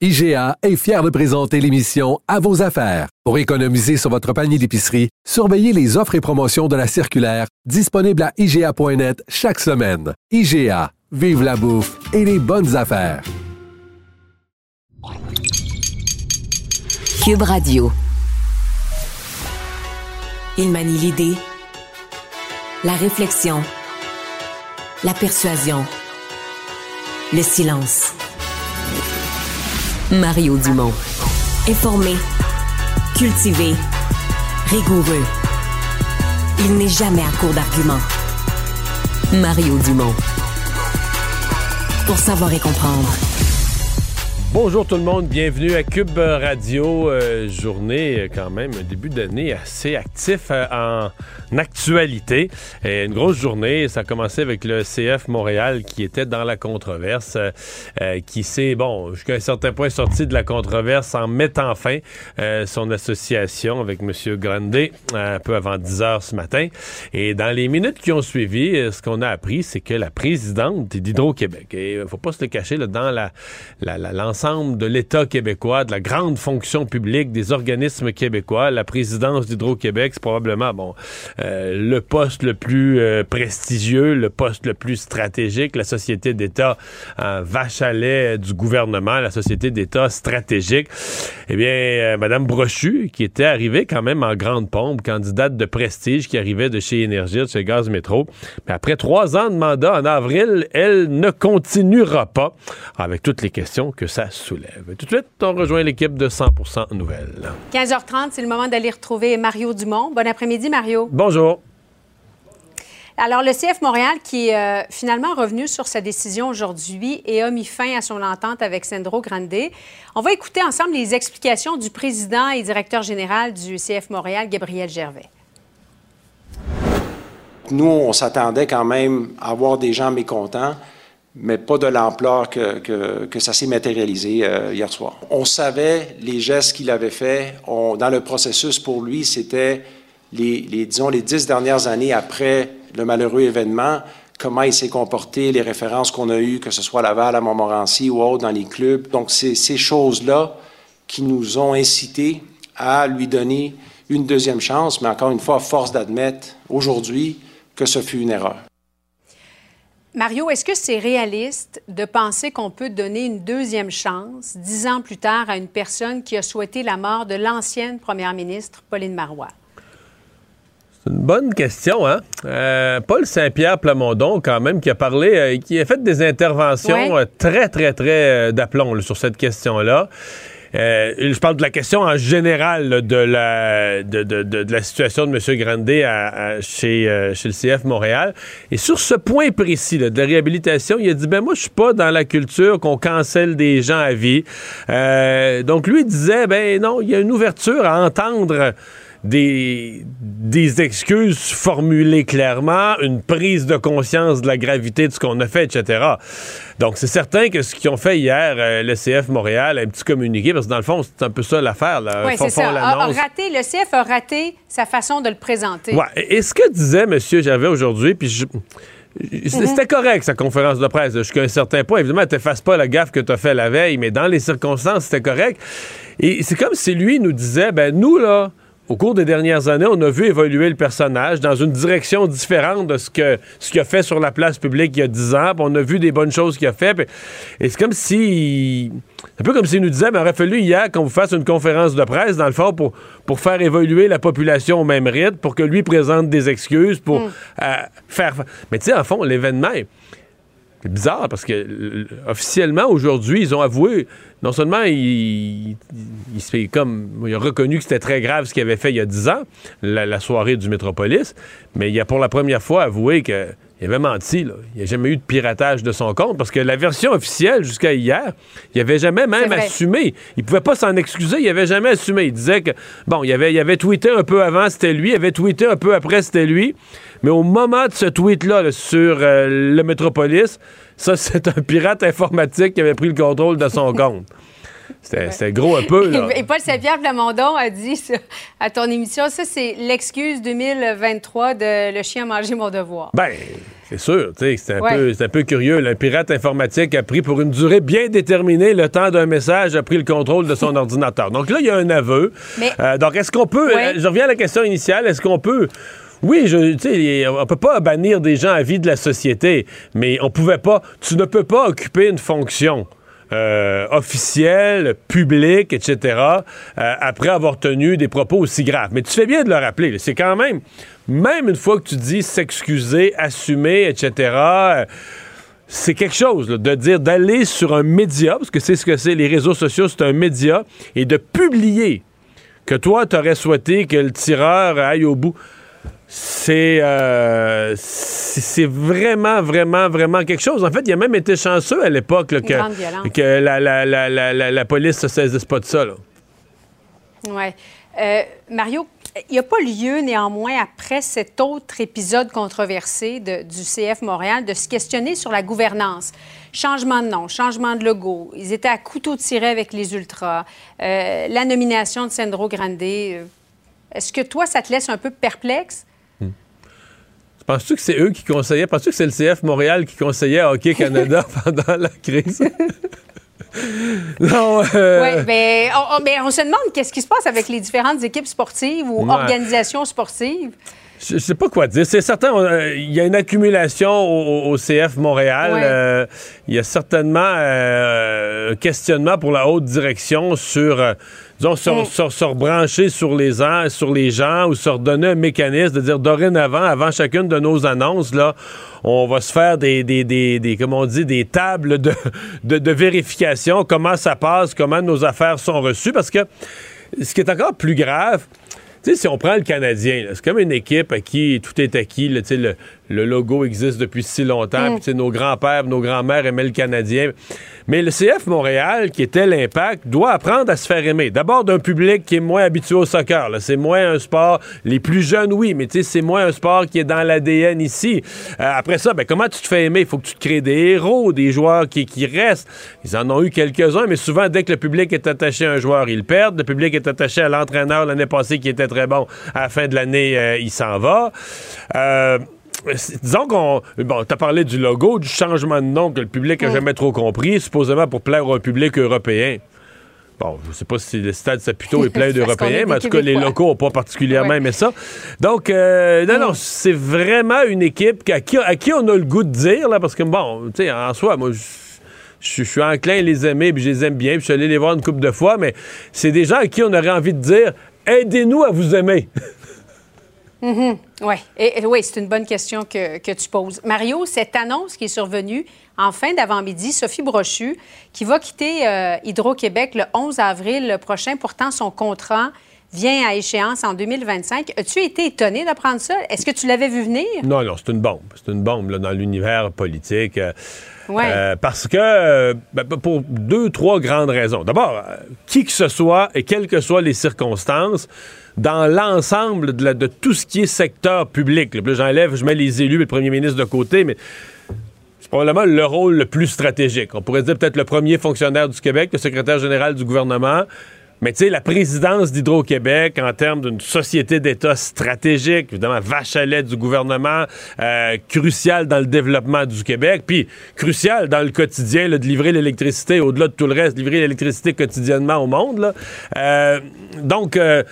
IGA est fier de présenter l'émission À vos affaires. Pour économiser sur votre panier d'épicerie, surveillez les offres et promotions de la circulaire disponible à IGA.net chaque semaine. IGA, vive la bouffe et les bonnes affaires. Cube Radio. Il manie l'idée, la réflexion, la persuasion, le silence. Mario Dumont. Informé, cultivé, rigoureux. Il n'est jamais à court d'arguments. Mario Dumont. Pour savoir et comprendre. Bonjour tout le monde, bienvenue à Cube Radio. Euh, journée euh, quand même, un début d'année assez actif euh, en actualité. Et une grosse journée, ça a commencé avec le CF Montréal qui était dans la controverse, qui s'est, bon, jusqu'à un certain point sorti de la controverse en mettant fin son association avec M. Grandet un peu avant 10 heures ce matin. Et dans les minutes qui ont suivi, ce qu'on a appris, c'est que la présidente d'Hydro-Québec, et faut pas se le cacher, là, dans la, la, la de l'État québécois, de la grande fonction publique, des organismes québécois. La présidence d'Hydro-Québec, c'est probablement bon euh, le poste le plus euh, prestigieux, le poste le plus stratégique. La société d'État euh, vache à lait du gouvernement, la société d'État stratégique. Eh bien, Madame Brochu, qui était arrivée quand même en grande pompe, candidate de prestige qui arrivait de chez Énergie, de chez Gaz Métro. Mais après trois ans de mandat en avril, elle ne continuera pas avec toutes les questions que ça soulève. Tout de suite, on rejoint l'équipe de 100% Nouvelles. 15h30, c'est le moment d'aller retrouver Mario Dumont. Bon après-midi, Mario. Bonjour. Alors, le CF Montréal qui est euh, finalement revenu sur sa décision aujourd'hui et a mis fin à son entente avec Sandro Grande. On va écouter ensemble les explications du président et directeur général du CF Montréal, Gabriel Gervais. Nous, on s'attendait quand même à avoir des gens mécontents mais pas de l'ampleur que, ça s'est matérialisé euh, hier soir. On savait les gestes qu'il avait faits. dans le processus, pour lui, c'était les, disons, les dix dernières années après le malheureux événement, comment il s'est comporté, les références qu'on a eues, que ce soit à Laval, à Montmorency ou autre, dans les clubs. Donc, c'est ces choses-là qui nous ont incités à lui donner une deuxième chance, mais encore une fois, force d'admettre aujourd'hui que ce fut une erreur. Mario, est-ce que c'est réaliste de penser qu'on peut donner une deuxième chance, dix ans plus tard, à une personne qui a souhaité la mort de l'ancienne première ministre, Pauline Marois? C'est une bonne question, hein? Euh, Paul Saint-Pierre Plamondon, quand même, qui a parlé, euh, qui a fait des interventions euh, très, très, très d'aplomb sur cette question-là. Euh, je parle de la question en général de, la, de, de, de, la situation de M. Grandet à, chez, euh, chez le CF Montréal. Et sur ce point précis de la réhabilitation, il a dit ben moi je suis pas dans la culture qu'on cancelle des gens à vie. Euh, donc lui disait ben non, il y a une ouverture à entendre des, des excuses formulées clairement, une prise de conscience de la gravité de ce qu'on a fait, etc. Donc, c'est certain que ce qu'ils ont fait hier, euh, le CF Montréal, un petit communiqué, parce que dans le fond, c'est un peu ça l'affaire. Oui, c'est ça. A, raté, le CF a raté sa façon de le présenter. Ouais. Et ce que disait M. Gervais aujourd'hui, puis je... C'était mhm. correct, sa conférence de presse, jusqu'à un certain point. Évidemment, ne fasse pas la gaffe que tu as fait la veille, mais dans les circonstances, c'était correct. Et c'est comme si lui nous disait, ben nous, là, au cours des dernières années, on a vu évoluer le personnage dans une direction différente de ce que ce qu'il a fait sur la place publique il y a dix ans. on a vu des bonnes choses qu'il a fait. et c'est comme si... Un peu comme s'il nous disait, mais il aurait fallu hier qu'on vous fasse une conférence de presse, dans le fond, pour, pour faire évoluer la population au même rythme, pour que lui présente des excuses, pour mm. euh, faire... Mais tu sais, en fond, l'événement... C'est bizarre parce que officiellement aujourd'hui, ils ont avoué, non seulement il, il, comme a reconnu que c'était très grave ce qu'il avait fait il y a 10 ans, la, soirée du Métropolis, mais il a pour la première fois avoué qu'il il avait menti. Là. Il n'y a jamais eu de piratage de son compte parce que la version officielle jusqu'à hier, il avait jamais même assumé. Il pouvait pas s'en excuser, il avait jamais assumé. Il disait que, bon, il avait, il avait tweeté un peu avant, c'était lui. Il avait tweeté un peu après, c'était lui. Mais au moment de ce tweet-là sur euh, le Métropolis, ça, c'est un pirate informatique qui avait pris le contrôle de son compte. C'était gros un peu. Là. Et Paul Saint-Pierre Plamondon a dit à ton émission, ça, c'est l'excuse 2023 de le chien a mangé mon devoir. Ben, c'est sûr. C'est un, peu, un peu curieux. Le pirate informatique a pris pour une durée bien déterminée le temps d'un message, a pris le contrôle de son ordinateur. Donc là, il y a un aveu. Euh, donc, est-ce qu'on peut. Euh, je reviens à la question initiale. Est-ce qu'on peut. Oui, je, on peut pas bannir des gens à vie de la société, mais on pouvait pas. Tu ne peux pas occuper une fonction euh, officiel, public, etc., euh, après avoir tenu des propos aussi graves. Mais tu fais bien de le rappeler. C'est quand même, même une fois que tu dis s'excuser, assumer, etc., euh, c'est quelque chose de dire d'aller sur un média, parce que c'est ce que c'est, les réseaux sociaux, c'est un média, et de publier que toi, tu aurais souhaité que le tireur aille au bout. Euh, c'est c'est vraiment, vraiment, vraiment quelque chose. En fait, il a même été chanceux à l'époque que, que la, la, la, la, police se saisisse pas de ça. Oui. Euh, Mario, il n'y a pas lieu néanmoins, après cet autre épisode controversé de, du CF Montréal, de se questionner sur la gouvernance. Changement de nom, changement de logo. Ils étaient à couteau tiré avec les Ultras. Euh, la nomination de Sandro Grande. Est-ce que toi, ça te laisse un peu perplexe? Penses-tu que c'est eux qui conseillaient? Penses-tu que c'est le CF Montréal qui conseillait à Hockey Canada pendant la crise? non. Euh... Oui, mais on, se demande qu'est-ce qui se passe avec les différentes équipes sportives ou organisations sportives. Je sais pas quoi dire. C'est certain, euh, il y a une accumulation au, CF Montréal. Euh, il y a certainement un questionnement pour la haute direction sur, disons, mm. sur, sur, rebrancher sur les, sur les gens ou se redonner un mécanisme de dire dorénavant, avant chacune de nos annonces, là, on va se faire des, des, des, des on dit, des tables de, de, de vérification, comment ça passe, comment nos affaires sont reçues, parce que ce qui est encore plus grave, tu sais, si on prend le Canadien, c'est comme une équipe à qui tout est acquis. Là, le, le logo existe depuis si longtemps. Mm. Puis, nos grands-pères, nos grands-mères aimaient le Canadien. Mais le CF Montréal, qui était l'impact, doit apprendre à se faire aimer. D'abord d'un public qui est moins habitué au soccer. C'est moins un sport. Les plus jeunes, oui, mais c'est moins un sport qui est dans l'ADN ici. Euh, après ça, ben, comment tu te fais aimer? Il faut que tu te crées des héros, des joueurs qui, qui restent. Ils en ont eu quelques-uns, mais souvent, dès que le public est attaché à un joueur, ils perdent. Le public est attaché à l'entraîneur l'année passée qui était très bon. À la fin de l'année, euh, il s'en va. Euh, disons qu'on. Bon, t'as parlé du logo, du changement de nom que le public n'a jamais trop compris, supposément pour plaire au public européen. Bon, je sais pas si le stade Saputo est plein d'Européens, mais en tout cas, les locaux n'ont pas particulièrement aimé ça. Donc, euh, non, non, c'est vraiment une équipe à qui, on a le goût de dire, là, parce que, bon, tu sais, en soi, moi, je suis enclin à les aimer, puis je les aime bien, puis je suis allé les voir une couple de fois, mais c'est des gens à qui on aurait envie de dire aidez-nous à vous aimer. Oui, et, oui, c'est une bonne question que, tu poses. Mario, cette annonce qui est survenue en fin d'avant-midi, Sophie Brochu, qui va quitter euh, Hydro-Québec le 11 avril prochain, pourtant son contrat vient à échéance en 2025. As-tu été étonné d'apprendre ça? Est-ce que tu l'avais vu venir? Non, non, c'est une bombe. C'est une bombe dans l'univers politique. Euh, euh, parce que, ben, pour deux, trois grandes raisons. D'abord, qui que ce soit et quelles que soient les circonstances, dans l'ensemble de, tout ce qui est secteur public. J'enlève, je mets les élus et le premier ministre de côté, mais c'est probablement le rôle le plus stratégique. On pourrait dire peut-être le premier fonctionnaire du Québec, le secrétaire général du gouvernement. Mais tu sais, la présidence d'Hydro-Québec en termes d'une société d'État stratégique, évidemment, vache à lait du gouvernement, euh, crucial dans le développement du Québec, puis crucial dans le quotidien de livrer l'électricité, au-delà de tout le reste, livrer l'électricité quotidiennement au monde. Euh, donc, euh,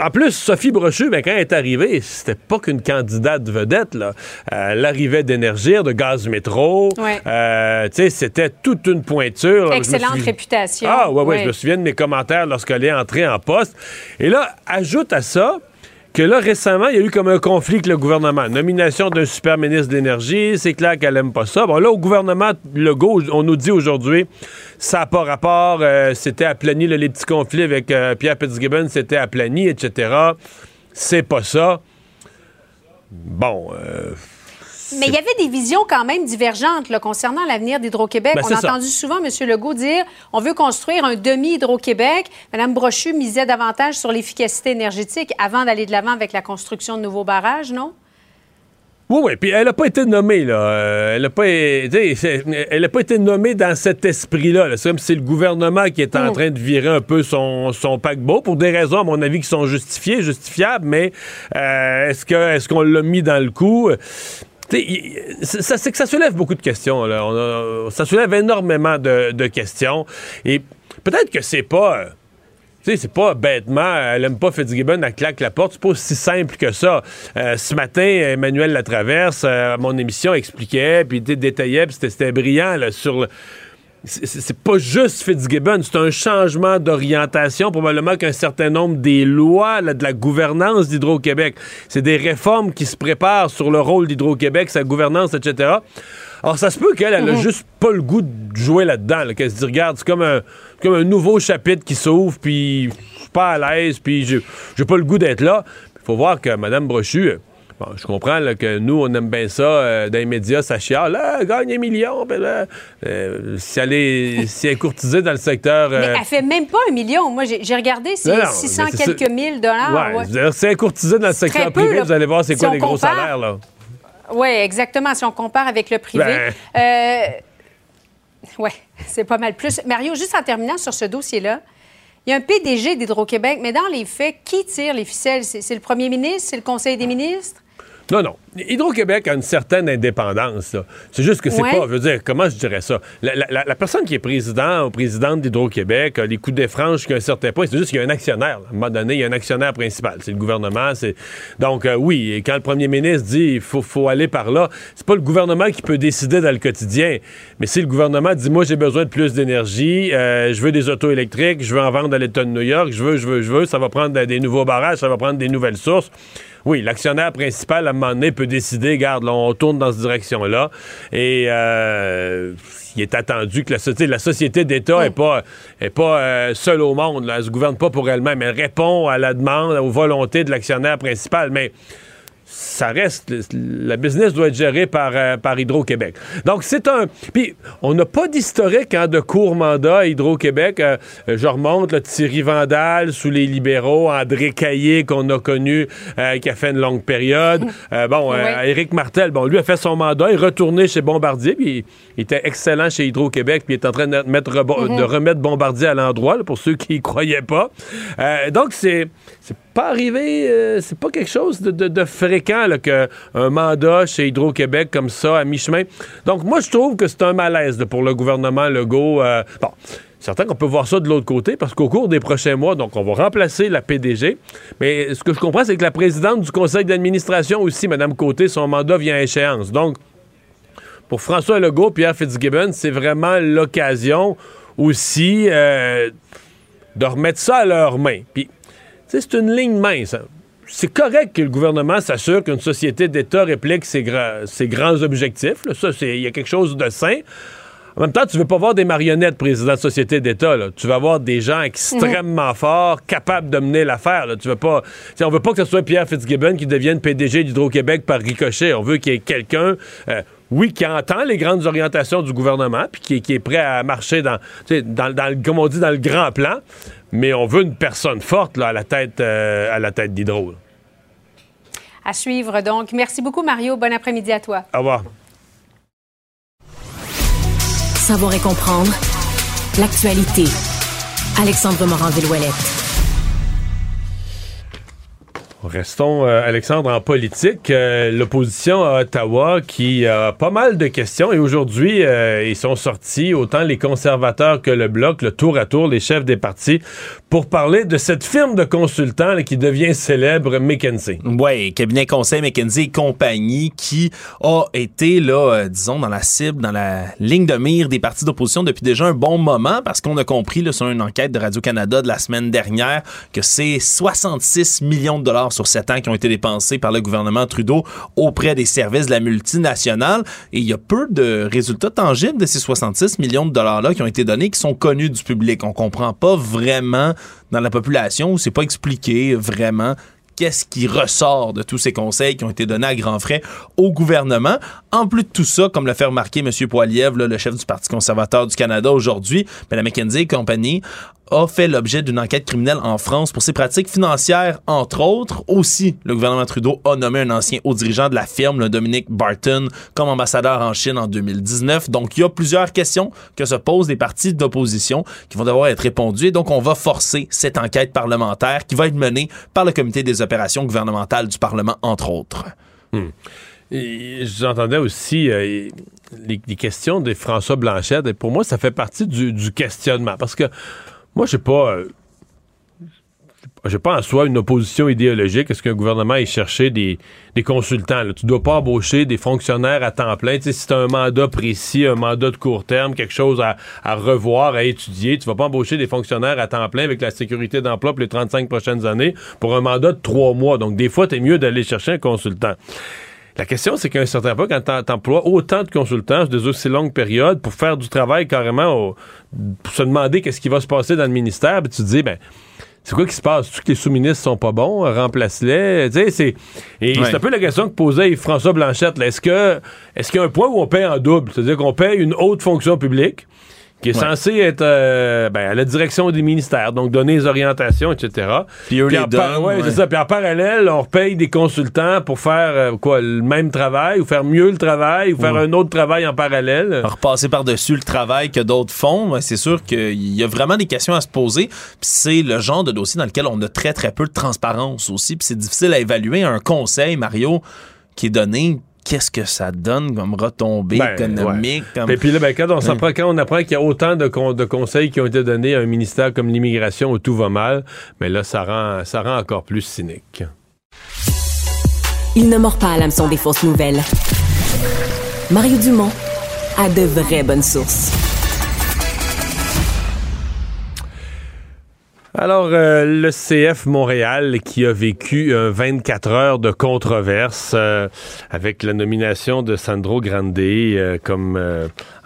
en plus, Sophie Brochu, ben, quand elle est arrivée, c'était pas qu'une candidate vedette. Là. Euh, l'arrivée d'énergie, de gaz métro. Euh, c'était toute une pointure. Excellente réputation. Ah, ouais, ouais, je me souviens de mes commentaires lorsqu'elle est entrée en poste. Et là, ajoute à ça que là, récemment, il y a eu comme un conflit avec le gouvernement. Nomination d'un super ministre de l'Énergie, c'est clair qu'elle aime pas ça. Bon, là, au gouvernement Legault, on nous dit aujourd'hui, ça n'a pas rapport, euh, c'était aplani, les petits conflits avec euh, Pierre Fitzgibbon, c'était aplani, etc. C'est pas ça. Bon, euh, mais il y avait des visions quand même divergentes concernant l'avenir d'Hydro-Québec. Ben, on a ça. entendu souvent M. Legault dire on veut construire un demi-Hydro-Québec. Mme Brochu misait davantage sur l'efficacité énergétique avant d'aller de l'avant avec la construction de nouveaux barrages, non? Oui, oui. Puis elle n'a pas été nommée, là. Euh, elle n'a pas, elle a pas été nommée dans cet esprit-là. là. C'est comme si c'est le gouvernement qui est en Mm. train de virer un peu son, son paquebot pour des raisons, à mon avis, qui sont justifiées, justifiables, mais euh, est-ce que est-ce qu'on l'a mis dans le coup? Ça, c'est que ça soulève beaucoup de questions. Là. Ça soulève énormément de, questions. Et peut-être que c'est pas. euh, tu sais, c'est pas bêtement, elle aime pas Fitzgibbon, elle claque la porte. C'est pas aussi simple que ça. Euh, ce matin, Emmanuel Latraverse, euh, mon émission, expliquait, puis dé- détaillait, puis c'était brillant là, sur le. C'est pas juste Fitzgibbon, c'est un changement d'orientation, probablement qu'un certain nombre des lois là, de la gouvernance d'Hydro-Québec. C'est des réformes qui se préparent sur le rôle d'Hydro-Québec, sa gouvernance, etc. Alors, ça se peut qu'elle, elle a juste pas le goût de jouer là-dedans, là, qu'elle se dit, regarde, c'est comme un, comme un nouveau chapitre qui s'ouvre, puis je suis pas à l'aise, puis j'ai pas le goût d'être là. Il faut voir que Mme Brochu, bon, je comprends là, que nous, on aime bien ça, euh, dans les médias, ça chiale, là, elle gagne un million, puis là, euh, si, elle est, si elle est courtisée dans le secteur... euh, Mais elle fait même pas un million. Moi, j'ai regardé, c'est Non, non, 600 mais c'est quelques ça. mille dollars. ouais, Ah, ouais. si elle est courtisée dans le secteur peu, privé, là. vous allez voir c'est Si quoi les gros compare- salaires, là. Oui, exactement, si on compare avec le privé. Ben. Euh, oui, c'est pas mal plus. Mario, juste en terminant sur ce dossier-là, il y a un PDG d'Hydro-Québec, mais dans les faits, qui tire les ficelles? C'est le premier ministre? C'est le Conseil des ministres? Non, non. Hydro-Québec a une certaine indépendance. C'est juste que c'est Ouais. pas, je veux dire, comment je dirais ça? La, la- la- la personne qui est président ou présidente d'Hydro-Québec a les coups des franges jusqu'à un certain point. C'est juste qu'il y a un actionnaire. là. À un moment donné, il y a un actionnaire principal. C'est le gouvernement. C'est... Donc, euh, oui, et quand le premier ministre dit il faut, faut aller par là, c'est pas le gouvernement qui peut décider dans le quotidien. Mais si le gouvernement dit moi, j'ai besoin de plus d'énergie, euh, je veux des autos électriques, je veux en vendre à l'État de New York, je veux, je veux, je veux, ça va prendre des nouveaux barrages, ça va prendre des nouvelles sources. Oui, l'actionnaire principal, à un moment donné, peut décider, garde, on tourne dans cette direction-là. Et euh, il est attendu que la société, la société d'État n'est pas, est pas euh, seule au monde. Là. Elle se gouverne pas pour elle-même. Elle répond à la demande, aux volontés de l'actionnaire principal. Mais ça reste, le- la business doit être gérée par, euh, par Hydro-Québec. Donc, c'est un... Puis, on n'a pas d'historique hein, de court mandat à Hydro-Québec. Euh, je remonte, là, Thierry Vandal sous les libéraux, André Caillé, qu'on a connu, euh, qui a fait une longue période. Euh, bon, Oui. Éric Martel, bon, lui a fait son mandat, il est retourné chez Bombardier, puis il était excellent chez Hydro-Québec, puis il est en train de, mettre, de remettre Bombardier à l'endroit, pour ceux qui y croyaient pas. Donc, c'est pas arrivé, euh, c'est pas quelque chose de, fréquent, qu'un mandat chez Hydro-Québec comme ça, à mi-chemin. Donc, moi, je trouve que c'est un malaise pour le gouvernement Legault. Euh, bon. Certain qu'on peut voir ça de l'autre côté parce qu'au cours des prochains mois, donc on va remplacer la PDG. Mais ce que je comprends, c'est que la présidente du conseil d'administration aussi, Mme Côté, son mandat vient à échéance. Donc, pour François Legault, Pierre Fitzgibbon, c'est vraiment l'occasion aussi euh, de remettre ça à leurs mains. Puis, c'est une ligne mince. hein. C'est correct que le gouvernement s'assure qu'une société d'État réplique ses, gra- ses grands objectifs. là. Ça, c'est- il y a quelque chose de sain. En même temps, tu veux pas voir des marionnettes président de société d'État. Tu vas voir des gens extrêmement forts, capables de mener l'affaire. Tu veux pas. t'sais, on veut pas que ce soit Pierre Fitzgibbon qui devienne PDG d'Hydro-Québec par ricochet. On veut qu'il y ait quelqu'un. euh, oui, qui entend les grandes orientations du gouvernement, puis qui, est- qui est prêt à marcher dans, tu sais, dans, dans le- comme on dit, dans le grand plan, mais on veut une personne forte là, à la tête, euh, à la tête d'Hydro. À suivre, donc. Merci beaucoup, Mario. Bon après-midi à toi. Au revoir. Savoir et comprendre l'actualité. Alexandre Morin-Villouellette. Restons, euh, Alexandre, en politique. Euh, L'opposition à Ottawa qui a pas mal de questions et aujourd'hui, euh, ils sont sortis, autant les conservateurs que le Bloc, le tour à tour, les chefs des partis, pour parler de cette firme de consultants là, qui devient célèbre, McKinsey. Oui, cabinet conseil McKinsey et compagnie qui a été, là, euh, disons, dans la cible, dans la ligne de mire des partis d'opposition depuis déjà un bon moment parce qu'on a compris, là, sur une enquête de Radio-Canada de la semaine dernière, que c'est 66 millions de dollars sur 7 ans qui ont été dépensés par le gouvernement Trudeau auprès des services de la multinationale. Et il y a peu de résultats tangibles de ces 66 millions de dollars-là qui ont été donnés, qui sont connus du public. On comprend pas vraiment dans la population, c'est pas expliqué vraiment qu'est-ce qui ressort de tous ces conseils qui ont été donnés à grands frais au gouvernement. En plus de tout ça, comme l'a fait remarquer M. Poiliev, le chef du Parti conservateur du Canada aujourd'hui, la McKenzie Company a fait l'objet d'une enquête criminelle en France pour ses pratiques financières, entre autres. Aussi, le gouvernement Trudeau a nommé un ancien haut dirigeant de la firme, le Dominic Barton, comme ambassadeur en Chine en 2019. Donc, il y a plusieurs questions que se posent les partis d'opposition qui vont devoir être répondues. Et donc, on va forcer cette enquête parlementaire qui va être menée par le comité des opérations gouvernementales du Parlement, entre autres. Hmm. J'entendais aussi euh, les, questions de François Blanchette. Et pour moi, ça fait partie du, du questionnement. Parce que moi, je sais pas. Euh, j'ai pas en soi une opposition idéologique. Est-ce qu'un gouvernement ait cherché des, consultants? Là? Tu dois pas embaucher des fonctionnaires à temps plein. si c'est un mandat précis, un mandat de court terme, quelque chose à, revoir, à étudier, tu vas pas embaucher des fonctionnaires à temps plein avec la sécurité d'emploi pour les 35 prochaines années pour un mandat de trois mois. Donc, des fois, es mieux d'aller chercher un consultant. La question, c'est qu'à un certain point, quand tu emploies autant de consultants sur des aussi longues périodes pour faire du travail carrément, pour se demander qu'est-ce qui va se passer dans le ministère, ben, tu te dis, ben, c'est quoi qui se passe? Est-ce que les sous-ministres sont pas bons? Remplace-les. c'est, et c'est un peu la question que posait François Blanchette. Est-ce que est-ce qu'il y a un point où on paye en double? C'est-à-dire qu'on paye une haute fonction publique qui est censé être euh, ben, à la direction des ministères, donc donner les orientations, etc. Puis eux les donnent, c'est ça. Puis en parallèle, on repaye des consultants pour faire euh, quoi, le même travail, ou faire mieux le travail, ou faire un autre travail en parallèle. Repasser par-dessus le travail que d'autres font. C'est sûr qu'il y a vraiment des questions à se poser. Puis c'est le genre de dossier dans lequel on a très, très peu de transparence aussi. Puis c'est difficile à évaluer. Un conseil, Mario, qui est donné qu'est-ce que ça donne comme retombée ben, économique. Et puis là, ben, quand, on apprend, quand on apprend qu'il y a autant de, de, conseils qui ont été donnés à un ministère comme l'immigration où tout va mal, mais là, ça rend, ça rend encore plus cynique. Il ne mord pas à l'hameçon des fausses nouvelles. Mario Dumont a de vraies bonnes sources. Alors, euh, le CF Montréal qui a vécu 24 heures de controverse euh, avec la nomination de Sandro Grande euh, comme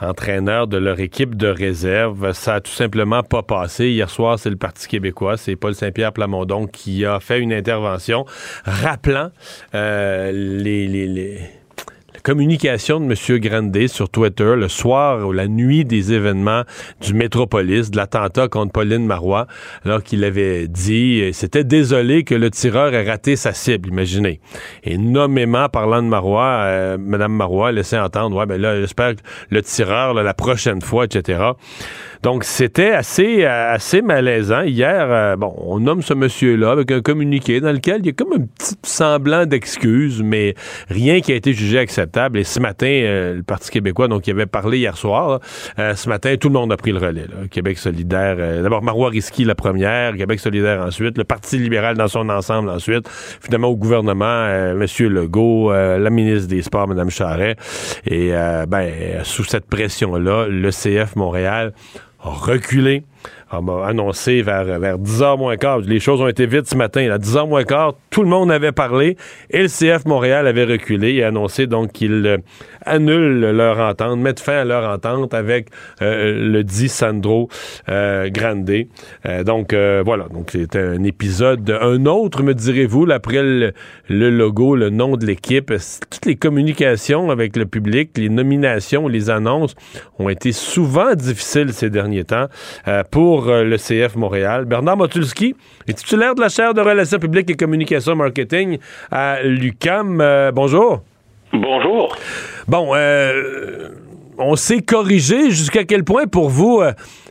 entraîneur de leur équipe de réserve. Ça a tout simplement pas passé. Hier soir, c'est le Parti québécois, c'est Paul Saint-Pierre Plamondon qui a fait une intervention rappelant les communication de M. Grandet sur Twitter le soir ou la nuit des événements du Métropolis, de l'attentat contre Pauline Marois, alors qu'il avait dit, c'était désolé que le tireur ait raté sa cible, imaginez. Et nommément parlant de Marois, euh, Mme Marois laissait entendre, ouais, ben là, j'espère que le tireur, la prochaine fois, etc. Donc, c'était assez, assez malaisant. Hier, euh, bon, on nomme ce monsieur-là avec un communiqué dans lequel il y a comme un petit semblant d'excuse, mais rien qui a été jugé acceptable. Et ce matin, euh, le Parti québécois, donc, il avait parlé hier soir, euh, ce matin, tout le monde a pris le relais. Québec solidaire, d'abord Marois Risky la première, Québec solidaire ensuite, le Parti libéral dans son ensemble ensuite, finalement au gouvernement, M. Legault, la ministre des Sports, Mme Charret. Et, ben, sous cette pression-là, le CF Montréal reculé on m'a annoncé vers, vers 10h moins quart. Les choses ont été vite ce matin. À 10h moins quart, tout le monde avait parlé et le CF Montréal avait reculé et annoncé donc qu'il euh, annule leur entente, mettent fin à leur entente avec euh, le dit Sandro euh, Grande. donc voilà, donc c'était un épisode. Un autre, me direz-vous, après le, logo, le nom de l'équipe, toutes les communications avec le public, les nominations, les annonces ont été souvent difficiles ces derniers temps pour euh, le CF Montréal. Bernard Motulski est titulaire de la chaire de relations publiques et communication marketing à l'UCAM. Euh, bonjour. Bonjour. Bon, euh, on s'est corrigé jusqu'à quel point pour vous,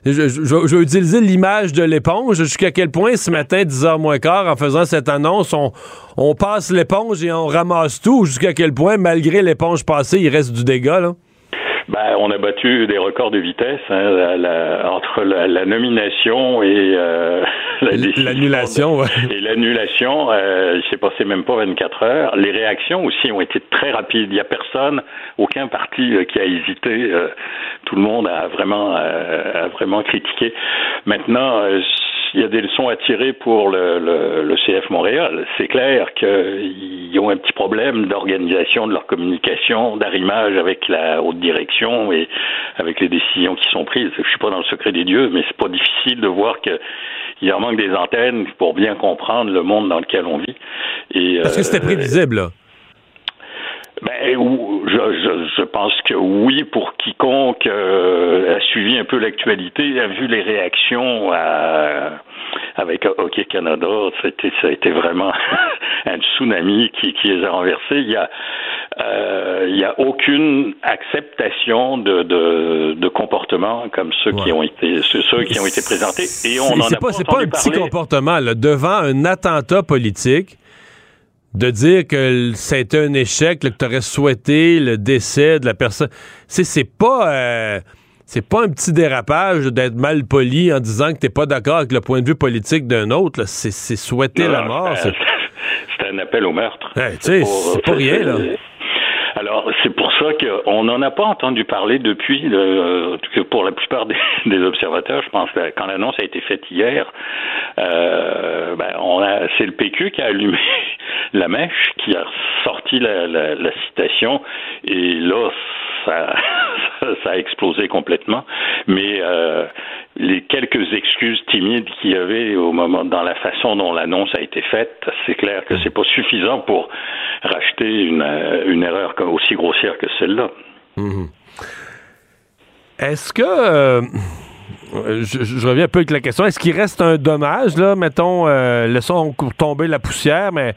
je, vais utiliser l'image de l'éponge, jusqu'à quel point ce matin, 10h moins quart, en faisant cette annonce, on, passe l'éponge et on ramasse tout, jusqu'à quel point, malgré l'éponge passée, il reste du dégât? Ben, on a battu des records de vitesse hein, la, entre la, nomination et euh, l'annulation. Ouais. Et l'annulation, euh, il s'est passé même pas 24 heures. Les réactions aussi ont été très rapides. Il n'y a personne, aucun parti euh, qui a hésité. Euh, tout le monde a vraiment, a vraiment critiqué. Maintenant il y a des leçons à tirer pour le, le, CF Montréal. C'est clair qu'ils ont un petit problème d'organisation de leur communication, d'arrimage avec la haute direction et avec les décisions qui sont prises. Je suis pas dans le secret des dieux, mais c'est pas difficile de voir que il en manque des antennes pour bien comprendre le monde dans lequel on vit. Et, Parce que c'était euh, prévisible, là. Ben, je, je, pense que oui, pour quiconque euh, a suivi un peu l'actualité, a vu les réactions avec Hockey Canada, ça a été, ça a été vraiment un tsunami qui, qui les a renversés. Il y a, euh, il y a aucune acceptation de, de, de comportements comme ceux qui ont été ceux qui ont été présentés. Et on en a pas, C'est pas un petit comportement là, devant un attentat politique de dire que c'était un échec, que tu aurais souhaité le décès de la personne. C'est, c'est pas. Euh, c'est pas un petit dérapage d'être mal poli en disant que t'es pas d'accord avec le point de vue politique d'un autre. C'est, souhaiter la mort. C'est... un appel au meurtre. c'est, pas rien, là. Alors, c'est pour ça qu'on n'en a pas entendu parler depuis, le, que pour la plupart des, observateurs, je pense que quand l'annonce a été faite hier, euh, ben, c'est le PQ qui a allumé la mèche, qui a sorti la, citation, et là, ça, a explosé complètement. Mais euh, les quelques excuses timides qu'il y avait au moment dans la façon dont l'annonce a été faite, c'est clair que c'est pas suffisant pour racheter une, erreur aussi grossière que celle-là. Mhm. Est-ce que euh, je, reviens un peu avec la question. Est-ce qu'il reste un dommage, là, mettons, euh, laissons tomber la poussière, mais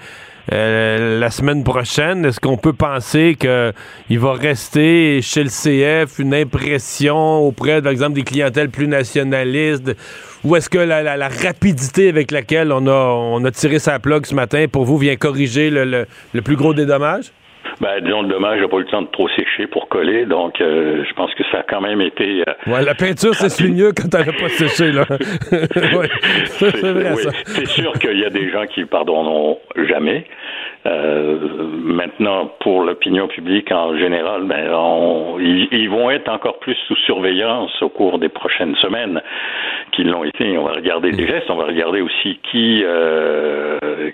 euh, la semaine prochaine, est-ce qu'on peut penser qu'il va rester chez le CF une impression auprès, par exemple, des clientèles plus nationalistes? Ou est-ce que la, rapidité avec laquelle on a, tiré sa plug ce matin, pour vous, vient corriger le, le plus gros des dommages? Ben, disons, le dommage n'a pas eu le temps de trop sécher pour coller, donc euh, je pense que ça a quand même été... Euh, ouais, la peinture, c'est mieux quand elle n'a pas séché, là. c'est vrai, ça. C'est sûr qu'il y a des gens qui pardonneront jamais. Euh, maintenant, pour l'opinion publique en général, ben, ils, vont être encore plus sous surveillance au cours des prochaines semaines qu'ils l'ont été. On va regarder les gestes, on va regarder aussi qui,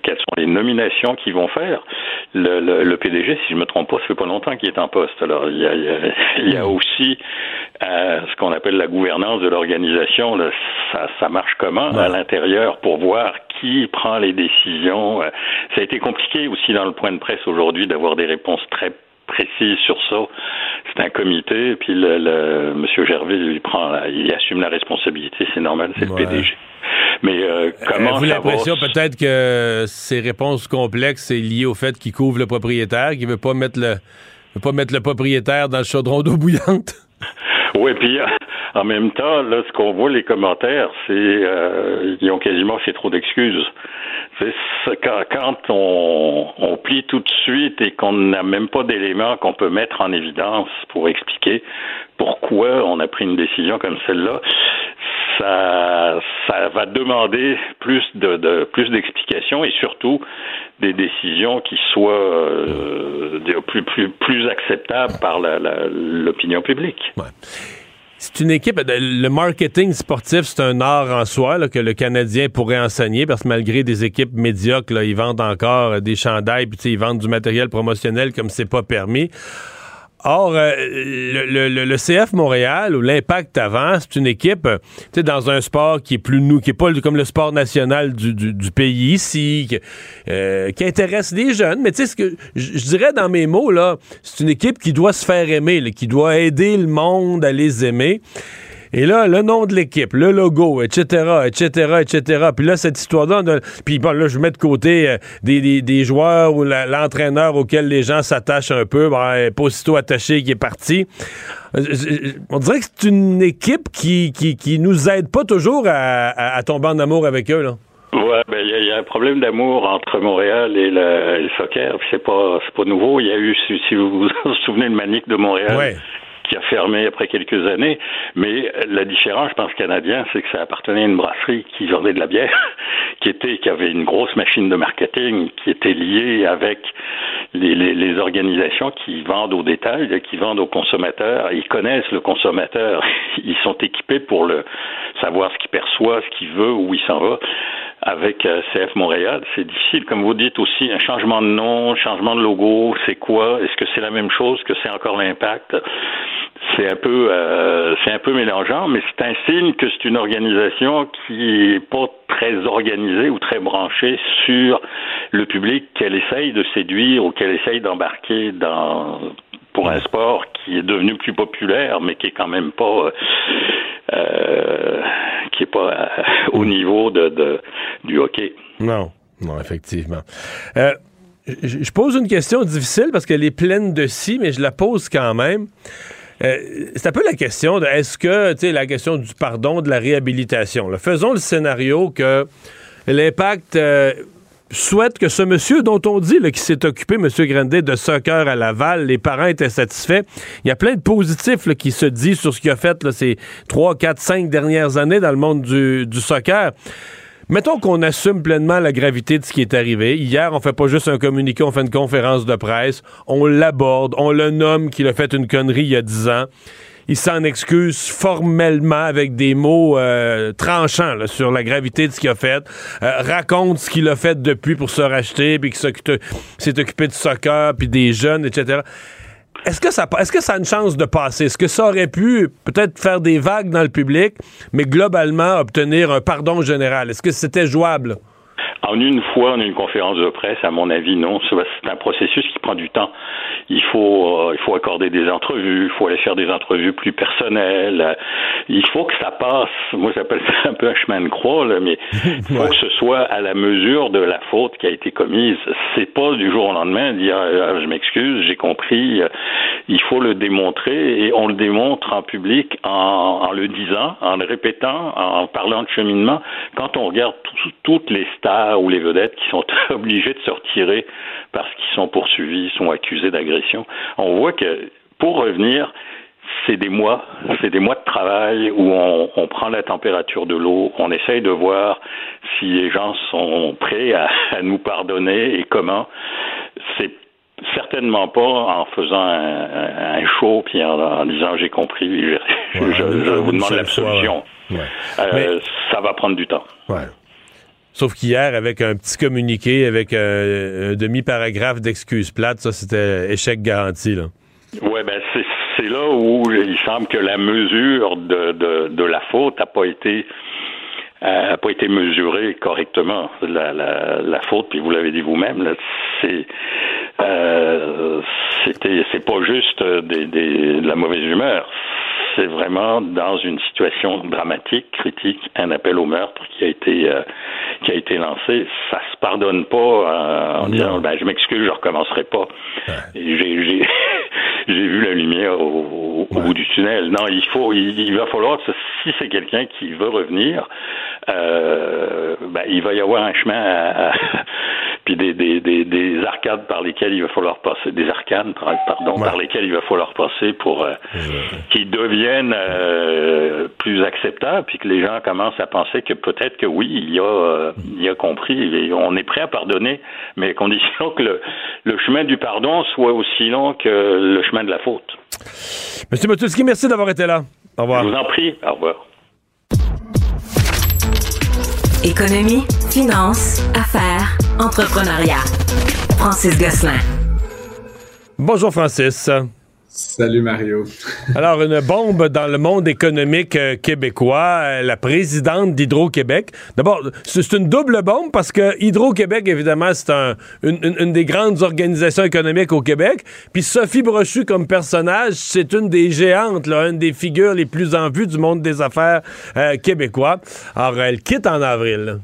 quelles sont les nominations qu'ils vont faire. Le, le, le, PDG, si je me trompe pas, ça fait pas longtemps qu'il est en poste. Alors, il y a, il y a, aussi euh, ce qu'on appelle la gouvernance de l'organisation. Ça, ça marche comment à l'intérieur pour voir qui prend les décisions. Euh, ça a été compliqué aussi dans le point de presse aujourd'hui d'avoir des réponses très précises sur ça. C'est un comité, puis le, le Monsieur Gervais lui prend, il assume la responsabilité, c'est normal, c'est le PDG. Mais euh, comment Avez-vous l'impression peut-être que ces réponses complexes c'est lié au fait qu'il couvre le propriétaire, qu'il veut pas mettre le veut pas mettre le propriétaire dans le chaudron d'eau bouillante? Oui, puis en même temps, là, ce qu'on voit les commentaires, c'est euh, ils ont quasiment fait trop d'excuses. Quand, quand on, on, plie tout de suite et qu'on n'a même pas d'éléments qu'on peut mettre en évidence pour expliquer pourquoi on a pris une décision comme celle-là, ça, ça va demander plus de, de plus d'explications et surtout des décisions qui soient euh, plus, plus, plus acceptables par l'opinion publique. Ouais. C'est une équipe. Euh, le marketing sportif, c'est un art en soi que le Canadien pourrait enseigner parce que malgré des équipes médiocres, là, ils vendent encore des chandails, puis ils vendent du matériel promotionnel comme c'est pas permis. Or, euh, le, CF Montréal ou l'Impact avant, c'est une équipe, euh, tu dans un sport qui est plus nous, qui est pas comme le sport national du, du, pays ici, qui, euh, qui, intéresse les jeunes. Mais tu sais, ce que je dirais dans mes mots là, c'est une équipe qui doit se faire aimer, qui doit aider le monde à les aimer. Et là, le nom de l'équipe, le logo, etc., etc., etc. Puis là, cette histoire-là, puis bon, là, je mets de côté euh, des, des, joueurs ou l'entraîneur auquel les gens s'attachent un peu, ben, pas aussitôt attaché qui est parti. Euh, on dirait que c'est une équipe qui, qui, qui nous aide pas toujours à, à, tomber en amour avec eux, là. Ouais, ben il y, a un problème d'amour entre Montréal et le, soccer. C'est pas c'est pas nouveau. Il y a eu, si, vous vous souvenez, le Manique de Montréal. Ouais qui a fermé après quelques années. Mais la différence, je pense, canadien, c'est que ça appartenait à une brasserie qui vendait de la bière, qui était, qui avait une grosse machine de marketing, qui était liée avec les, les, les organisations qui vendent au détail, qui vendent aux consommateurs. Ils connaissent le consommateur. Ils sont équipés pour le savoir ce qu'il perçoit, ce qu'il veut, où il s'en va avec euh, CF Montréal. C'est difficile, comme vous dites aussi, un changement de nom, changement de logo, c'est quoi? Est-ce que c'est la même chose? Que c'est encore l'impact? C'est un peu, euh, c'est un peu mélangeant, mais c'est un signe que c'est une organisation qui est pas très organisée ou très branchée sur le public qu'elle essaye de séduire ou qu'elle essaye d'embarquer dans pour un sport qui est devenu plus populaire, mais qui est quand même pas euh, qui est pas euh, au niveau de, du hockey. Non, non, effectivement. Euh, je pose une question difficile parce qu'elle est pleine de si, mais je la pose quand même. Euh, c'est un peu la question de est-ce que, tu sais, la question du pardon, de la réhabilitation. Faisons le scénario que l'impact euh, souhaite que ce monsieur dont on dit qui s'est occupé, M. Grandet, de soccer à Laval, les parents étaient satisfaits. Il y a plein de positifs là, qui se disent sur ce qu'il a fait là, ces 3, 4, 5 dernières années dans le monde du, du soccer. Mettons qu'on assume pleinement la gravité de ce qui est arrivé. Hier, on fait pas juste un communiqué, on fait une conférence de presse, on l'aborde, on le nomme qu'il a fait une connerie il y a 10 ans il s'en excuse formellement avec des mots euh, tranchants sur la gravité de ce qu'il a fait, euh, raconte ce qu'il a fait depuis pour se racheter, puis qu'il s'est occupé de soccer, puis des jeunes, etc. Est-ce que est-ce que ça a une chance de passer? Est-ce que ça aurait pu peut-être faire des vagues dans le public, mais globalement obtenir un pardon général? Est-ce que c'était jouable? En une fois, en une conférence de presse, à mon avis, non. C'est un processus qui prend du temps. Il faut, euh, il faut accorder des entrevues, il faut aller faire des entrevues plus personnelles. Il faut que ça passe. Moi, j'appelle ça un peu un chemin de croix, là, mais il faut que ce soit à la mesure de la faute qui a été commise. C'est pas du jour au lendemain dire ah, je m'excuse, j'ai compris. Il faut le démontrer et on le démontre en public en, en le disant, en le répétant, en parlant de cheminement. Quand on regarde toutes les stars ou les vedettes qui sont obligés de se retirer parce qu'ils sont poursuivis, sont accusés d'agression. On voit que pour revenir, c'est des mois, c'est des mois de travail où on, on prend la température de l'eau, on essaye de voir si les gens sont prêts à, à nous pardonner et comment. C'est certainement pas en faisant un, un show puis en, en disant j'ai compris, je, je, je, vous demande l'absolution. Ouais. Euh, ça va prendre du temps. Ouais. Sauf qu'hier, avec un petit communiqué, avec un, demi-paragraphe d'excuses plates, ça, c'était échec garanti. Là. Oui, ben c'est là où il semble que la mesure de, de, de la faute n'a pas été n'a pas été mesurée correctement. La, la, la faute, puis vous l'avez dit vous-même, là, c'est euh, c'était c'est pas juste des, des, de la mauvaise humeur, c'est vraiment dans une situation dramatique, critique, un appel au meurtre qui a été euh, qui a été lancé. Ça se pardonne pas euh, en disant ben je m'excuse, je recommencerai pas. Ouais. J'ai j'ai j'ai vu la lumière au, au ouais. bout du tunnel. Non, il faut il, il va falloir si c'est quelqu'un qui veut revenir, euh, ben, il va y avoir un chemin à, à puis des, des, des, des, arcades par lesquelles il va falloir passer, des arcanes, pardon, ouais. par lesquelles il va falloir passer pour euh, qu'ils deviennent euh, plus acceptables, puis que les gens commencent à penser que peut-être que oui, il y a, euh, il y a compris, et on est prêt à pardonner, mais à condition que le, le chemin du pardon soit aussi long que le chemin de la faute. Monsieur Motulski, merci d'avoir été là. Au revoir. Je vous en prie. Au revoir. Économie, finance, affaires, entrepreneuriat. Francis Gosselin. Bonjour Francis. Salut Mario. Alors, une bombe dans le monde économique euh, québécois, euh, la présidente d'Hydro-Québec. D'abord, c'est une double bombe parce que Hydro-Québec, évidemment, c'est un, une, des grandes organisations économiques au Québec. Puis Sophie Brochu, comme personnage, c'est une des géantes, là, une des figures les plus en vue du monde des affaires euh, québécois. Alors, elle quitte en avril.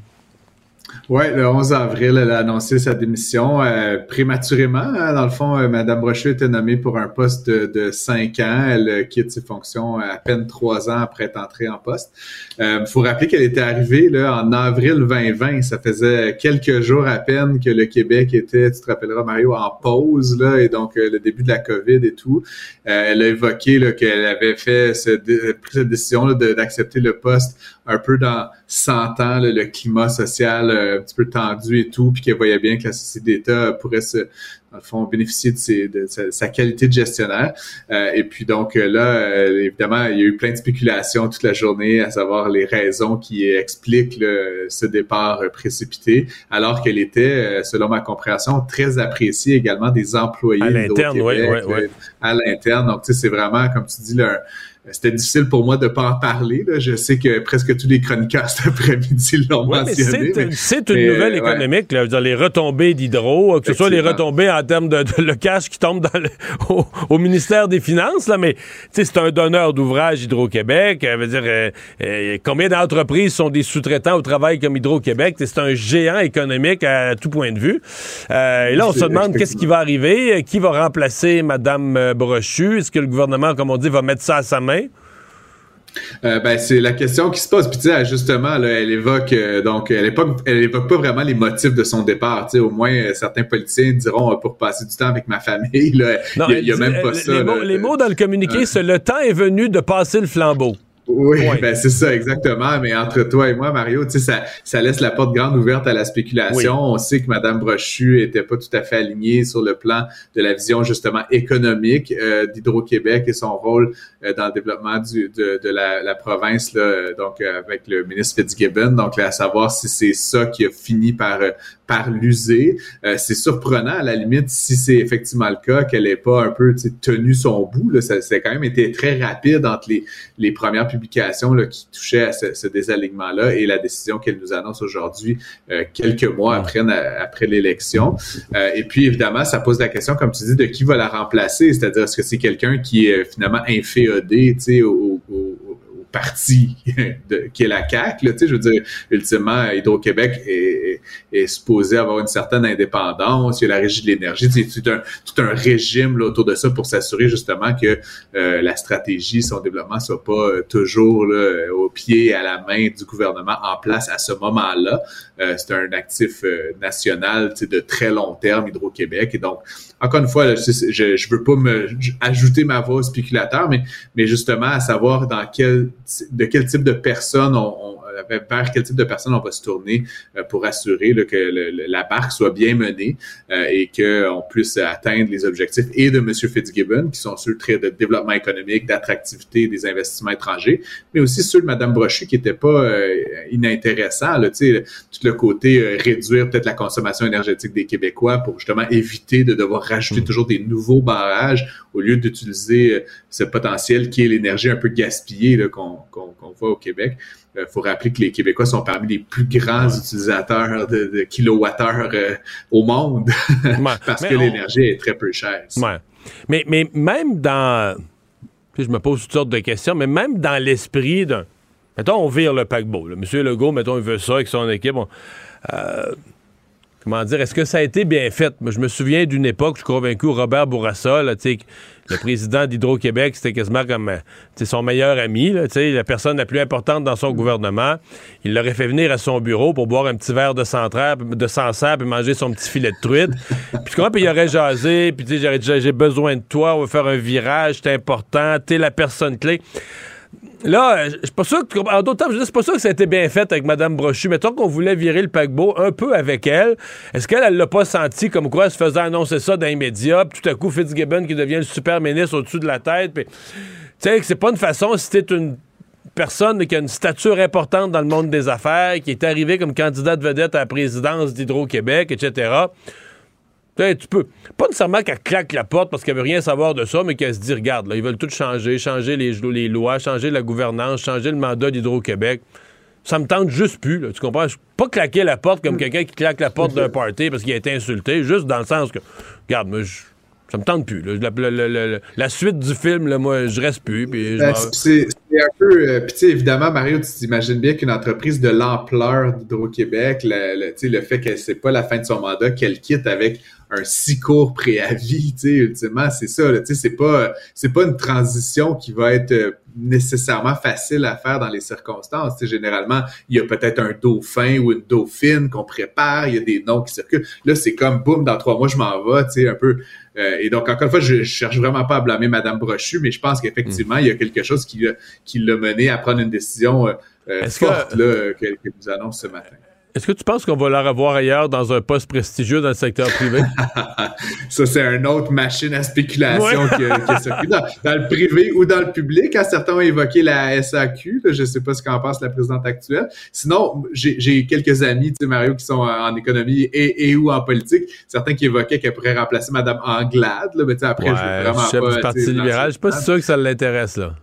Oui, le 11 avril, elle a annoncé sa démission euh, prématurément. Hein. Dans le fond, euh, Mme Brochu était nommée pour un poste de, 5 ans. Elle euh, quitte ses fonctions à peine trois ans après être entrée en poste. Il faut rappeler qu'elle était arrivée là, en avril 2020. Ça faisait quelques jours à peine que le Québec était, tu te rappelleras Mario, en pause, là, et donc le début de la COVID et tout. elle a évoqué qu'elle avait fait pris cette décision d'accepter le poste un peu dans sentant le climat social euh, un petit peu tendu et tout, puis qu'elle voyait bien que la société d'État pourrait se, dans le fond, bénéficier de, sa, qualité de gestionnaire. Euh, et puis donc euh, là, évidemment, il y a eu plein de spéculations toute la journée, à savoir les raisons qui expliquent ce départ précipité, alors qu'elle était, selon ma compréhension, très appréciée également des employés à l'interne, oui, oui, oui. à l'interne. Donc, tu sais, c'est vraiment, comme tu dis, là, c'était difficile pour moi de pas en parler. Là. Je sais que presque tous les chroniqueurs cet après-midi l'ont mentionné. C'est une nouvelle économique, là, les retombées d'hydro, que ce soit les retombées en termes de, le cash qui tombe au, ministère des Finances, là, mais c'est un donneur d'ouvrage Hydro-Québec. Euh, dire, euh, euh, combien d'entreprises sont des sous-traitants au travail comme Hydro-Québec? C'est un géant économique à tout point de vue. et là, on se demande qu'est-ce qui va arriver, qui va remplacer Mme Brochu? Est-ce que le gouvernement, comme on dit, va mettre ça à sa main? Euh, ben, c'est la question qui se pose. Puis, tu sais, justement, elle évoque, euh, donc, elle évoque, elle évoque pas vraiment les motifs de son départ. Tu sais, au moins, euh, certains politiciens diront pour passer du temps avec ma famille. Là, il n'y a, même pas ça. Les, mots, dans le communiqué, c'est le temps est venu de passer le flambeau. Oui, ben c'est ça, exactement. Mais entre toi et moi, Mario, tu sais, ça, ça laisse la porte grande ouverte à la spéculation. On sait que Mme Brochu était pas tout à fait alignée sur le plan de la vision justement économique euh, d'Hydro-Québec et son rôle euh, dans le développement du, de, de la, la, province, là, donc euh, avec le ministre Fitzgibbon. Donc, à savoir si c'est ça qui a fini par par l'user. c'est surprenant à la limite si c'est effectivement le cas qu'elle ait pas un peu tenu son bout. Là. Ça, ça a quand même été très rapide entre les, les premières publication là, qui touchait à ce, désalignement-là et la décision qu'elle nous annonce aujourd'hui, euh, quelques mois après, après l'élection. Euh, et puis, évidemment, ça pose la question, comme tu dis, de qui va la remplacer, c'est-à-dire est-ce que c'est quelqu'un qui est finalement inféodé au, au, parti qui est la CAQ. Là, je veux dire, ultimement, Hydro-Québec est, est, supposé avoir une certaine indépendance. Il y a la régie de l'énergie. C'est tout un, tout un régime là, autour de ça pour s'assurer justement que euh, la stratégie, son développement soit pas euh, toujours là, au pied et à la main du gouvernement en place à ce moment-là. Euh, c'est un actif national de très long terme, Hydro-Québec. Et donc, encore une fois, je, je veux pas me ajouter ma voix spéculateur, mais, mais justement à savoir dans quel de quel type de personne on, vers quel type de personne on va se tourner euh, pour assurer que la barque soit bien menée euh, et qu'on puisse atteindre les objectifs et de M. Fitzgibbon, qui sont ceux de développement économique, d'attractivité des investissements étrangers, mais aussi ceux de Mme Brochu qui n'étaient pas euh, inintéressants. Là, tout le côté réduire peut-être la consommation énergétique des Québécois pour justement éviter de devoir rajouter mm. toujours des nouveaux barrages au lieu d'utiliser ce potentiel qui est l'énergie un peu gaspillée qu'on voit au Québec. Il euh, faut rappeler que les Québécois sont parmi les plus grands utilisateurs de, kilowattheures euh, au monde parce que l'énergie est très peu chère. Mais, mais même dans... Je me pose toutes sortes de questions, mais même dans l'esprit d'un... Mettons, on vire le paquebot. Monsieur Legault, mettons, il veut ça avec son équipe. Euh, comment dire, est-ce que ça a été bien fait? Je me souviens d'une époque, je suis convaincu, Robert Bourassa, le président d'Hydro-Québec, c'était quasiment comme euh, son meilleur ami, la personne la plus importante dans son gouvernement. Il l'aurait fait venir à son bureau pour boire un petit verre de centraire, de et manger son petit filet de truite. puis comment, puis il aurait jasé, puis j'ai besoin de toi, on va faire un virage, c'est important, t'es la personne clé. Là, je suis pas sûr que. En d'autres termes, je suis pas sûr que ça a été bien fait avec Mme Brochu. Mettons qu'on voulait virer le paquebot un peu avec elle. Est-ce qu'elle, elle l'a pas senti comme quoi elle se faisait annoncer ça dans les médias, puis tout à coup, Fitzgibbon qui devient le super ministre au-dessus de la tête, puis. Tu sais, c'est pas une façon, si t'es une personne qui a une stature importante dans le monde des affaires, qui est arrivée comme candidate vedette à la présidence d'Hydro-Québec, etc tu peux, pas nécessairement qu'elle claque la porte parce qu'elle veut rien savoir de ça, mais qu'elle se dit, regarde, là, ils veulent tout changer, changer les, les lois, changer la gouvernance, changer le mandat d'Hydro-Québec. Ça me tente juste plus, tu comprends? Pas claquer la porte comme quelqu'un qui claque la porte d'un party parce qu'il a été insulté, juste dans le sens que, regarde, moi, ça me tente plus. La, suite du film, là, moi, je reste plus. Ben, c'est un peu. Euh, puis, tu sais, évidemment, Mario, tu t'imagines bien qu'une entreprise de l'ampleur d'Hydro-Québec, le, le, le fait que c'est pas la fin de son mandat, qu'elle quitte avec un si court préavis, tu sais, ultimement, c'est ça, tu sais, c'est pas, c'est pas une transition qui va être euh, nécessairement facile à faire dans les circonstances. Tu sais, généralement, il y a peut-être un dauphin ou une dauphine qu'on prépare, il y a des noms qui circulent. Là, c'est comme, boum, dans trois mois, je m'en vais, tu sais, un peu. Euh, et donc, encore une fois, je, je, cherche vraiment pas à blâmer Madame Brochu, mais je pense qu'effectivement, mm. il y a quelque chose qui, qui l'a mené à prendre une décision euh, forte, là, qu'elle nous annonce ce matin. Est-ce que tu penses qu'on va la revoir ailleurs dans un poste prestigieux dans le secteur privé? ça, c'est une autre machine à spéculation qui, qui dans, dans, le privé ou dans le public. Hein, certains ont évoqué la SAQ. je ne sais pas ce qu'en pense la présidente actuelle. Sinon, j'ai quelques amis, tu sais, Mario, qui sont en, économie et, et, ou en politique. Certains qui évoquaient qu'elle pourrait remplacer Mme Anglade. Là, mais après, je veux vraiment chef du Parti libéral. Je suis pas sûr que ça l'intéresse, là.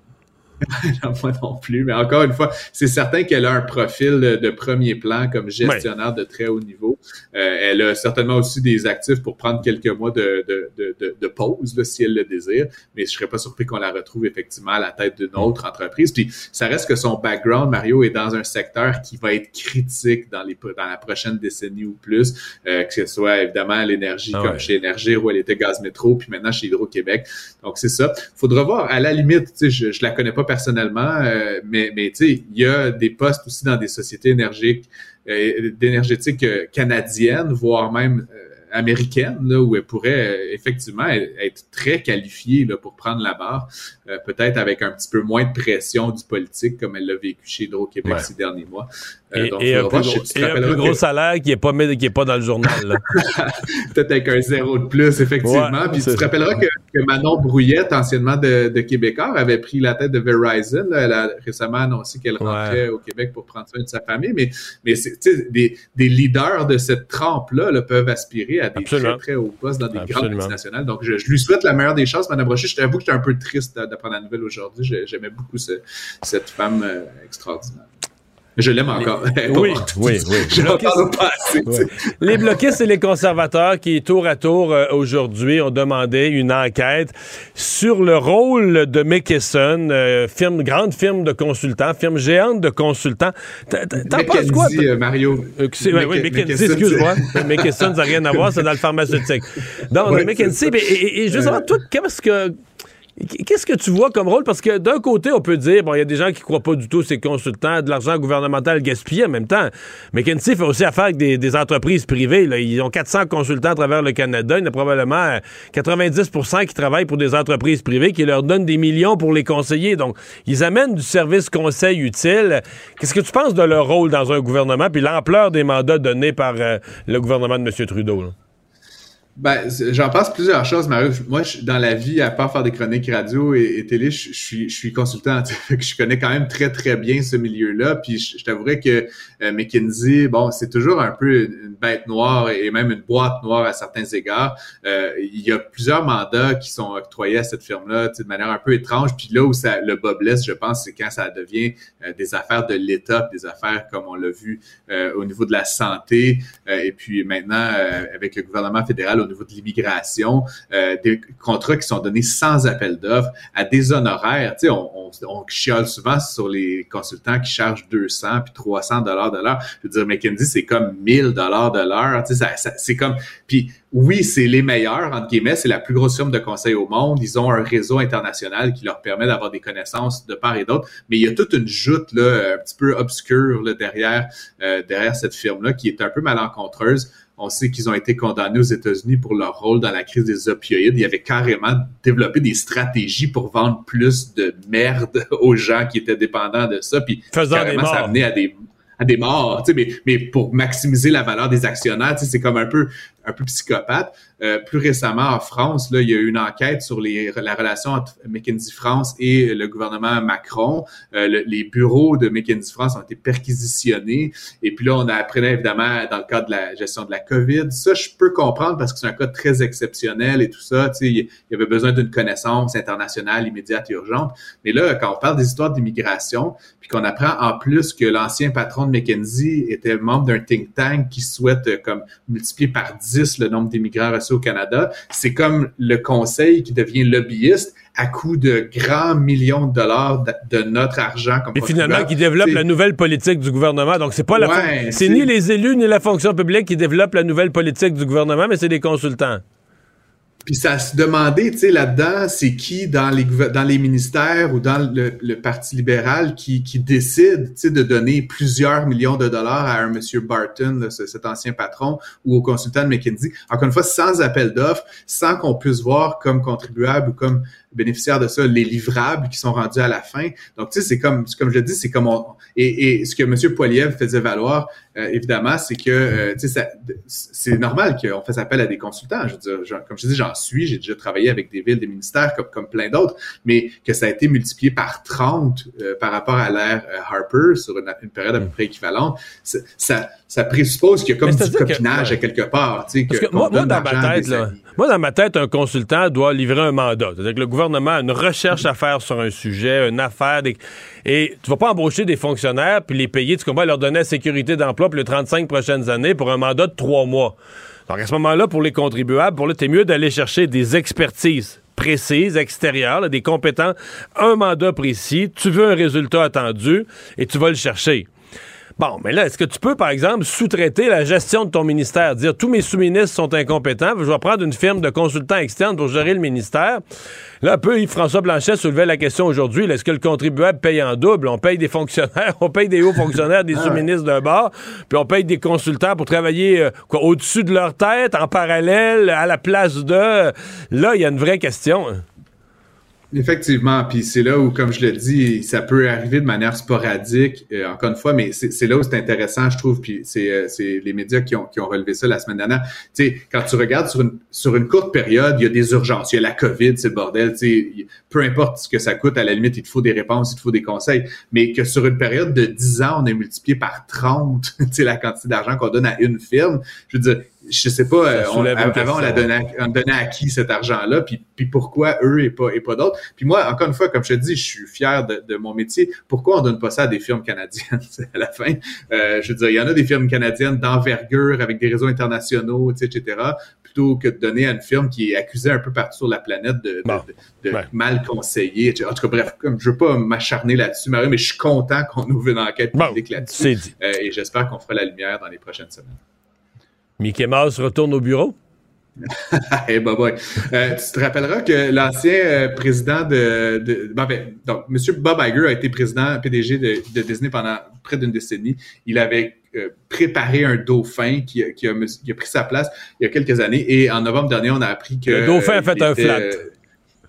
Moi non plus, mais encore une fois, c'est certain qu'elle a un profil de, premier plan comme gestionnaire de très haut niveau. Euh, elle a certainement aussi des actifs pour prendre quelques mois de, de, de, pause si elle le désire, mais je serais pas surpris qu'on la retrouve effectivement à la tête d'une autre entreprise. Puis ça reste que son background, Mario, est dans un secteur qui va être critique dans, les, dans la prochaine décennie ou plus, euh, que ce soit évidemment l'énergie ah comme chez Énergie où elle était Gaz Métro, puis maintenant chez Hydro-Québec. Donc c'est ça. Faudra voir, à la limite, je, je la connais pas personnellement, euh, mais, tu sais, il y a des postes aussi dans des sociétés énergiques, euh, euh, canadiennes, voire même américaine, là, où elle pourrait effectivement être très qualifiée pour prendre la barre, peut-être avec un petit peu moins de pression du politique comme elle l'a vécu chez Hydro-Québec ces derniers mois. Euh, et, un, plus gros, salaire qui n'est pas, qui est pas dans le journal. Peut-être avec un zéro de plus, effectivement. Puis tu te rappelleras que, Manon Brouillette, anciennement de, de Québécois, avait pris la tête de Verizon. Elle a récemment annoncé qu'elle rentrait au Québec pour prendre soin de sa famille. Mais, mais des, des leaders de cette trempe-là peuvent aspirer à des très, très hauts postes dans des grandes multinationales. Donc, je, lui souhaite la meilleure des chances, Mme Brochu. Je t'avoue que j'étais un peu triste d'apprendre la nouvelle aujourd'hui. J'aimais beaucoup cette femme euh, extraordinaire. Je l'aime encore. oui, oui, oui. Je pas assez, Les bloquistes et les conservateurs qui, tour à tour, euh, aujourd'hui, ont demandé une enquête sur le rôle de McKesson, euh, firme, grande firme de consultants, firme géante de consultants. T'en penses quoi? Euh, Mario? oui, McKenzie, excuse-moi. McKesson, ça n'a rien à voir, c'est dans le pharmaceutique. Donc, ouais, McKenzie, et, et, justement, toi, qu'est-ce que Qu'est-ce que tu vois comme rôle? Parce que d'un côté, on peut dire, bon, il y a des gens qui croient pas du tout ces consultants, de l'argent gouvernemental gaspillé en même temps. McKinsey fait aussi affaire avec des, entreprises privées. Ils ont 400 consultants à travers le Canada. Il y en a probablement 90% qui travaillent pour des entreprises privées qui leur donnent des millions pour les conseiller. Donc, ils amènent du service conseil utile. Qu'est-ce que tu penses de leur rôle dans un gouvernement puis l'ampleur des mandats donnés par euh, le gouvernement de M. Trudeau? Ben, j'en passe plusieurs choses, Mario. Moi, je, dans la vie, à part faire des chroniques radio et, télé, je, suis, je suis consultant. je connais quand même très, très bien ce milieu-là. Puis je, t'avouerais que euh, McKinsey, bon, c'est toujours un peu une, bête noire et même une boîte noire à certains égards. Euh, il y a plusieurs mandats qui sont octroyés à cette firme-là de manière un peu étrange. Puis là où ça, le blesse, je pense, c'est quand ça devient euh, des affaires de l'État, des affaires comme on l'a vu au niveau de la santé. et puis maintenant, avec le gouvernement fédéral au niveau de l'immigration, euh, des contrats qui sont donnés sans appel d'offres à des honoraires. Tu sais, on, on, on, chiale souvent sur les consultants qui chargent 200 puis 300 dollars de l'heure. Je veux dire, McKinsey, c'est comme 1000 dollars de l'heure. Tu sais, ça, c'est comme... Puis oui, c'est les meilleurs, entre guillemets, c'est la plus grosse firme de conseil au monde. Ils ont un réseau international qui leur permet d'avoir des connaissances de part et d'autre. Mais il y a toute une joute là, un petit peu obscure là, derrière, euh, derrière cette firme-là qui est un peu malencontreuse. On sait qu'ils ont été condamnés aux États-Unis pour leur rôle dans la crise des opioïdes. Ils avaient carrément développé des stratégies pour vendre plus de merde aux gens qui étaient dépendants de ça. Puis carrément, ça amenait à des à des morts, mais, mais pour maximiser la valeur des actionnaires, c'est comme un peu un peu psychopathe. Euh, plus récemment, en France, là, il y a eu une enquête sur les, la relation entre McKinsey France et le gouvernement Macron. Euh, les bureaux de McKinsey France ont été perquisitionnés. Et puis là, on a appris évidemment dans le cadre de la gestion de la COVID. Ça, je peux comprendre parce que c'est un cas très exceptionnel et tout ça. Il y avait besoin d'une connaissance internationale immédiate et urgente. Mais là, quand on parle des histoires d'immigration, puis qu'on apprend en plus que l'ancien patron de McKinsey était membre d'un think tank qui souhaite euh, comme multiplier par 10 10 le nombre d'immigrants reçus au Canada. C'est comme le conseil qui devient lobbyiste à coût de grands millions de dollars de, notre argent. Comme Et finalement, qui développe la nouvelle politique du gouvernement. Donc, c'est pas la, c'est ni les élus ni la fonction publique qui développent la nouvelle politique du gouvernement, mais c'est des consultants. Puis ça se demandait, tu sais, là-dedans, c'est qui dans les ministères ou dans le, Parti libéral qui, qui décide, tu sais, de donner plusieurs millions de dollars à un monsieur Barton, cet ancien patron, ou au consultant de McKinsey. Encore une fois, sans appel d'offres, sans qu'on puisse voir comme contribuable ou comme bénéficiaires de ça les livrables qui sont rendus à la fin. Donc, tu sais, c'est comme, comme je le dis, c'est comme on, et, et, ce que M. Poiliev faisait valoir, euh, évidemment, c'est que, euh, tu sais, c'est normal qu'on fasse appel à des consultants. Je veux dire, comme je dis, j'en suis, j'ai déjà travaillé avec des villes, des ministères comme, comme plein d'autres, mais que ça a été multiplié par 30 euh, par rapport à l'ère Harper sur une, une, période à peu près équivalente, ça, ça présuppose qu'il y a comme du copinage à quelque part. Tu sais, que, moi, moi dans ma tête, là, moi, dans ma tête, un consultant doit livrer un mandat. C'est-à-dire que le gouvernement a une recherche à faire sur un sujet, une affaire, et tu vas pas embaucher des fonctionnaires puis les payer, tu comprends, leur donner la sécurité d'emploi pour les 35 prochaines années pour un mandat de trois mois. Donc, à ce moment-là, pour les contribuables, pour là, t'es mieux d'aller chercher des expertises précises, extérieures, des compétents, un mandat précis, tu veux un résultat attendu et tu vas le chercher. Bon, mais là, est-ce que tu peux, par exemple, sous-traiter la gestion de ton ministère? Dire tous mes sous-ministres sont incompétents, je vais prendre une firme de consultants externes pour gérer le ministère. Là, un peu, Yves-François Blanchet soulevait la question aujourd'hui, est-ce que le contribuable paye en double? On paye des fonctionnaires, on paye des hauts fonctionnaires, des ah sous-ministres d'un bord, puis on paye des consultants pour travailler euh, au-dessus de leur tête, en parallèle, à la place de... Là, il y a une vraie question. Effectivement, puis c'est là où, comme je le dis, ça peut arriver de manière sporadique, euh, encore une fois, mais c'est là où c'est intéressant, je trouve, puis c'est euh, les médias qui ont, qui ont relevé ça la semaine dernière. Tu sais, quand tu regardes sur une, sur une courte période, il y a des urgences, il y a la COVID, c'est le bordel, tu sais, peu importe ce que ça coûte, à la limite, il te faut des réponses, il te faut des conseils, mais que sur une période de 10 ans, on est multiplié par 30, tu sais, la quantité d'argent qu'on donne à une firme, je veux dire, je sais pas, euh, on, avant on la donnait, on donnait à qui cet argent-là, puis, puis pourquoi eux et pas et pas d'autres. Puis moi, encore une fois, comme je te dis, je suis fier de, de mon métier. Pourquoi on donne pas ça à des firmes canadiennes à la fin? Euh, Je veux dire, il y en a des firmes canadiennes d'envergure avec des réseaux internationaux, etc., plutôt que de donner à une firme qui est accusée un peu partout sur la planète de, de, mal conseiller. En tout cas, bref, comme je veux pas m'acharner là-dessus, Mario, mais je suis content qu'on ouvre une enquête publique là-dessus. Euh, et j'espère qu'on fera la lumière dans les prochaines semaines. Mickey Mouse retourne au bureau? hey, bye. Euh, tu te rappelleras que l'ancien euh, président de, de ben, donc M. Bob Iger a été président PDG de, Disney pendant près d'une décennie. Il avait euh, préparé un dauphin qui, qui, a, qui, a, pris sa place il y a quelques années et en novembre dernier on a appris que le dauphin a fait un flat.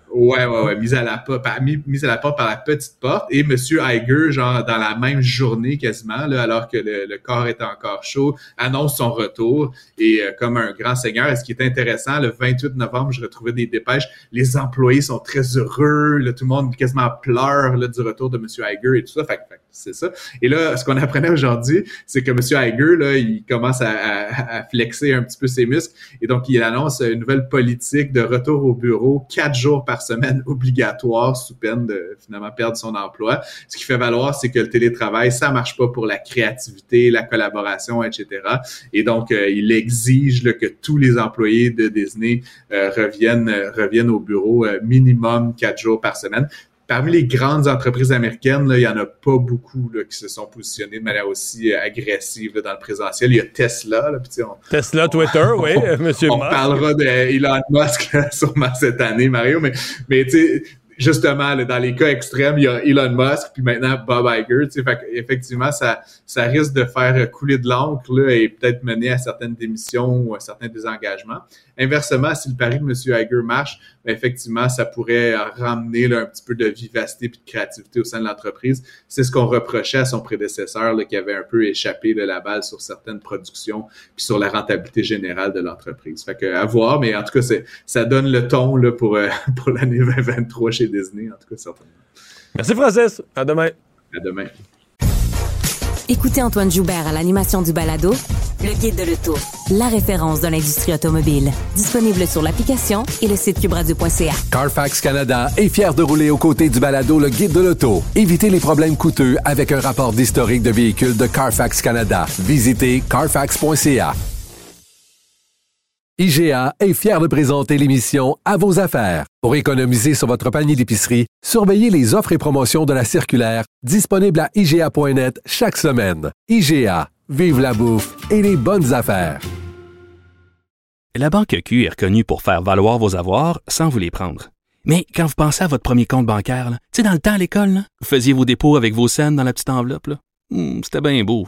Ouais, ouais, ouais, mise à la porte, mise à la porte par la petite porte. Et Monsieur Iger, genre dans la même journée quasiment, là, alors que le, corps est encore chaud, annonce son retour. Et euh, comme un grand seigneur, et ce qui est intéressant, le 28 novembre, je retrouvais des dépêches. Les employés sont très heureux, là, tout le monde quasiment pleure là, du retour de Monsieur Iger et tout ça. Fait, fait c'est ça. Et là, ce qu'on apprenait aujourd'hui, c'est que M. Iger, là, il commence à, flexer un petit peu ses muscles. Et donc, il annonce une nouvelle politique de retour au bureau, quatre jours par semaine obligatoire, sous peine de finalement perdre son emploi. Ce qui fait valoir, c'est que le télétravail, ça marche pas pour la créativité, la collaboration, etc. Et donc, euh, il exige que tous les employés de Disney euh, reviennent, reviennent au bureau euh, minimum quatre jours par semaine parmi les grandes entreprises américaines, là, il y en a pas beaucoup là, qui se sont positionnées de manière aussi euh, agressive là, dans le présentiel. Il y a Tesla. Là, Tesla, Twitter, oui, Monsieur On parlera d'Elon Musk là, sûrement cette année, Mario, mais, mais tu sais, justement, là, dans les cas extrêmes, il y a Elon Musk, puis maintenant Bob Iger. Tu fait effectivement, ça, ça risque de faire couler de l'encre et peut-être mener à certaines démissions ou à certains désengagements. Inversement, si le pari de M. Iger marche, ben, effectivement, ça pourrait ramener un petit peu de vivacité et de créativité au sein de l'entreprise. C'est ce qu'on reprochait à son prédécesseur là, qui avait un peu échappé de la balle sur certaines productions puis sur la rentabilité générale de l'entreprise. Fait que à voir, mais en tout cas, ça donne le ton là, pour, euh, pour l'année 2023 chez Disney, en tout cas, certainement. Merci, Francis. À demain. À demain. Écoutez Antoine Joubert à l'animation du balado Le Guide de l'Auto, la référence de l'industrie automobile. Disponible sur l'application et le site cubradio.ca. Carfax Canada est fier de rouler aux côtés du balado Le Guide de l'Auto. Évitez les problèmes coûteux avec un rapport d'historique de véhicules de Carfax Canada. Visitez carfax.ca. IGA est fier de présenter l'émission À vos affaires. Pour économiser sur votre panier d'épicerie, surveillez les offres et promotions de la circulaire disponible à IGA.net chaque semaine. IGA, vive la bouffe et les bonnes affaires. La Banque Q est reconnue pour faire valoir vos avoirs sans vous les prendre. Mais quand vous pensez à votre premier compte bancaire, tu sais, dans le temps à l'école, vous faisiez vos dépôts avec vos scènes dans la petite enveloppe. Hmm, C'était bien beau.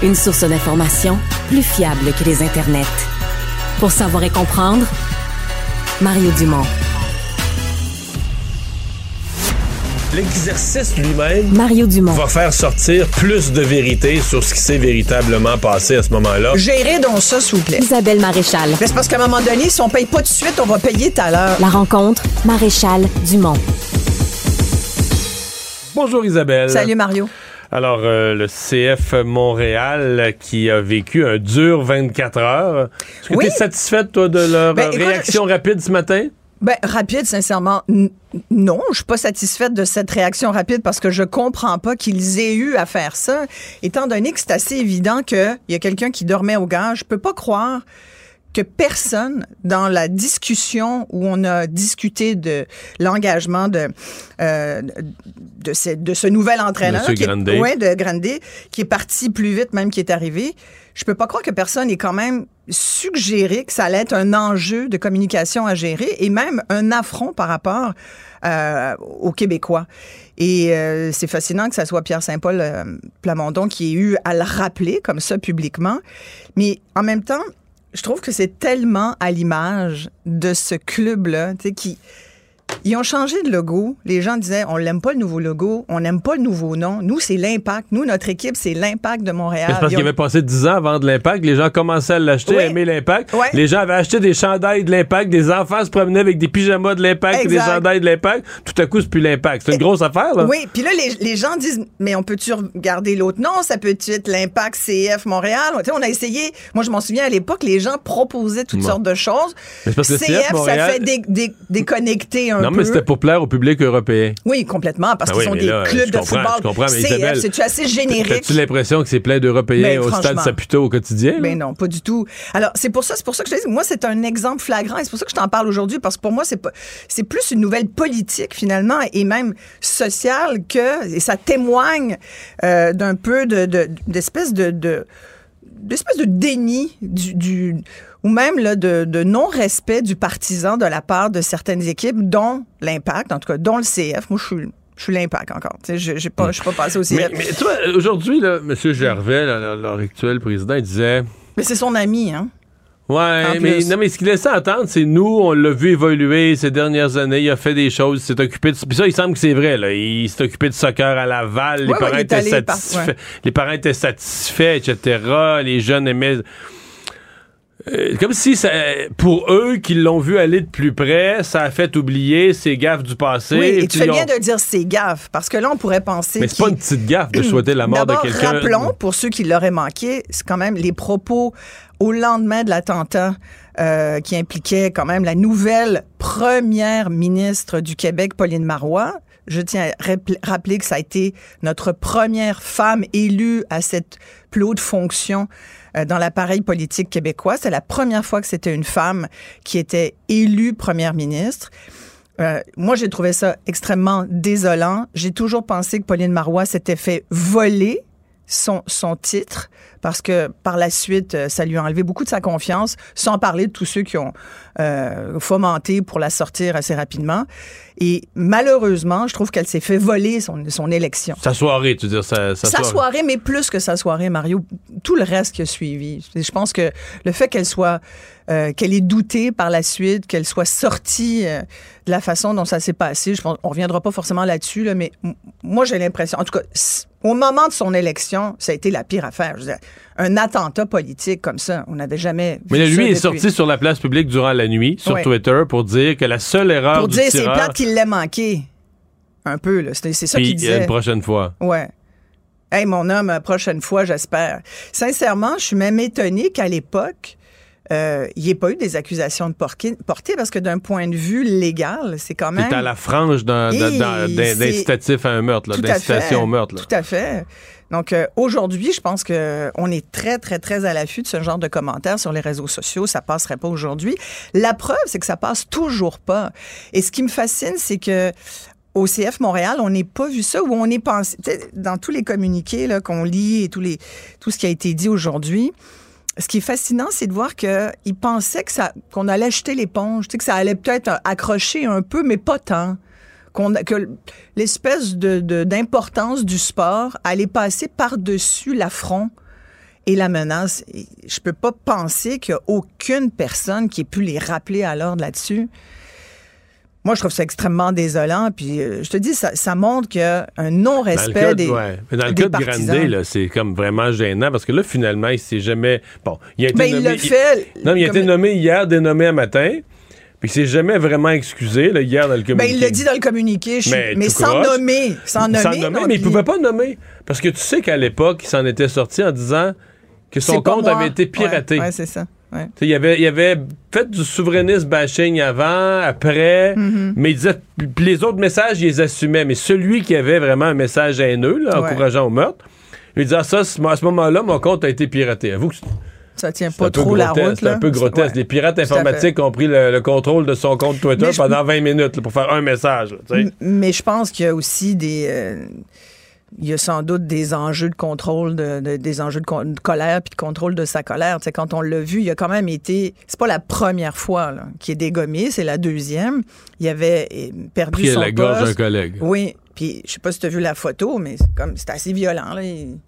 Une source d'information plus fiable que les internets. Pour savoir et comprendre, Mario Dumont. L'exercice lui-même Mario Dumont. va faire sortir plus de vérité sur ce qui s'est véritablement passé à ce moment-là. Gérez donc ça, s'il vous plaît. Isabelle Maréchal. Mais c'est parce qu'à un moment donné, si on paye pas tout de suite, on va payer tout à l'heure. La rencontre, Maréchal Dumont. Bonjour Isabelle. Salut Mario. Alors, euh, le CF Montréal qui a vécu un dur 24 heures. Est-ce que Oui. tu es satisfaite, toi, de leur Ben, euh, écoute, réaction rapide ce matin? Ben, rapide, sincèrement, non. Je suis pas satisfaite de cette réaction rapide parce que je comprends pas qu'ils aient eu à faire ça. Étant donné que c'est assez évident qu'il y a quelqu'un qui dormait au gaz, je peux pas croire que personne dans la discussion où on a discuté de l'engagement de euh, de, ce, de ce nouvel entraîneur qui est- ouais, de Grandet qui est parti plus vite même qui est arrivé je peux pas croire que personne ait quand même suggéré que ça allait être un enjeu de communication à gérer et même un affront par rapport euh, aux Québécois. Et euh, c'est fascinant que ça soit Pierre Saint-Paul Plamondon qui ait eu à le rappeler comme ça publiquement. Mais en même temps, je trouve que c'est tellement à l'image de ce club-là, tu sais, qui... Ils ont changé de logo. Les gens disaient, on l'aime pas le nouveau logo, on n'aime pas le nouveau nom. Nous, c'est l'impact. Nous, notre équipe, c'est l'impact de Montréal. C'est parce qu'il avait passé 10 ans à vendre l'impact. Les gens commençaient à l'acheter, Oui. à aimer l'impact. Les gens avaient acheté des chandails de l'impact. Des enfants se promenaient avec des pyjamas de l'impact et des chandails de l'impact. Tout à coup, c'est plus l'impact. C'est une grosse affaire, là. Oui, puis là, les, les gens disent, mais on peut-tu regarder l'autre nom? Ça peut être l'impact CF Montréal? On a essayé, moi je m'en souviens à l'époque, les gens proposaient toutes sortes de choses. Mais c'est parce que le CF CF, Montréal- ça fait dé- dé- déconnecter un Non, peu. mais c'était pour plaire au public européen. Oui, complètement, parce Ah qu'ils oui, sont des là, clubs de football. je comprends, mais CF, Isabelle, c'est-tu assez générique? As-tu l'impression que c'est plein d'Européens Ben, au stade. Saputo au quotidien? Mais non, pas du tout. Alors, c'est pour ça, c'est pour ça que je te dis, moi, c'est un exemple flagrant et c'est pour ça que je t'en parle aujourd'hui parce que pour moi, c'est pas, c'est plus une nouvelle politique finalement et même sociale que, et ça témoigne euh, d'un peu de, de- d'espèce de, de d'espèce de déni du, du- ou même là, de, de non-respect du partisan de la part de certaines équipes, dont l'impact, en tout cas, dont le CF. Moi, je suis, je suis l'impact encore. Tu sais, Je pas, je suis pas passé au CF. Mais, mais toi, aujourd'hui, M. Gervais, là, leur, leur actuel président, il disait. Mais c'est son ami, hein? Ouais, mais, non, mais ce qu'il laissait entendre, c'est nous, on l'a vu évoluer ces dernières années, il a fait des choses, il s'est occupé de. Puis ça, il semble que c'est vrai, là. Il s'est occupé de soccer à Laval, les, Ouais, parents étaient par- satisfaits, ouais. les parents étaient satisfaits, etc. Les jeunes aimaient. Euh, comme si ça- pour eux qui l'ont vu aller de plus près, ça a fait oublier ces gaffes du passé. Oui, et tu fais bien ont- de dire c'est gaffe, parce que là, on pourrait penser. Mais c'est pas une petite gaffe de souhaiter la mort de quelqu'un. rappelons, pour ceux qui l'auraient manqué, c'est quand même les propos au lendemain de l'attentat euh, qui impliquait quand même la nouvelle première ministre du Québec, Pauline Marois. Je tiens à rappel- rappeler que ça a été notre première femme élue à cette plus haute fonction dans l'appareil politique québécois. C'est la première fois que c'était une femme qui était élue première ministre. Euh, moi, j'ai trouvé ça extrêmement désolant. J'ai toujours pensé que Pauline Marois s'était fait voler son, son titre parce que par la suite, euh, ça lui a enlevé beaucoup de sa confiance, sans parler de tous ceux qui ont euh, fomenté pour la sortir assez rapidement. Et malheureusement, je trouve qu'elle s'est fait voler son, son élection. Sa soirée, tu veux dire, sa, sa Sa soirée, mais plus que sa soirée, Mario, tout le reste qui a suivi. Je pense que le fait qu'elle soit, euh, qu'elle ait douté par la suite, qu'elle soit sortie euh, de la façon dont ça s'est passé, je pense, on reviendra pas forcément là-dessus, là, mais moi j'ai l'impression, en tout cas, Au moment de son élection, ça a été la pire affaire. Je veux dire, un attentat politique comme ça, on n'avait jamais vu Mais ça lui est depuis. sorti sur la place publique durant la nuit, sur Ouais. Twitter, pour dire que la seule erreur Pour du dire c'est plate qu'il l'ait manqué. Un peu, là. C'est ça qu'il euh, disait. une prochaine fois. Ouais. Hey, mon homme, prochaine fois, j'espère. Sincèrement, je suis même étonné qu'à l'époque, euh, il n'y ait pas eu des accusations de portées parce que d'un point de vue légal, c'est quand même. T'es à la frange d'un- c'est- d'incitatif à un meurtre, d'incitation au meurtre. là. Tout à fait. Donc euh, aujourd'hui, je pense que on est très très très à l'affût de ce genre de commentaires sur les réseaux sociaux. Ça passerait pas aujourd'hui. La preuve, c'est que ça passe toujours pas. Et ce qui me fascine, c'est que au CF Montréal, on n'est pas vu ça ou on est pensé dans tous les communiqués là, qu'on lit et tous les tout ce qui a été dit aujourd'hui. Ce qui est fascinant, c'est de voir qu'ils pensaient que ça, qu'on allait jeter l'éponge, que ça allait peut-être accrocher un peu, mais pas tant. Qu'on, que l'espèce de, de- d'importance du sport allait passer par-dessus l'affront et la menace. Je peux pas penser qu'il y a aucune personne qui ait pu les rappeler à l'ordre là-dessus. Moi, je trouve ça extrêmement désolant. Puis, euh, je te dis, ça, ça montre qu'il y a un non-respect des, ouais. Mais dans le cas de là, c'est comme vraiment gênant parce que là, finalement, il s'est jamais. Bon, il a été Ben, il nommé. l'a fait. Non, mais il a été nommé hier, dénommé un matin. Puis il s'est jamais vraiment excusé, là, hier, dans le Ben, communiqué. il l'a dit dans le communiqué, je- Mais sans croche. nommer. Sans nommer, Sans nommer, non, mais il pouvait pas nommer. Parce que tu sais qu'à l'époque, il s'en était sorti en disant que son compte avait été piraté. Ouais, ouais, c'est ça. Ouais. Il avait, il avait fait du souverainiste bashing avant, après, Mm-hmm. mais il disait, puis les autres messages, il les assumait. Mais celui qui avait vraiment un message haineux, là, Ouais. encourageant au meurtre, il disait, ah, ça, à ce moment-là, mon compte a été piraté. Avoue que Ça tient pas trop la route. c'est un peu grotesque. Ouais. Les pirates informatiques ont pris le, le contrôle de son compte Twitter je- pendant 20 minutes là, pour faire un message. là, Mais je pense qu'il y a aussi des. euh, il y a sans doute des enjeux de contrôle, de, de- des enjeux de, colère puis de contrôle de sa colère. Tu sais, quand on l'a vu, il a quand même été. C'est pas la première fois qu'il est dégommé, c'est la deuxième. Il avait euh, perdu Pris son la gorge d'un collègue. Oui, puis je sais pas si tu as vu la photo, mais c'est comme c'est assez violent. Là. Il-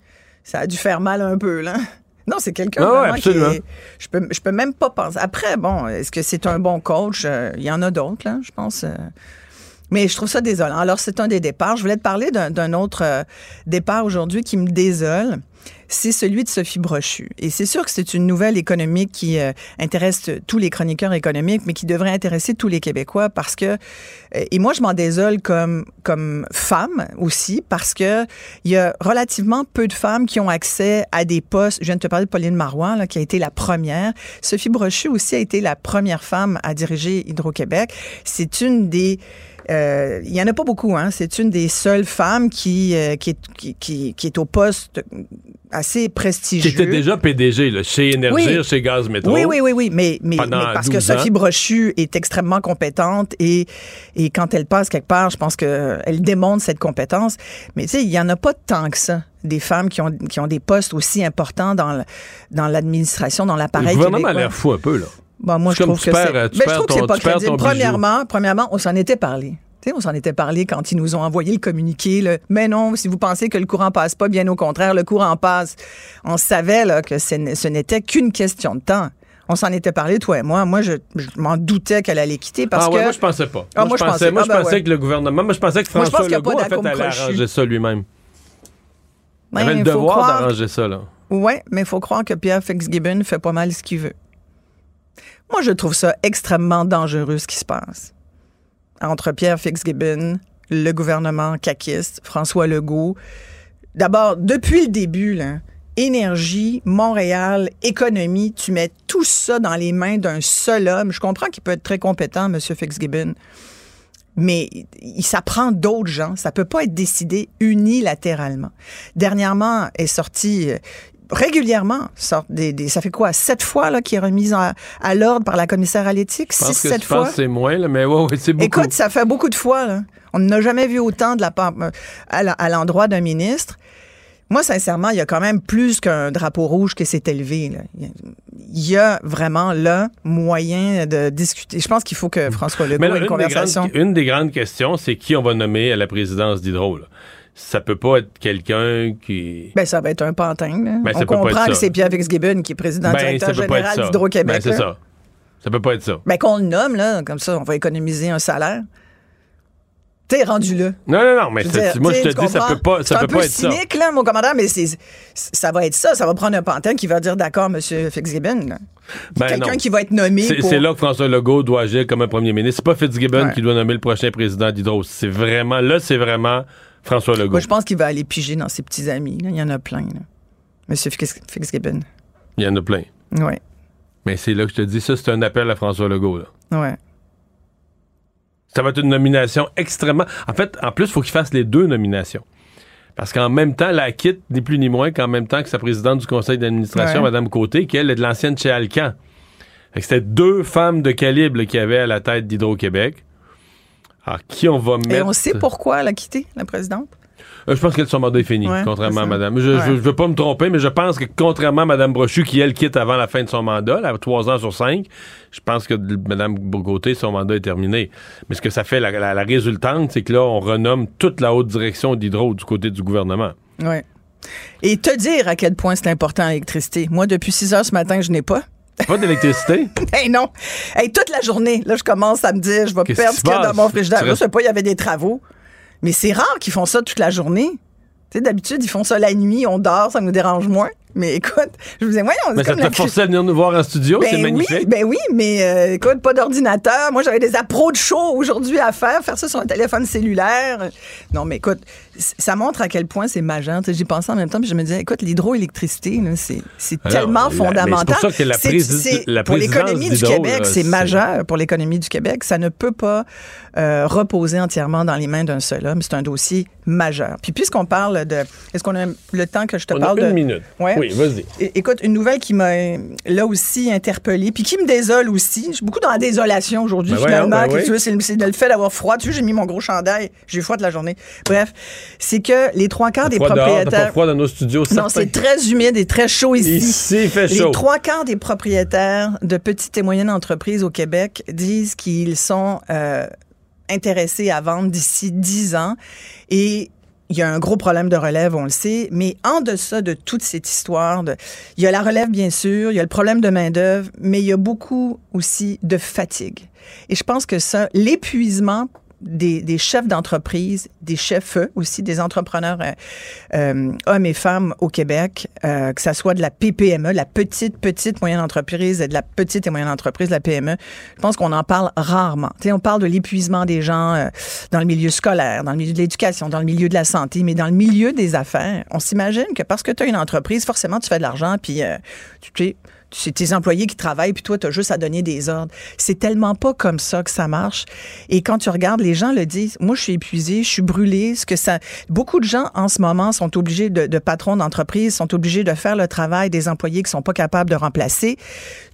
ça a dû faire mal un peu. là. Non, c'est quelqu'un Ah ouais, qui est- Je peux, je peux même pas penser. Après, bon, est-ce que c'est un bon coach? Euh, Il y en a d'autres, là, je pense. Mais je trouve ça désolant. Alors, c'est un des départs. Je voulais te parler d'un d'un autre euh, départ aujourd'hui qui me désole. C'est celui de Sophie Brochu. Et c'est sûr que c'est une nouvelle économique qui euh, intéresse tous les chroniqueurs économiques, mais qui devrait intéresser tous les Québécois parce que, euh, et moi je m'en désole comme, comme femme aussi, parce que il y a relativement peu de femmes qui ont accès à des postes. Je viens de te parler de Pauline Marois, là, qui a été la première. Sophie Brochu aussi a été la première femme à diriger Hydro-Québec. C'est une des euh, il y en a pas beaucoup, hein. C'est une des seules femmes qui, euh, qui, est, qui, qui, qui est au poste assez Qui prestigieux. était déjà PDG là, chez Énergir, Oui. chez Gaz Métro. Oui, oui, oui, oui, mais, mais, Pendant mais parce que 12 ans. Sophie Brochu est extrêmement compétente et, et quand elle passe quelque part, je pense qu'elle démontre cette compétence. Mais tu sais, il n'y en a pas tant que ça, des femmes qui ont, qui ont des postes aussi importants dans le- dans l'administration, dans Le l'appareil gouvernement a l'air fou un peu, là. Bon, moi, je comme trouve que c'est. Ben, je trouve que c'est pas crédible. Premièrement, premièrement, on s'en était parlé. Tu sais, on s'en était parlé quand ils nous ont envoyé le communiqué. là. Mais non, si vous pensez que le courant passe pas, bien au contraire, le courant passe. On savait là, que ce n'était qu'une question de temps. On s'en était parlé, toi et moi. Moi, je, je m'en doutais qu'elle allait quitter parce ah ouais, que. moi je pensais pas. Ah, moi, je pensais, moi, ah, je ben pensais ouais. que le gouvernement, moi je pensais que Moi, je pense François Legault a fait crochu. arranger ça lui-même. Il Ben, avait le devoir d'arranger ça là. Oui, mais il faut croire que Pierre Fitzgibbon fait pas mal ce qu'il veut. Moi, je trouve ça extrêmement dangereux ce qui se passe. Entre Pierre Fitzgibbon, le gouvernement caquiste, François Legault. D'abord, depuis le début, énergie, Montréal, économie, tu mets tout ça dans les mains d'un seul homme. Je comprends qu'il peut être très compétent, M. Fitzgibbon, mais il s'apprend d'autres gens. Ça peut pas être décidé unilatéralement. Dernièrement est sorti euh, régulièrement, sort des, des- ça fait quoi, sept fois là, qui est remise à, à l'ordre par la commissaire à l'éthique? Six, sept fois? c'est moins, là, mais ouais, ouais, c'est beaucoup. Écoute, ça fait beaucoup de fois. Là. On n'a jamais vu autant de la part euh, à l'endroit d'un ministre. Moi, sincèrement, il y a quand même plus qu'un drapeau rouge qui s'est élevé. là. Il y a- vraiment là moyen de discuter. Je pense qu'il faut que François Legault Mais ait là, une une, des conversation. grandes, une des grandes questions, c'est qui on va nommer à la présidence d'Hydro. Ça peut pas être quelqu'un qui. Ben, ça va être un pantin. là. Ben, ça On peut pas comprend que c'est Pierre Fitzgibbon qui est président Ben, directeur général d'Hydro-Québec. Ben, c'est ça. Ça peut pas être ça. Ben, qu'on le nomme, là, comme ça, on va économiser un salaire. T'es rendu là. Non, non, non, mais c'est- dire, moi, je te dis, ça peut pas, C'est ça un peut peu pas être ça. cynique, là, mon commandant, mais c'est, ça va être ça. Ça va prendre un pantin qui va dire d'accord, M. Fitzgibbon. Ben Quelqu'un qui va être nommé C'est pour... c'est là que François Legault doit agir comme un premier ministre. C'est pas Fitzgibbon Ouais. qui doit nommer le prochain président d'Hydro. C'est vraiment, là, c'est vraiment François Legault. Moi, je pense qu'il va aller piger dans ses petits amis. là. Il y en a plein. Là. M. Fix- Fitzgibbon. Il y en a plein. Oui, Mais c'est là que je te dis, ça, c'est un appel à François Legault, là. ouais. Ça va être une nomination extrêmement. En fait, en plus, il faut qu'il fasse les deux nominations. Parce qu'en même temps, la quitte, ni plus ni moins qu'en même temps que sa présidente du conseil d'administration, Ouais. Mme Côté, qui elle est de l'ancienne chez Alcan. C'était deux femmes de calibre qui avaient à la tête d'Hydro-Québec. Alors, qui on va mettre? Et on sait pourquoi elle a quitté, la présidente? Euh, je pense que son mandat est fini, Ouais, contrairement à. Madame. Je, Ouais. je, je veux pas me tromper, mais je pense que contrairement à Madame Brochu, qui elle quitte avant la fin de son mandat, là, trois ans sur cinq, je pense que Madame Bourgoté, son mandat est terminé. Mais ce que ça fait, la, la- la résultante, c'est que là, on renomme toute la haute direction d'Hydro du côté du gouvernement. Oui. Et te dire à quel point c'est important l'électricité. Moi, depuis 6 heures ce matin, je n'ai pas. Pas d'électricité? Hey non! Hey, toute la journée, là, je commence à me dire, je vais Qu'est-ce perdre ce qu'il y a dans mon frigidaire. Je restes- sais pas, il y avait des travaux. Mais c'est rare qu'ils font ça toute la journée. Tu sais, d'habitude, ils font ça la nuit, on dort, ça nous dérange moins. Mais écoute, je vous dis, voyons, Mais c'est ça t'a forcé à venir nous voir en studio, c'est ben oui, magnifique. ben oui, mais euh, écoute, pas d'ordinateur. Moi, j'avais des appros de show aujourd'hui à faire, faire ça sur un téléphone cellulaire. Non, mais écoute, ça montre à quel point c'est majeur. Sais, J'y pensais en même temps, puis je me disais, écoute, l'hydroélectricité, c'est tellement fondamental. c'est pour ça que la prési- la pour l'économie du Québec, c'est majeur pour l'économie du Québec. Ça ne peut pas euh, reposer entièrement dans les mains d'un seul homme. C'est un dossier majeur. Puis puisqu'on parle de... Est-ce qu'on a le temps que je te On a parle une de... minute. Ouais. Oui, vas-y. Écoute, une nouvelle qui m'a là aussi interpellée, puis qui me désole aussi. Je suis beaucoup dans la désolation aujourd'hui, Ben finalement. ben c'est le- fait d'avoir froid. Tu vois, j'ai mis mon gros chandail. J'ai eu froid de la journée. Bref, c'est que les trois quarts des Froid dehors, pas propriétaires. froid dans nos studios, Non, c'est très humide et très chaud ici. Ici, il fait chaud. Les trois quarts des propriétaires de petites et moyennes entreprises au Québec disent qu'ils sont euh, intéressés à vendre d'ici 10 ans. Et il y a un gros problème de relève, on le sait, mais en deçà de toute cette histoire, de, il y a la relève, bien sûr, il y a le problème de main-d'œuvre, mais il y a beaucoup aussi de fatigue. Et je pense que ça, l'épuisement des, des chefs d'entreprise, des chefs aussi, des entrepreneurs euh, euh, hommes et femmes au Québec, euh, que ça soit de la PPME, la petite, petite, moyenne entreprise, de la petite et moyenne entreprise, la PME, je pense qu'on en parle rarement. Tu sais, on parle de l'épuisement des gens euh, dans le milieu scolaire, dans le milieu de l'éducation, dans le milieu de la santé, mais dans le milieu des affaires, on s'imagine que parce que tu as une entreprise, forcément, tu fais de l'argent, puis euh, tu sais, c'est tes employés qui travaillent, puis toi, tu as juste à donner des ordres. C'est tellement pas comme ça que ça marche. Et quand tu regardes, les gens le disent. Moi, je suis épuisé, je suis brûlé. Ce que ça, beaucoup de gens en ce moment sont obligés de, de patrons d'entreprise, sont obligés de faire le travail des employés qui sont pas capables de remplacer.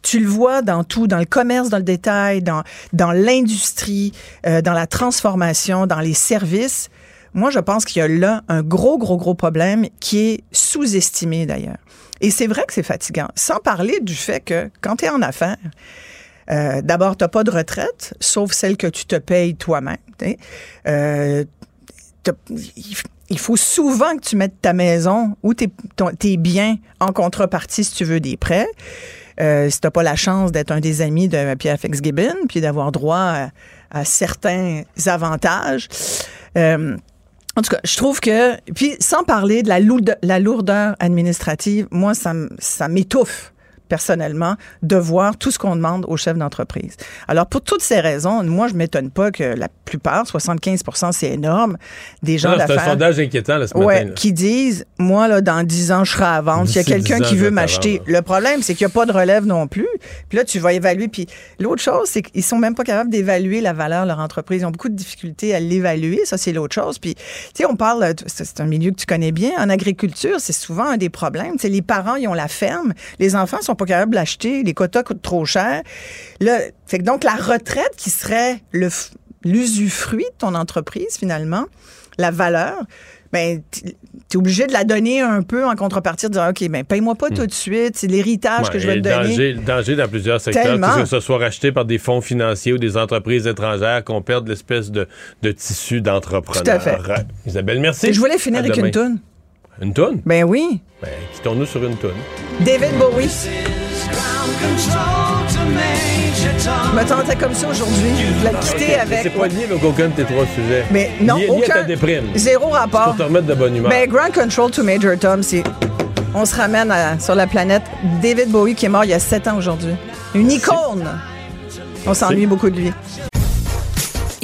Tu le vois dans tout, dans le commerce, dans le détail, dans dans l'industrie, euh, dans la transformation, dans les services. Moi, je pense qu'il y a là un gros, gros, gros problème qui est sous-estimé d'ailleurs. Et c'est vrai que c'est fatigant. Sans parler du fait que quand tu es en affaires, euh, d'abord, tu n'as pas de retraite, sauf celle que tu te payes toi-même. Euh, il- faut souvent que tu mettes ta maison ou tes, biens en contrepartie si tu veux des prêts. Euh, si tu n'as pas la chance d'être un des amis de Pierre Fitzgibbon, puis d'avoir droit à, certains avantages. En tout cas, je trouve que, puis sans parler de la, lourde- la lourdeur administrative, moi, ça m'étouffe personnellement de voir tout ce qu'on demande aux chefs d'entreprise. Alors pour toutes ces raisons, moi je m'étonne pas que la plupart, 75% c'est énorme, des gens C'est un d'affaires sondage inquiétant là, ce ouais, matin. là. qui disent moi là dans 10 ans je serai à vendre, s'il y a quelqu'un 10 ans, qui veut m'acheter. Le problème c'est qu'il n'y a pas de relève non plus. Puis là tu vas évaluer puis l'autre chose c'est qu'ils sont même pas capables d'évaluer la valeur de leur entreprise, ils ont beaucoup de difficultés à l'évaluer, ça c'est l'autre chose. Puis tu sais on parle c'est un milieu que tu connais bien en agriculture, c'est souvent un des problèmes, tu sais les parents ils ont la ferme, les enfants sont pas capables de l'acheter, les quotas coûtent trop cher. Là, fait que donc la retraite qui serait le l'usufruit de ton entreprise finalement, la valeur, ben tu es obligé de la donner un peu en contrepartie de dire OK, ben paye-moi pas tout de suite, c'est l'héritage Hmm. Ouais, que je vais te donner. danger, le danger dans plusieurs secteurs, Tellement. que ce soit racheté par des fonds financiers ou des entreprises étrangères, qu'on perde l'espèce de, de tissu d'entrepreneurs. Tout à fait. Isabelle, merci. Et je voulais finir À avec demain. une toune. Une toune? Ben oui, Ben, quittons-nous sur une toune. David Bowie. Je me tentais comme ça aujourd'hui. Je voulais quitter avec. C'est pas lié donc aucun de tes trois sujets. Mais non, lié, aucun. Lié à ta déprime. Zéro rapport. Pour te remettre de bonne humeur. Ben, Grand Control to Major Tom, c'est. On se ramène à- sur la planète David Bowie qui est mort il y a sept ans aujourd'hui. Une icône. On s'ennuie beaucoup de lui.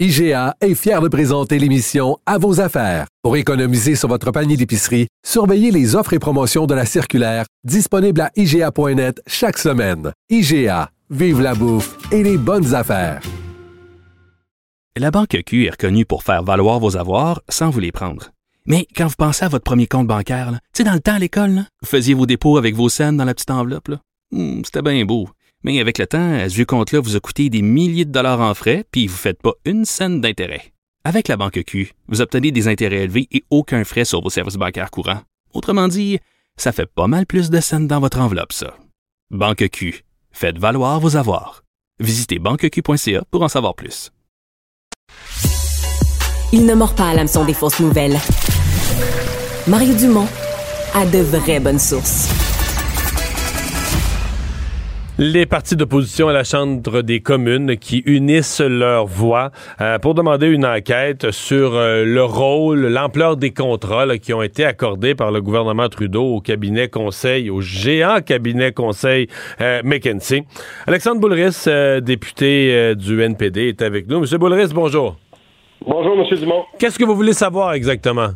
IGA est fier de présenter l'émission À vos affaires. Pour économiser sur votre panier d'épicerie, surveillez les offres et promotions de la circulaire disponible à IGA.net chaque semaine. IGA, vive la bouffe et les bonnes affaires. La Banque Q est reconnue pour faire valoir vos avoirs sans vous les prendre. Mais quand vous pensez à votre premier compte bancaire, tu sais, dans le temps à l'école, vous faisiez vos dépôts avec vos scènes dans la petite enveloppe. Hmm, C'était bien beau. Mais avec le temps, à ce compte-là vous a coûté des milliers de dollars en frais, puis vous ne faites pas une scène d'intérêt. Avec la Banque Q, vous obtenez des intérêts élevés et aucun frais sur vos services bancaires courants. Autrement dit, ça fait pas mal plus de scènes dans votre enveloppe, ça. Banque Q, faites valoir vos avoirs. Visitez banqueq.ca pour en savoir plus. Il ne mord pas à l'hameçon des fausses nouvelles. Mario Dumont a de vraies bonnes sources. Les partis d'opposition à la Chambre des communes qui unissent leurs voix euh, pour demander une enquête sur euh, le rôle, l'ampleur des contrats là, qui ont été accordés par le gouvernement Trudeau au cabinet conseil, au géant cabinet conseil euh, McKinsey. Alexandre Boulris, euh, député du NPD, est avec nous. Monsieur Boulris, bonjour. Bonjour, M. Dumont. Qu'est-ce que vous voulez savoir exactement?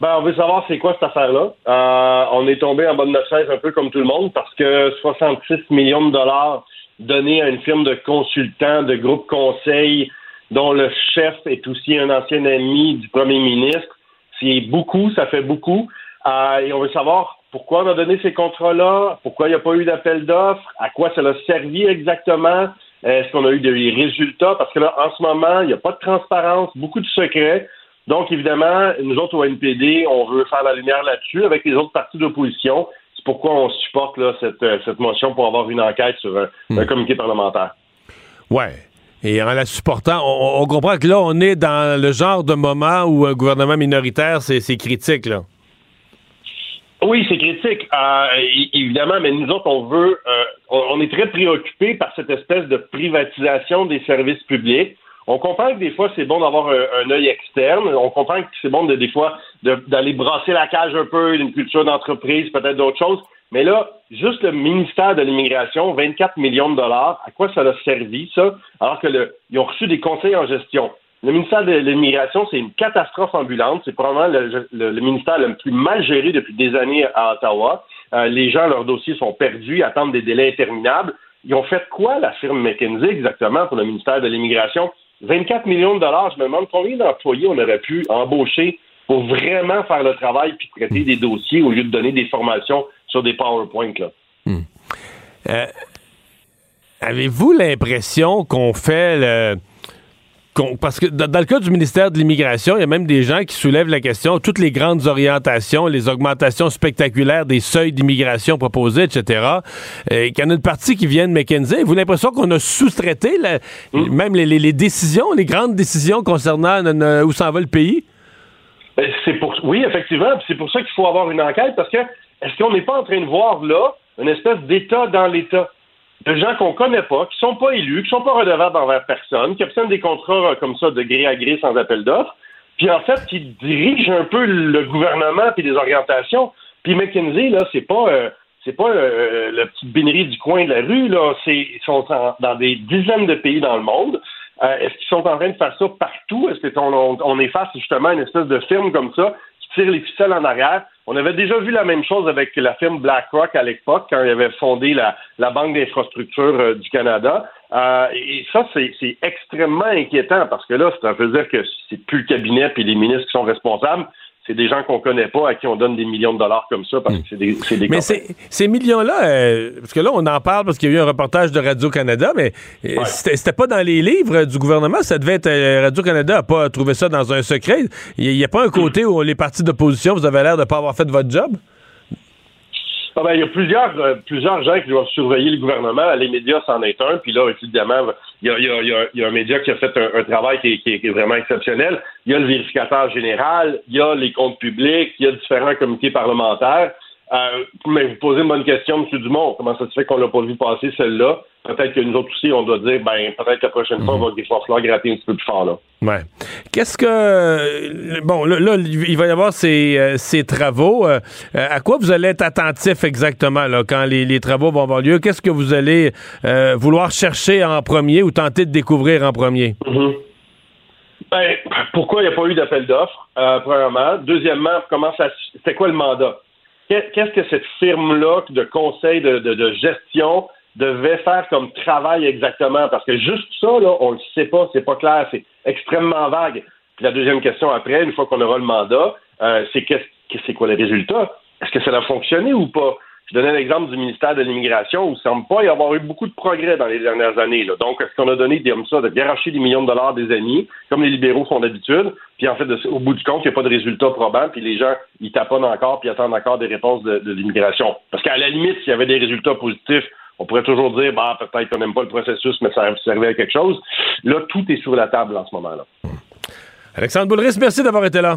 Ben, on veut savoir c'est quoi cette affaire-là. Euh, on est tombé en bas de chaise un peu comme tout le monde parce que 66 millions de dollars donnés à une firme de consultants, de groupe conseil, dont le chef est aussi un ancien ami du premier ministre, c'est beaucoup, ça fait beaucoup. Euh, et on veut savoir pourquoi on a donné ces contrats-là, pourquoi il n'y a pas eu d'appel d'offres, à quoi ça a servi exactement, est-ce qu'on a eu des résultats, parce que là, en ce moment, il n'y a pas de transparence, beaucoup de secrets. Donc, évidemment, nous autres au NPD, on veut faire la lumière là-dessus avec les autres partis d'opposition. C'est pourquoi on supporte là, cette, euh, cette motion pour avoir une enquête sur un, un comité parlementaire. Ouais. Et en la supportant, on, on comprend que là, on est dans le genre de moment où un gouvernement minoritaire, c'est critique, là. Oui, c'est critique, euh, évidemment, mais nous autres, on veut, euh, on est très préoccupés par cette espèce de privatisation des services publics. On comprend que des fois, c'est bon d'avoir un, un œil externe. On comprend que c'est bon de, des fois d'aller brasser la cage un peu, d'une culture d'entreprise, peut-être d'autres choses. Mais là, juste le ministère de l'Immigration, 24 millions de dollars, à quoi ça a servi, ça? Alors que le, ils ont reçu des conseils en gestion. Le ministère de l'Immigration, c'est une catastrophe ambulante. C'est probablement le, le- le ministère le plus mal géré depuis des années à Ottawa. Euh, les gens, leurs dossiers sont perdus, attendent des délais interminables. Ils ont fait quoi, la firme McKinsey, exactement, pour le ministère de l'Immigration? 24 millions de dollars. Je me demande combien d'employés on aurait pu embaucher pour vraiment faire le travail puis traiter des dossiers au lieu de donner des formations sur des PowerPoint. Là. Euh, Avez-vous l'impression qu'on fait le. Parce que dans, le cas du ministère de l'Immigration, il y a même des gens qui soulèvent la question, toutes les grandes orientations, les augmentations spectaculaires des seuils d'immigration proposés, etc., euh, qu'il y en a une partie qui vient de McKinsey. Avez-vous l'impression qu'on a sous-traité la- même les, les- les décisions, les grandes décisions concernant euh, euh, où s'en va le pays? Ben, C'est pour oui, effectivement, c'est pour ça qu'il faut avoir une enquête parce que est-ce qu'on n'est pas en train de voir là une espèce d'État dans l'État? De gens qu'on connaît pas, qui sont pas élus, qui sont pas redevables envers personne, qui obtiennent des contrats euh, comme ça de gré à gré sans appel d'offres, puis en fait qui dirigent un peu le gouvernement puis les orientations. Puis McKinsey là, c'est pas euh, c'est pas euh, la petite du coin de la rue là, c'est ils sont dans des dizaines de pays dans le monde. Euh, Est-ce qu'ils sont en train de faire ça partout? Est-ce qu'on on, on est face justement à une espèce de firme comme ça qui tire les ficelles en arrière? On avait déjà vu la même chose avec la firme BlackRock à l'époque, quand il avait fondé la, Banque d'infrastructure euh, du Canada. Euh, et ça, c'est c'est extrêmement inquiétant parce que là, ça veut dire que c'est plus le cabinet et les ministres qui sont responsables, c'est des gens qu'on connaît pas à qui on donne des millions de dollars comme ça parce que c'est des, c'est des Mais ces, ces millions-là, euh, parce que là, on en parle parce qu'il y a eu un reportage de Radio-Canada, mais euh, c'était c'était pas dans les livres du gouvernement. Ça devait être. euh, Radio-Canada n'a pas trouvé ça dans un secret. Il n'y a pas un côté où les partis d'opposition, vous avez l'air de pas avoir fait votre job? Ah ben, il y a plusieurs, euh, plusieurs gens qui doivent surveiller le gouvernement. Les médias, c'en est un. Puis là, évidemment, il y a, il y a- y a- un média qui a fait un, un travail qui est- qui est vraiment exceptionnel. Il y a le vérificateur général, il y a les comptes publics, il y a différents comités parlementaires. Euh, mais vous posez une bonne question, M. Dumont. Comment ça se fait qu'on l'a pas vu passer celle-là? Peut-être que nous autres aussi, on doit dire, ben, peut-être que la prochaine fois, on va, falloir gratter un petit peu plus fort, là. Ouais. Qu'est-ce que. euh, Bon, là, là, il va y avoir ces, euh, ces travaux. Euh, euh, à quoi vous allez être attentif exactement là, quand les, les travaux vont avoir lieu? Qu'est-ce que vous allez euh, vouloir chercher en premier ou tenter de découvrir en premier? Mhm. Ben, pourquoi il n'y a pas eu d'appel d'offres, euh, premièrement. Deuxièmement, comment ça, c'était quoi le mandat? Qu'est- Qu'est-ce que cette firme-là de conseil de, de- de gestion devait faire comme travail exactement? Parce que juste ça, là, on le sait pas, c'est pas clair, c'est extrêmement vague. Puis la deuxième question après, une fois qu'on aura le mandat, euh, c'est qu'est-ce que c'est quoi les résultats? Est-ce que ça a fonctionné ou pas? Je donnais l'exemple du ministère de l'Immigration où il ne semble pas y avoir eu beaucoup de progrès dans les dernières années. là. Donc, est-ce qu'on a donné des, comme ça, de garocher des millions de dollars des amis, comme les libéraux font d'habitude, puis en fait, au bout du compte, il n'y a pas de résultats probants, puis les gens, ils taponnent encore, puis attendent encore des réponses de, de l'immigration? Parce qu'à la limite, s'il y avait des résultats positifs, on pourrait toujours dire, bah, peut-être qu'on n'aime pas le processus, mais ça servait à quelque chose. Là, tout est sur la table en ce moment-là. Alexandre Boulris, merci d'avoir été là.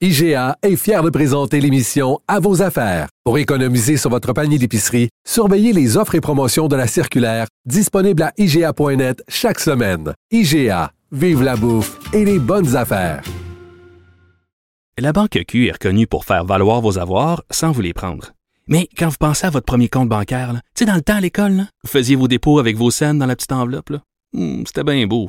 IGA est fier de présenter l'émission À vos affaires. Pour économiser sur votre panier d'épicerie, surveillez les offres et promotions de la circulaire disponible à IGA.net chaque semaine. IGA, vive la bouffe et les bonnes affaires. La Banque Q est reconnue pour faire valoir vos avoirs sans vous les prendre. Mais quand vous pensez à votre premier compte bancaire, tu sais, dans le temps à l'école, vous faisiez vos dépôts avec vos scènes dans la petite enveloppe. Hmm, C'était bien beau.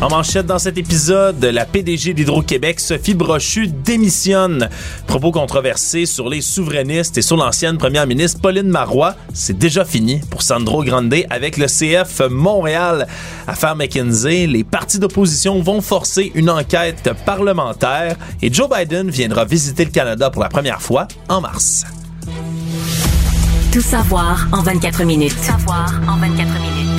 En manchette dans cet épisode, la PDG d'Hydro-Québec, Sophie Brochu, démissionne. Propos controversés sur les souverainistes et sur l'ancienne première ministre Pauline Marois. C'est déjà fini pour Sandro Grande avec le CF Montréal. Affaire McKinsey, les partis d'opposition vont forcer une enquête parlementaire et Joe Biden viendra visiter le Canada pour la première fois en mars. Tout savoir en 24 minutes. Tout savoir en 24 minutes.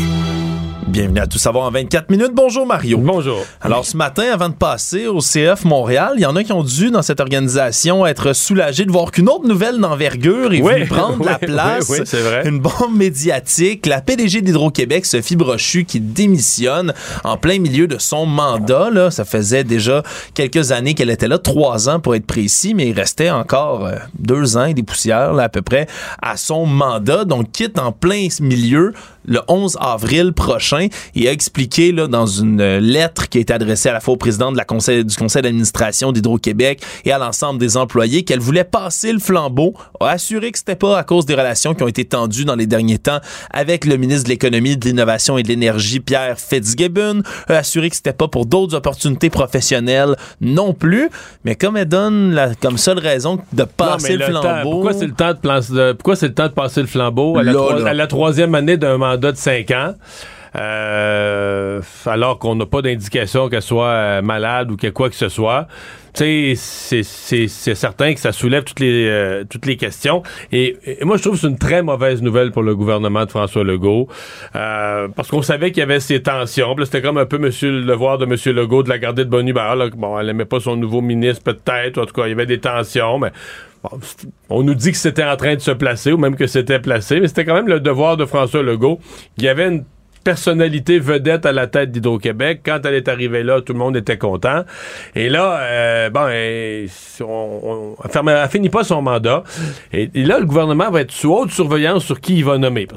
Bienvenue à Tout savoir en 24 minutes. Bonjour Mario. Bonjour. Alors ce matin, avant de passer au CF Montréal, il y en a qui ont dû dans cette organisation être soulagés de voir qu'une autre nouvelle d'envergure est Oui, venue prendre la place. oui, c'est vrai. Une bombe médiatique. La PDG d'Hydro-Québec, Sophie Brochu, qui démissionne en plein milieu de son mandat. Là. Ça faisait déjà quelques années qu'elle était là, trois ans pour être précis, mais il restait encore euh, deux ans et des poussières là, à peu près à son mandat. Donc quitte en plein milieu le 11 avril prochain et a expliqué là, dans une euh, lettre qui a été adressée à la fois au président de la conseil, du conseil d'administration d'Hydro-Québec et à l'ensemble des employés qu'elle voulait passer le flambeau, a assuré que c'était pas à cause des relations qui ont été tendues dans les derniers temps avec le ministre de l'économie, de l'innovation et de l'énergie, Pierre Fitzgibbon, a assuré que c'était pas pour d'autres opportunités professionnelles non plus, mais comme elle donne la, comme seule raison de passer Non, le temps- flambeau... pourquoi c'est le temps de plan- de- pourquoi c'est le temps de passer le flambeau à la, Là, troi- là. à la troisième année d'un mandat de cinq ans? euh, alors qu'on n'a pas d'indication qu'elle soit euh, malade ou que quoi que ce soit. Tu sais, c'est certain que ça soulève toutes les, euh, toutes les questions. Et, moi, je trouve que c'est une très mauvaise nouvelle pour le gouvernement de François Legault. Euh, parce qu'on savait qu'il y avait ces tensions. C'était comme un peu monsieur, le devoir de M. Legault de la garder de bonne humeur. Bon, elle n'aimait pas son nouveau ministre, peut-être. En tout cas, il y avait des tensions, mais on nous dit que c'était en train de se placer ou même que c'était placé, mais c'était quand même le devoir de François Legault. Il y avait une personnalité vedette à la tête d'Hydro-Québec. Quand elle est arrivée là, tout le monde était content. Et là, euh, bon, on, on, finit pas son mandat. Et, là, le gouvernement va être sous haute surveillance sur qui il va nommer.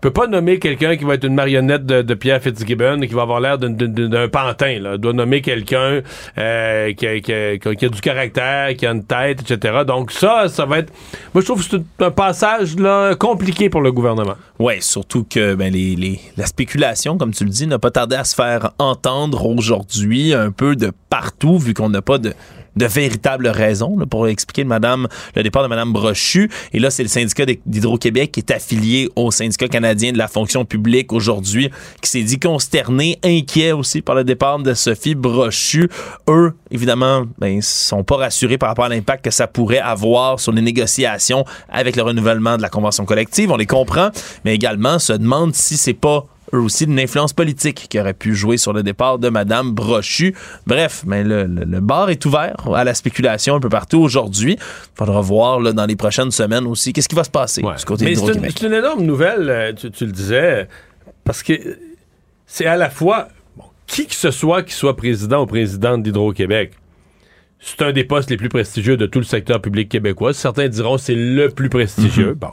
Peut pas nommer quelqu'un qui va être une marionnette de, Pierre Fitzgibbon qui va avoir l'air d'un pantin. Là. Il doit nommer quelqu'un euh, qui, a, du caractère, qui a une tête, etc. Donc ça, ça va être... Moi, je trouve que c'est un passage là, compliqué pour le gouvernement. Oui, surtout que ben, les, la spéculation, comme tu le dis, n'a pas tardé à se faire entendre aujourd'hui un peu de partout, vu qu'on n'a pas de de véritables raisons pour expliquer le, madame, le départ de Mme Brochu. Et là, c'est le syndicat d'Hydro-Québec qui est affilié au syndicat canadien de la fonction publique aujourd'hui, qui s'est dit consterné, inquiet aussi par le départ de Sophie Brochu. Eux, évidemment, ben, sont pas rassurés par rapport à l'impact que ça pourrait avoir sur les négociations avec le renouvellement de la convention collective. On les comprend, mais également se demandent si c'est pas eux aussi d'une influence politique qui aurait pu jouer sur le départ de Madame Brochu. Bref, mais le, bar est ouvert à la spéculation un peu partout aujourd'hui. Il faudra voir dans les prochaines semaines aussi qu'est-ce qui va se passer du côté mais C'est une, énorme nouvelle, euh, tu, le disais, parce que c'est à la fois qui que ce soit qui soit président ou présidente d'Hydro-Québec. C'est un des postes les plus prestigieux de tout le secteur public québécois. Certains diront c'est le plus prestigieux. Mm-hmm. Bon.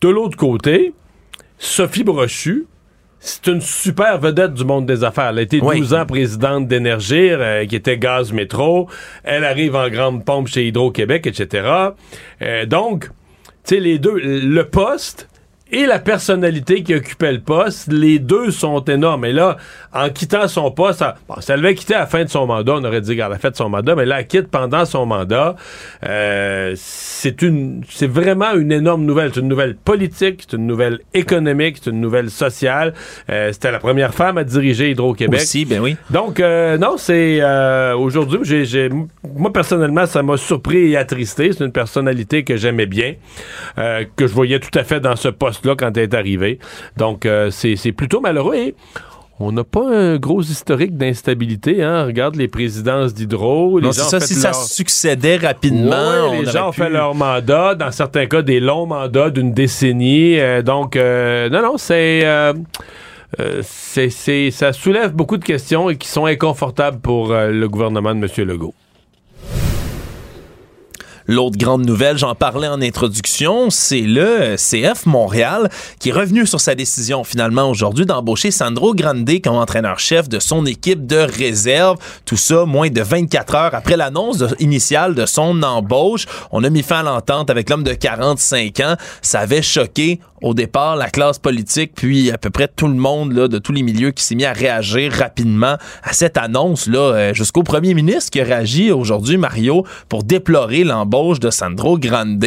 De l'autre côté, Sophie Brochu, c'est une super vedette du monde des affaires. Elle a été 12 ans présidente d'Énergir, euh, qui était Gaz Métro. Elle arrive en grande pompe chez Hydro-Québec, etc. Euh, donc, tu sais, les deux, le poste et la personnalité qui occupait le poste, les deux sont énormes. Et là, en quittant son poste, bon, ça devait quitter à la fin de son mandat, on aurait dit qu'elle a fait son mandat, mais là, elle quitte pendant son mandat. Euh, c'est une, c'est vraiment une énorme nouvelle. C'est une nouvelle politique, c'est une nouvelle économique, c'est une nouvelle sociale. Euh, c'était la première femme à diriger Hydro-Québec. Aussi, ben oui. Donc, euh, non, c'est euh, aujourd'hui, j'ai, j'ai, moi personnellement, ça m'a surpris et attristé. C'est une personnalité que j'aimais bien, euh, que je voyais tout à fait dans ce poste là quand elle est arrivée. Donc, euh, c'est plutôt malheureux. Et on n'a pas un gros historique d'instabilité. Hein? Regarde les présidences d'Hydro. Non, c'est ça, si ça succédait rapidement. les gens ont fait leur mandat, dans certains cas des longs mandats d'une décennie. Euh, donc, euh, non, non, c'est... c'est, ça soulève beaucoup de questions et qui sont inconfortables pour le gouvernement de M. Legault. L'autre grande nouvelle, j'en parlais en introduction, c'est le CF Montréal qui est revenu sur sa décision finalement aujourd'hui d'embaucher Sandro Grande comme entraîneur-chef de son équipe de réserve. Tout ça moins de 24 heures après l'annonce initiale de son embauche. On a mis fin à l'entente avec l'homme de 45 ans. Ça avait choqué au départ la classe politique, puis à peu près tout le monde là, de tous les milieux qui s'est mis à réagir rapidement à cette annonce là, euh, jusqu'au premier ministre qui a réagi aujourd'hui, Mario, pour déplorer l'embauche de Sandro Grande.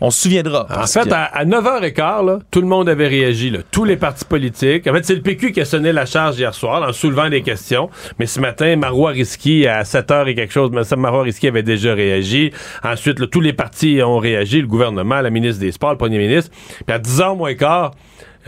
On se souviendra. En fait, à, 9h15, là, tout le monde avait réagi, là, tous les partis politiques. En fait, c'est le PQ qui a sonné la charge hier soir en soulevant des questions. Mais ce matin, Marois Risky, à 7h et quelque chose, Marois Risky avait déjà réagi. Ensuite, tous les partis ont réagi, le gouvernement, la ministre des Sports, le premier ministre. Puis à 10h moins quart,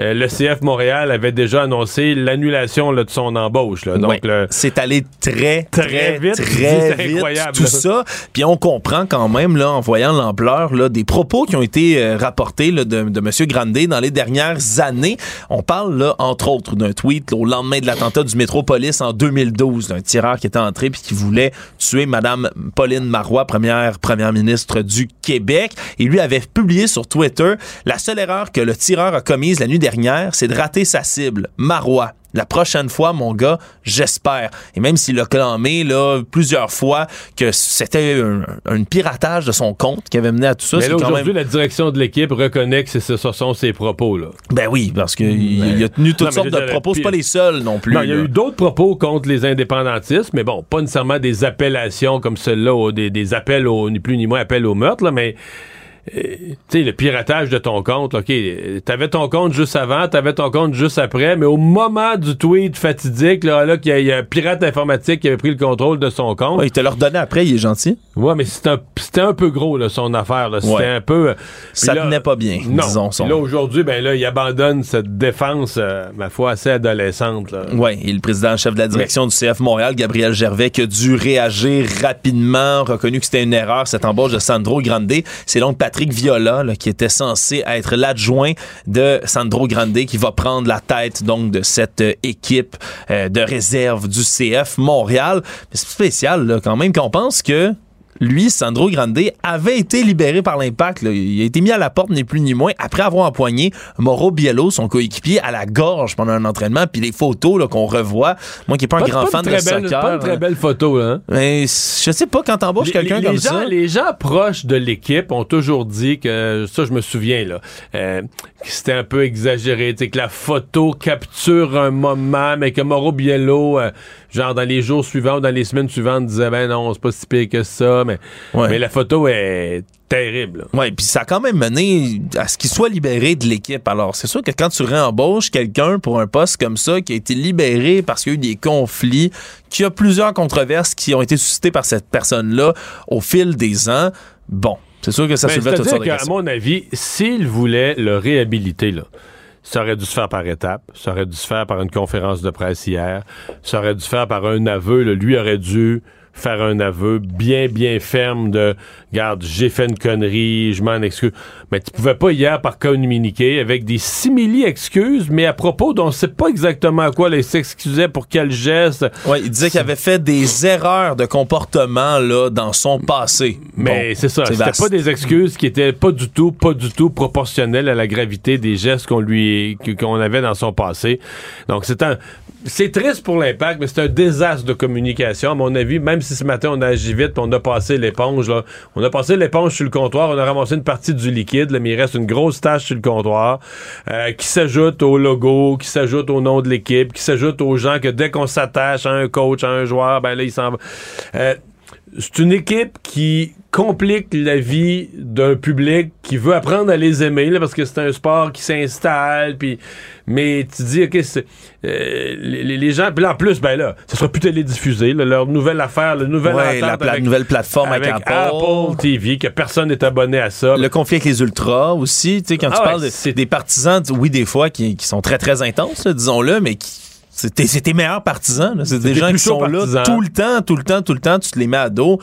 euh, le CF Montréal avait déjà annoncé l'annulation de son embauche. Donc, c'est allé très, très, vite. Très vite, incroyable, tout ça. Puis on comprend quand même, là, en voyant l'ampleur des propos qui ont été euh, rapportés de, de M. Grandet dans les dernières années. On parle, là, entre autres, d'un tweet au lendemain de l'attentat du Métropolis en 2012, d'un tireur qui était entré puis qui voulait tuer Mme Pauline Marois, première première ministre du Québec. Et lui avait publié sur Twitter la seule erreur que le tireur a commise la nuit dernière c'est de rater sa cible, Marois. La prochaine fois, mon gars, j'espère. Et même s'il a clamé là, plusieurs fois que c'était un, piratage de son compte qui avait mené à tout ça. Mais aujourd'hui, la direction de l'équipe reconnaît que ce sont ses propos. Là. Ben oui, parce qu'il a tenu toutes sortes de propos. C'est pas les seuls non plus. Non, il y a eu d'autres propos contre les indépendantistes, mais bon, pas nécessairement des appellations comme celle-là, des, des appels au, ni plus ni moins appels au meurtre, là, mais sais, le piratage de ton compte, OK, t'avais ton compte juste avant, t'avais ton compte juste après, mais au moment du tweet fatidique, là, là qu'il y, a un pirate informatique qui avait pris le contrôle de son compte. il te l'a redonné après, il est gentil. Ouais, mais c'était un, un, peu gros, là, son affaire, C'était un peu... Ça tenait pas bien, non. disons. Son... là, aujourd'hui, ben là, il abandonne cette défense, euh, ma foi, assez adolescente, là. Ouais, et le président chef de la direction du CF Montréal, Gabriel Gervais, qui a dû réagir rapidement, reconnu que c'était une erreur, cette embauche de Sandro Grande. C'est donc Patrick Viola, qui était censé être l'adjoint de Sandro Grande, qui va prendre la tête donc de cette euh, équipe euh, de réserve du CF Montréal. C'est spécial quand même qu'on pense que lui, Sandro Grande, avait été libéré par l'impact. Il a été mis à la porte, ni plus ni moins, après avoir empoigné Mauro Biello, son coéquipier, à la gorge pendant un entraînement. Puis les photos qu'on revoit, moi qui n'ai pas, un grand fan de belle, soccer. pas une très belle photo, hein? Mais je sais pas, quand t'embauches quelqu'un comme ça... Les gens proches de l'équipe ont toujours dit que, ça je me souviens, là, euh, que c'était un peu exagéré, que la photo capture un moment, mais que Mauro Biello... Euh, genre dans les jours suivants ou dans les semaines suivantes, disait ben non, c'est pas si pire que ça, mais, mais la photo est terrible. Oui, puis ça a quand même mené à ce qu'il soit libéré de l'équipe. Alors, c'est sûr que quand tu réembauches quelqu'un pour un poste comme ça, qui a été libéré parce qu'il y a eu des conflits, qu'il y a plusieurs controverses qui ont été suscitées par cette personne-là au fil des ans, bon, c'est sûr que ça soulevait toutes sortes de. À mon avis, s'il voulait le réhabiliter, là, ça aurait dû se faire par étapes. Ça aurait dû se faire par une conférence de presse hier. Ça aurait dû se faire par un aveu. Lui aurait dû faire un aveu bien, bien ferme de Garde, j'ai fait une connerie, je m'en excuse. Mais tu pouvais pas hier par communiquer avec des simili-excuses, mais à propos dont on sait pas exactement à quoi il s'excusait pour quel geste. Ouais, il disait qu'il avait fait des erreurs de comportement là dans son passé. Mais c'est ça, c'était pas des excuses qui étaient pas du tout, pas du tout proportionnelles à la gravité des gestes qu'on lui, qu'on avait dans son passé. Donc c'est un, c'est triste pour l'impact, mais c'est un désastre de communication à mon avis. Même si ce matin on a agi vite, on a passé l'éponge là. On a passé l'éponge sur le comptoir, on a ramassé une partie du liquide, mais il reste une grosse tâche sur le comptoir euh, qui s'ajoute au logo, qui s'ajoute au nom de l'équipe, qui s'ajoute aux gens que dès qu'on s'attache à un coach, à un joueur, ben là, il s'en va. Euh, c'est une équipe qui complique la vie d'un public qui veut apprendre à les aimer parce que c'est un sport qui s'installe puis mais tu dis ok c'est euh, les, gens puis en plus ben là ça sera plus télédiffusé leur nouvelle affaire le nouvel la, nouvelle plateforme avec, Apple. TV que personne n'est abonné à ça le conflit avec les ultras aussi tu sais quand tu ah parles c'est des partisans oui des fois qui, sont très très intenses disons-le mais qui c'est tes meilleurs partisans. C'est des gens qui sont là tout le temps, tout le temps, tout le temps. Tu te les mets à dos.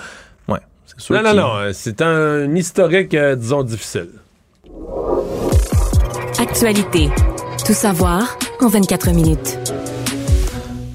Ouais, c'est sûr. Non, non, non. Euh, c'est un historique, euh, disons, difficile. Actualité. Tout savoir en 24 minutes.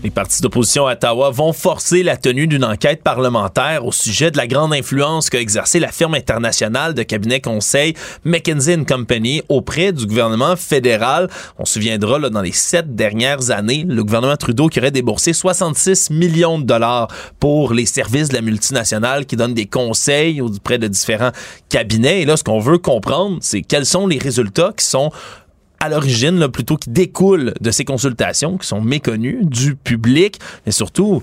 Les partis d'opposition à Ottawa vont forcer la tenue d'une enquête parlementaire au sujet de la grande influence qu'a exercée la firme internationale de cabinet conseil McKinsey Company auprès du gouvernement fédéral. On se souviendra, là, dans les sept dernières années, le gouvernement Trudeau qui aurait déboursé 66 millions de dollars pour les services de la multinationale qui donnent des conseils auprès de différents cabinets. Et là, ce qu'on veut comprendre, c'est quels sont les résultats qui sont à l'origine, plutôt qui découlent de ces consultations qui sont méconnues du public, mais surtout,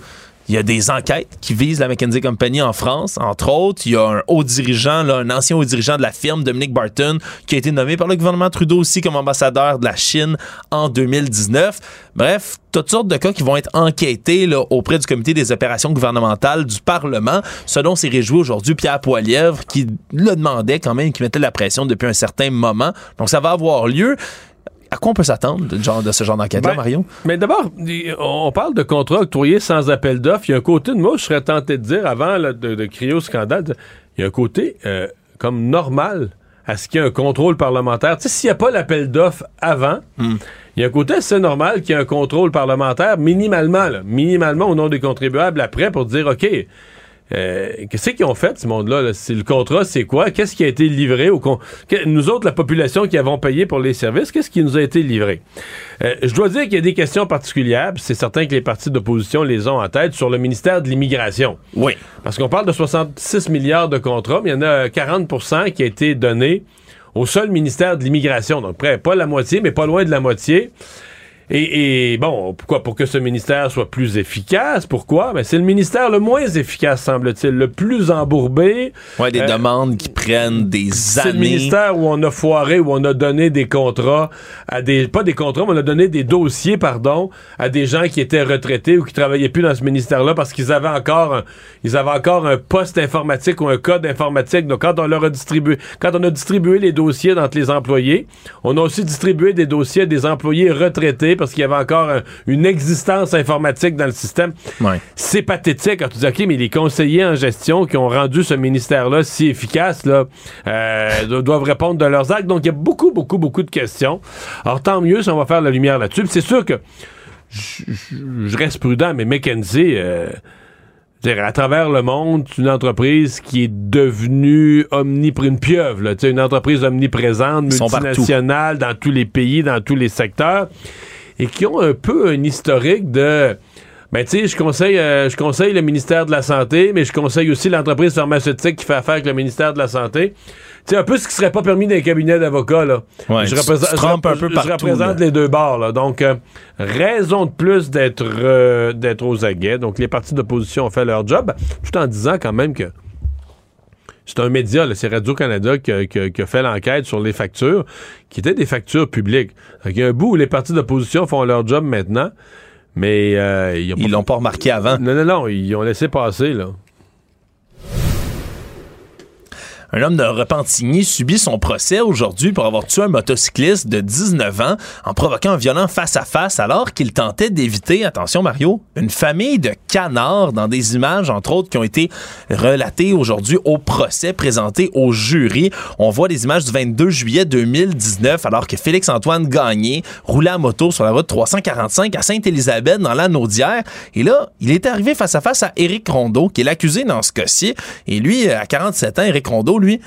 il y a des enquêtes qui visent la McKinsey Company en France, entre autres. Il y a un haut dirigeant, là, un ancien haut dirigeant de la firme, Dominic Barton, qui a été nommé par le gouvernement Trudeau aussi comme ambassadeur de la Chine en 2019. Bref, toutes sortes de cas qui vont être enquêtés là, auprès du comité des opérations gouvernementales du Parlement, ce dont s'est réjoui aujourd'hui Pierre Poilièvre, qui le demandait quand même, qui mettait la pression depuis un certain moment. Donc ça va avoir lieu à quoi on peut s'attendre de, genre, de ce genre d'enquête-là, ben, Mario? Mais d'abord, on parle de contrats octroyés sans appel d'offres. Il y a un côté de moi, je serais tenté de dire, avant de, crier au scandale, il y a un côté euh, comme normal à ce qu'il y ait un contrôle parlementaire. Tu sais, s'il n'y a pas l'appel d'offres avant, il y a un côté assez normal qu'il y ait un contrôle parlementaire minimalement, minimalement au nom des contribuables après pour dire, OK, euh, qu'est-ce qu'ils ont fait, ce monde-là? C'est le contrat, c'est quoi? Qu'est-ce qui a été livré au con... Nous autres, la population qui avons payé pour les services, qu'est-ce qui nous a été livré? Euh, je dois dire qu'il y a des questions particulières, c'est certain que les partis d'opposition les ont en tête, sur le ministère de l'Immigration. Oui. Parce qu'on parle de 66 milliards de contrats, mais il y en a 40% qui a été donné au seul ministère de l'Immigration. Donc, près, pas la moitié, mais pas loin de la moitié. Et, bon, pourquoi? Pour que ce ministère soit plus efficace. Pourquoi? Mais c'est le ministère le moins efficace, semble-t-il, le plus embourbé. Ouais, des demandes qui prennent des années. C'est le ministère où on a foiré, où on a donné des contrats à des, pas des contrats, mais on a donné des dossiers, pardon, à des gens qui étaient retraités ou qui travaillaient plus dans ce ministère-là parce qu'ils avaient encore, un, ils avaient encore un poste informatique ou un code informatique. Donc, quand on leur a distribué, quand on a distribué les dossiers entre les employés, on a aussi distribué des dossiers à des employés retraités parce qu'il y avait encore une existence informatique dans le système. C'est pathétique quand tu dis, OK, mais les conseillers en gestion qui ont rendu ce ministère-là si efficace, là, euh, doivent répondre de leurs actes. Donc, il y a beaucoup, beaucoup, beaucoup de questions. Alors, tant mieux si on va faire la lumière là-dessus. C'est sûr que je reste prudent, mais McKenzie, euh, à travers le monde, c'est une entreprise qui est devenue omniprésente, une pieuvre, là, une entreprise omniprésente, multinationale dans tous les pays, dans tous les secteurs et qui ont un peu un historique de ben tu sais, je conseille, euh, je conseille le ministère de la Santé, mais je conseille aussi l'entreprise pharmaceutique qui fait affaire avec le ministère de la Santé. Tu sais, un peu ce qui serait pas permis dans les cabinets d'avocats, là. je représente, un peu je représente les deux bords, là. Donc, euh, raison de plus d'être euh, d'être aux aguets. Donc, les partis d'opposition ont fait leur job, tout en disant quand même que c'est un média, c'est Radio-Canada qui, a fait l'enquête sur les factures, qui étaient des factures publiques. Il y a un bout où les partis d'opposition font leur job maintenant, mais... Euh, ils l'ont pas remarqué avant. Non, non, non, ils ont laissé passer, là. Un homme de Repentigny subit son procès aujourd'hui pour avoir tué un motocycliste de 19 ans en provoquant un violent face-à-face alors qu'il tentait d'éviter, attention Mario, une famille de canards dans des images, entre autres, qui ont été relatées aujourd'hui au procès présenté au jury. On voit des images du 22 juillet 2019 alors que Félix-Antoine Gagné roulait à moto sur la route 345 à Sainte-Élisabeth dans la Naudière. Et là, il est arrivé face à face à Éric Rondeau, qui est l'accusé dans ce cas-ci. Et lui, à 47 ans, Éric Rondeau, lui,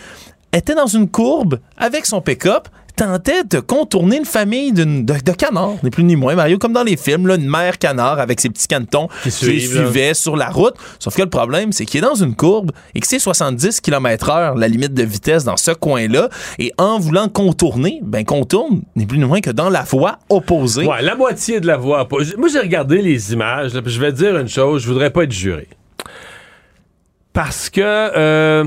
était dans une courbe avec son pick-up, tentait de contourner une famille de, de, canards, ni plus ni moins, Mario, comme dans les films, là, une mère canard avec ses petits canetons qui, suivait sur la route. Sauf que le problème, c'est qu'il est dans une courbe et que c'est 70 km/h la limite de vitesse dans ce coin-là. Et en voulant contourner, ben contourne ni plus ni moins que dans la voie opposée. Ouais, la moitié de la voie opposée. Moi, j'ai regardé les images, je vais dire une chose, je voudrais pas être juré. Parce que... Euh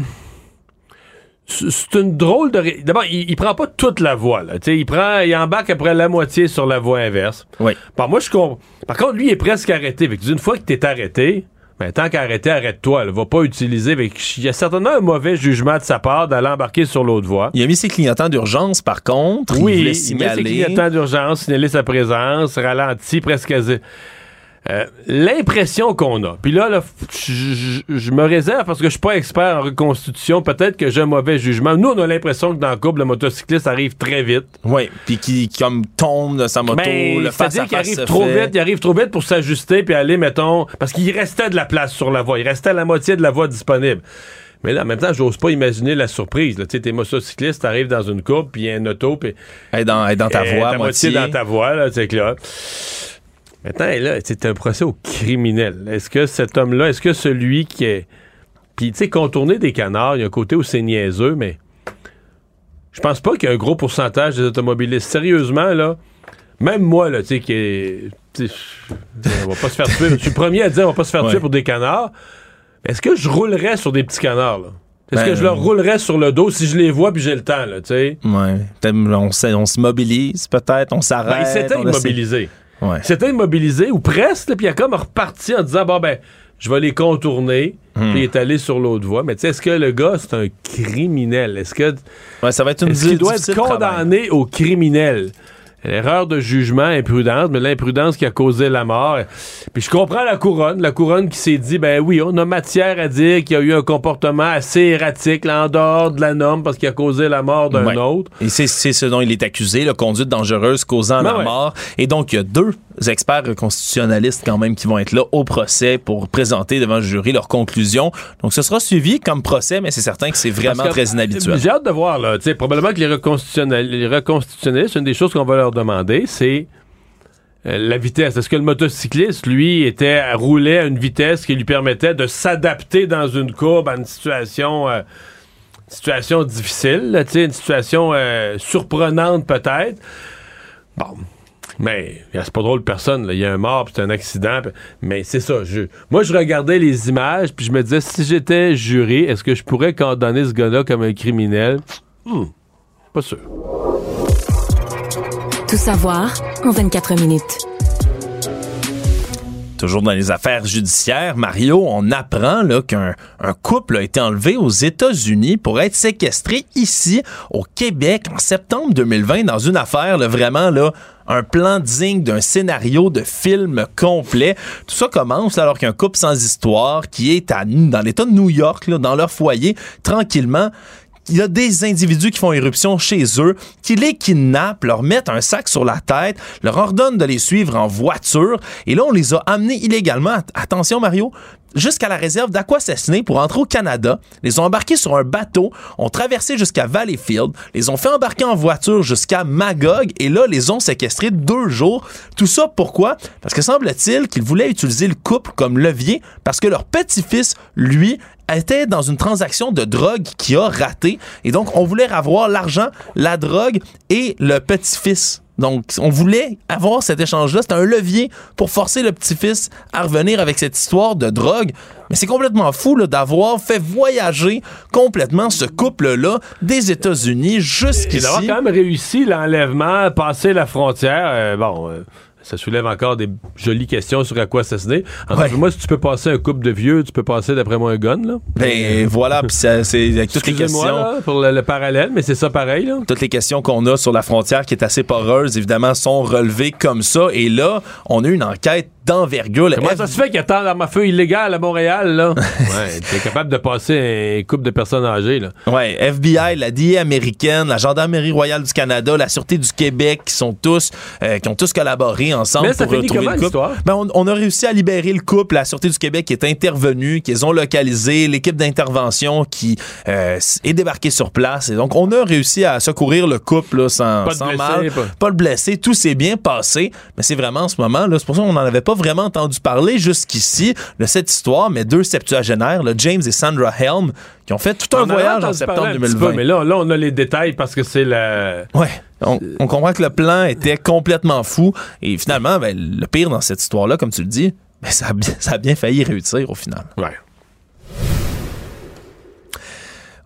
c'est une drôle de. D'abord, il, prend pas toute la voie. Là. il prend, il embarque après la moitié sur la voie inverse. Oui. Par, moi, je Par contre, lui, il est presque arrêté. Une fois que tu es arrêté, ben, tant qu'arrêté, arrête-toi. Va pas utiliser. Il y a certainement un mauvais jugement de sa part d'aller embarquer sur l'autre voie. Il a mis ses clignotants d'urgence, par contre. Oui, il, il a mis ses clignotants d'urgence, signaler sa présence, ralenti, presque. Euh, l'impression qu'on a, puis là, là je me réserve parce que je suis pas expert en reconstitution, peut-être que j'ai un mauvais jugement. Nous, on a l'impression que dans le couple, le motocycliste arrive très vite. Oui, puis qui comme tombe de sa moto, ben, le face à face arrive trop vite, il arrive trop vite pour s'ajuster puis aller, mettons, parce qu'il restait de la place sur la voie, il restait la moitié de la voie disponible. Mais là, en même temps, j'ose pas imaginer la surprise. Tu sais, t'es motocycliste, t'arrives dans une courbe, puis il y a un auto, puis... Elle dans, dans ta voie, moitié dans ta voie, là, tu sais, là... Maintenant, là, c'est un procès au criminel. Est-ce que cet homme-là, est-ce que celui qui est. Puis, tu sais, contourner des canards, il y a un côté où c'est niaiseux, mais. Je pense pas qu'il y a un gros pourcentage des automobilistes. Sérieusement, là, même moi, là, tu sais, qui est. on va pas se faire tuer. Je suis le premier à dire on va pas se faire tuer pour des canards. Est-ce que je roulerais sur des petits canards, là? Est-ce que ben, je leur roulerais sur le dos si je les vois puis j'ai le temps, là, tu sais? Ouais. On, on se mobilise, peut-être, on s'arrête. Ben, il s'était immobilisé. C'était immobilisé ou presque, puis il a comme reparti en disant bon ben je vais les contourner, hmm. puis il est allé sur l'autre voie. Mais tu sais, est-ce que le gars, c'est un criminel? Est-ce que. ça va être une Est-ce qu'il doit être condamné au criminel? L'erreur de jugement, imprudence, mais l'imprudence qui a causé la mort. Puis je comprends la couronne, la couronne qui s'est dit, ben oui, on a matière à dire qu'il y a eu un comportement assez erratique, là, en dehors de la norme, parce qu'il a causé la mort d'un autre. Et c'est ce dont il est accusé, la conduite dangereuse causant ben la mort. Et donc, il y a deux experts constitutionnalistes quand même qui vont être là au procès pour présenter devant le jury leurs conclusions. Donc, ce sera suivi comme procès, mais c'est certain que c'est vraiment très inhabituel. J'ai hâte de voir, là. probablement que les, reconstitutionnalistes, une des choses qu'on va leur demander, c'est euh, la vitesse. Est-ce que le motocycliste, lui, était roulait à une vitesse qui lui permettait de s'adapter dans une courbe à une situation, euh, situation difficile, une situation euh, surprenante peut-être? Bon, Mais c'est pas drôle personne. Il y a un mort, puis c'est un accident. Mais c'est ça. Je, moi, je regardais les images, puis je me disais, si j'étais jury, est-ce que je pourrais condamner ce gars-là comme un criminel? Hmm, pas sûr. Tout savoir en 24 minutes. Toujours dans les affaires judiciaires, Mario, on apprend qu'un un couple a été enlevé aux États-Unis pour être séquestré ici au Québec en septembre 2020 dans une affaire vraiment là un plan digne d'un scénario de film complet. Tout ça commence alors qu'un couple sans histoire qui est à, dans l'État de New York, dans leur foyer, tranquillement, il y a des individus qui font éruption chez eux, qui les kidnappent, leur mettent un sac sur la tête, leur ordonnent de les suivre en voiture, et là, on les a amenés illégalement. Attention, Mario, jusqu'à la réserve d'Aquassassiné pour entrer au Canada, les ont embarqués sur un bateau, ont traversé jusqu'à Valleyfield, les ont fait embarquer en voiture jusqu'à Magog et là, les ont séquestrés deux jours. Tout ça pourquoi? Parce que semble-t-il qu'ils voulaient utiliser le couple comme levier parce que leur petit-fils, lui, était dans une transaction de drogue qui a raté. Et donc, on voulait avoir l'argent, la drogue et le petit-fils. Donc, on voulait avoir cet échange-là. C'était un levier pour forcer le petit-fils à revenir avec cette histoire de drogue. Mais c'est complètement fou d'avoir fait voyager complètement ce couple-là des États-Unis jusqu'ici. Et d'avoir quand même réussi l'enlèvement, passer la frontière. Euh, bon. Euh, ça soulève encore des jolies questions sur à quoi assassiner. En fait, moi, si tu peux passer un couple de vieux, tu peux passer, d'après moi, un gun, là. Ben, voilà, puis c'est avec toutes les questions... Là, pour le, parallèle, mais c'est ça pareil, là. Toutes les questions qu'on a sur la frontière, qui est assez poreuse, évidemment, sont relevées comme ça. Et là, on a une enquête d'envergure. Comment ça se fait qu'il y a tant d'armes illégales à Montréal, là? ouais, t'es capable de passer un couple de personnes âgées, là. Ouais, FBI, la DIA américaine, la Gendarmerie royale du Canada, la Sûreté du Québec, qui sont tous, euh, qui ont tous collaboré ensemble pour retrouver le couple. Ben, on, a réussi à libérer le couple. La Sûreté du Québec est intervenue, qu'ils ont localisé, l'équipe d'intervention qui euh, est débarquée sur place. Et donc, on a réussi à secourir le couple sans, mal, pas. le blesser. Tout s'est bien passé, mais c'est vraiment en ce moment, là, c'est pour ça qu'on n'en avait pas vraiment entendu parler jusqu'ici de cette histoire, mais deux septuagénaires, le James et Sandra Helm, qui ont fait tout un voyage en septembre 2020. mais là, là, on a les détails parce que c'est la... Ouais. On, comprend que le plan était complètement fou. Et finalement, ben, le pire dans cette histoire-là, comme tu le dis, ben, ça, a, ça a bien failli réussir au final. Ouais.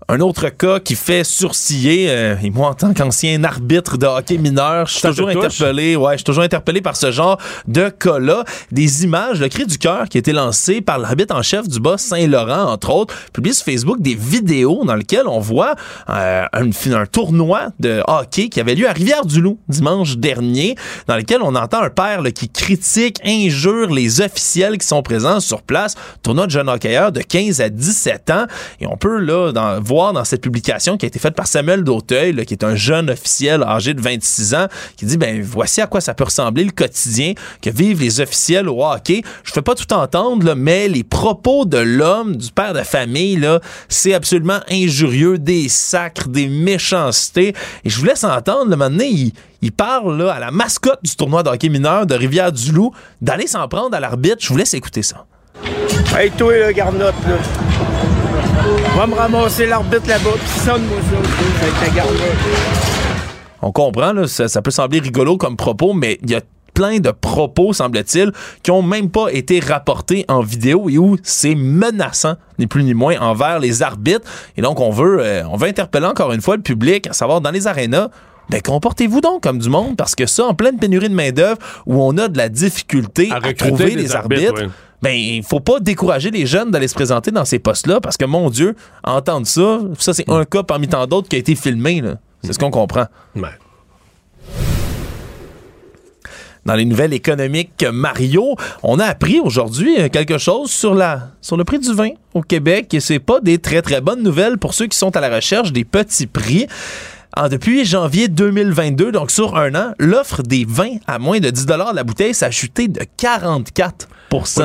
Un autre cas qui fait sourciller, euh, et moi en tant qu'ancien arbitre de hockey mineur, je suis toujours interpellé, ouais, je suis toujours interpellé par ce genre de cas-là. Des images, le cri du cœur qui a été lancé par l'arbitre en chef du bas Saint-Laurent, entre autres, publie sur Facebook des vidéos dans lesquelles on voit euh, un, un, tournoi de hockey qui avait lieu à Rivière-du-Loup dimanche dernier, dans lequel on entend un père qui critique, injure les officiels qui sont présents sur place. Tournoi de jeunes hockeyeurs de 15 à 17 ans. Et on peut là dans, voir dans cette publication qui a été faite par Samuel Dauteuil, qui est un jeune officiel âgé de 26 ans, qui dit ben voici à quoi ça peut ressembler le quotidien que vivent les officiels au hockey. Je fais pas tout entendre, mais les propos de l'homme, du père de famille, là, c'est absolument injurieux, des sacres, des méchancetés. Et je vous laisse entendre, le moment il, il parle là, à la mascotte du tournoi de hockey mineur de Rivière-du-Loup d'aller s'en prendre à l'arbitre. Je vous laisse écouter ça. Hey, toi, le garnotte, là. Va me ramasser l'arbitre là-bas, puis sonne-moi ça, avec la On comprend, là, ça, peut sembler rigolo comme propos, mais il y a plein de propos, semble-t-il, qui ont même pas été rapportés en vidéo et où c'est menaçant, ni plus ni moins, envers les arbitres. Et donc, on veut, euh, on veut interpeller encore une fois le public, à savoir dans les arénas, ben comportez-vous donc comme du monde, parce que ça, en pleine pénurie de main-d'œuvre, où on a de la difficulté à, trouver des, arbitres, ben il faut pas décourager les jeunes d'aller se présenter dans ces postes-là, parce que mon Dieu, entendre ça, ça c'est un cas parmi tant d'autres qui a été filmé. C'est ce qu'on comprend. Dans les nouvelles économiques Mario, on a appris aujourd'hui quelque chose sur la sur le prix du vin au Québec et c'est pas des très très bonnes nouvelles pour ceux qui sont à la recherche des petits prix. Ah, depuis janvier 2022, donc sur un an, l'offre des vins à moins de 10 la bouteille s'est chuté de 44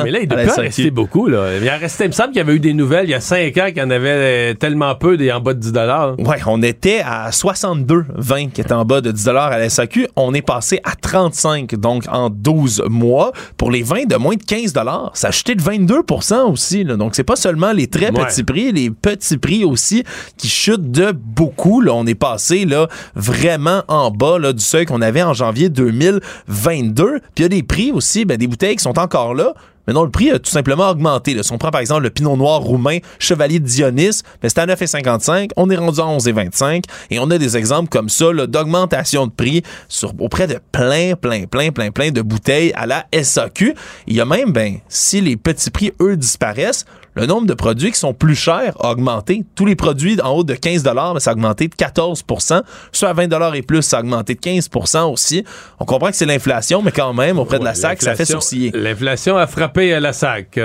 mais là, il doit rester beaucoup. Là. Il, a resté, il me semble qu'il y avait eu des nouvelles il y a 5 ans qu'il y en avait tellement peu des en bas de 10 Oui, on était à 62 vins qui étaient en bas de 10 à la SAQ. On est passé à 35 donc en 12 mois. Pour les vins de moins de 15 ça a chuté de 22 aussi. Là. Donc, c'est pas seulement les très petits prix, les petits prix aussi qui chutent de beaucoup. Là. On est passé là, vraiment en bas là, du seuil qu'on avait en janvier 2022. Puis il y a des prix aussi, ben, des bouteilles qui sont encore là, mais non, le prix a tout simplement augmenté. Si on prend par exemple le Pinot Noir roumain Chevalier Dionys, ben, c'était à 9,55. On est rendu à 11,25. Et on a des exemples comme ça d'augmentation de prix sur, auprès de plein, plein, plein, plein, plein de bouteilles à la SAQ. Il y a même, ben, si les petits prix, eux, disparaissent, le nombre de produits qui sont plus chers a augmenté. Tous les produits en haut de 15 mais ça a augmenté de 14% Ceux à 20 et plus, ça a augmenté de 15% aussi. On comprend que c'est l'inflation, mais quand même, auprès de la SAC, ça fait sourciller. L'inflation a frappé à la SAC.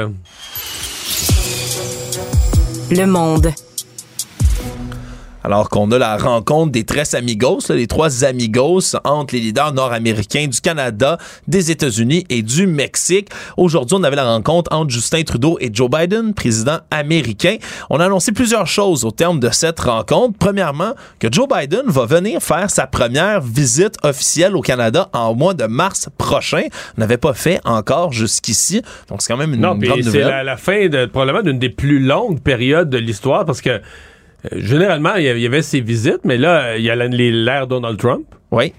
Le monde alors qu'on a la rencontre des Tres Amigos, les trois amigos entre les leaders nord-américains du Canada, des États-Unis et du Mexique. Aujourd'hui, on avait la rencontre entre Justin Trudeau et Joe Biden, président américain. On a annoncé plusieurs choses au terme de cette rencontre. Premièrement, que Joe Biden va venir faire sa première visite officielle au Canada en mois de mars prochain. On n'avait pas fait encore jusqu'ici. Donc, c'est quand même une, grande nouvelle. C'est la, la, fin de, probablement d'une des plus longues périodes de l'histoire parce que généralement, il y avait ces visites, mais là, il y a l'ère Donald Trump. Oui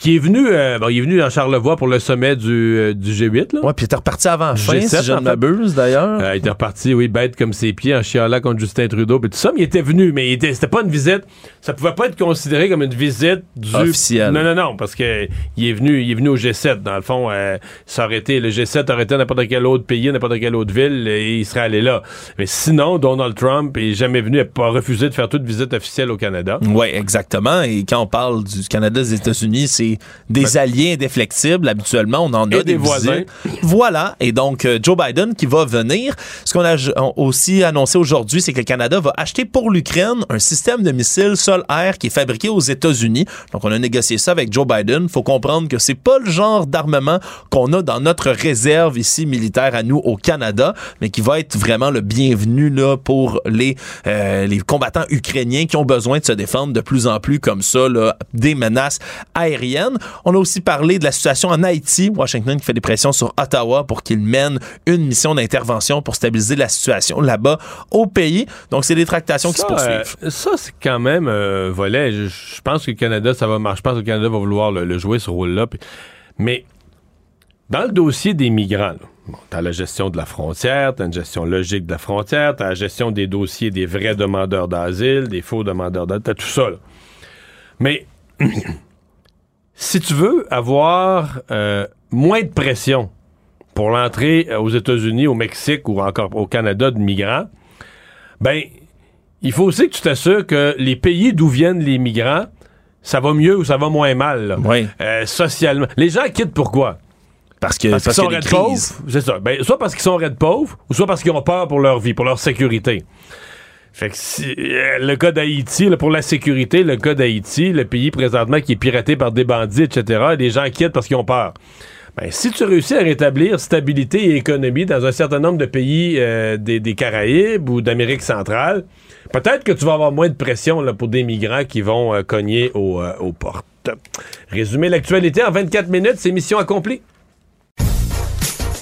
qui est venu, euh, bon, il est venu dans Charlevoix pour le sommet du, euh, du G8. Là. Ouais, puis il était reparti avant fin, G7, si je ne m'abuse d'ailleurs. Euh, il était reparti, oui, bête comme ses pieds en chialant contre Justin Trudeau, puis tout ça, mais il était venu, mais c'était pas une visite, ça pouvait pas être considéré comme une visite du... Officielle. Non, non, non, parce que il est venu, il est venu au G7, dans le fond, ça aurait été, le G7 aurait été n'importe quel autre pays, n'importe quelle autre ville, et il serait allé là. Mais sinon, Donald Trump est jamais venu, il a pas refusé de faire toute visite officielle au Canada. Oui, exactement, et quand on parle du Canada des États-Unis, c'est des alliés alliés indéflexibles. Habituellement, on en a des, voisins. Voilà. Et donc, euh, Joe Biden qui va venir. Ce qu'on a aussi annoncé aujourd'hui, c'est que le Canada va acheter pour l'Ukraine un système de missiles sol-air qui est fabriqué aux États-Unis. Donc, on a négocié ça avec Joe Biden. Faut comprendre que c'est pas le genre d'armement qu'on a dans notre réserve ici militaire à nous au Canada, mais qui va être vraiment le bienvenu là pour les euh, les combattants ukrainiens qui ont besoin de se défendre de plus en plus comme ça là, des menaces aériennes. On a aussi parlé de la situation en Haïti. Washington qui fait des pressions sur Ottawa pour qu'il mène une mission d'intervention pour stabiliser la situation là-bas au pays. Donc, c'est des tractations qui se poursuivent. Euh, ça, c'est quand même euh, volet. Je, pense que le Canada, ça va marcher. Je pense que le Canada va vouloir le, jouer ce rôle-là. Mais dans le dossier des migrants, Bon, t'as la gestion de la frontière, t'as une gestion logique de la frontière, t'as la gestion des dossiers des vrais demandeurs d'asile, des faux demandeurs d'asile, t'as tout ça. Là. Mais si tu veux avoir euh, moins de pression pour l'entrée aux États-Unis, au Mexique ou encore au Canada de migrants, ben, il faut aussi que tu t'assures que les pays d'où viennent les migrants, ça va mieux ou ça va moins mal, oui. Euh, socialement. Les gens quittent pourquoi? Parce que parce, qu'ils sont raides pauvres, c'est ça. Ben, soit parce qu'ils sont raides pauvres, ou soit parce qu'ils ont peur pour leur vie, pour leur sécurité. Fait que si, euh, le cas d'Haïti, pour la sécurité, le cas d'Haïti, le pays présentement qui est piraté par des bandits, etc., des gens quittent parce qu'ils ont peur. Ben, si tu réussis à rétablir stabilité et économie dans un certain nombre de pays euh, des, Caraïbes ou d'Amérique centrale, peut-être que tu vas avoir moins de pression pour des migrants qui vont euh, cogner aux, aux portes. Résumer l'actualité en 24 minutes, c'est mission accomplie.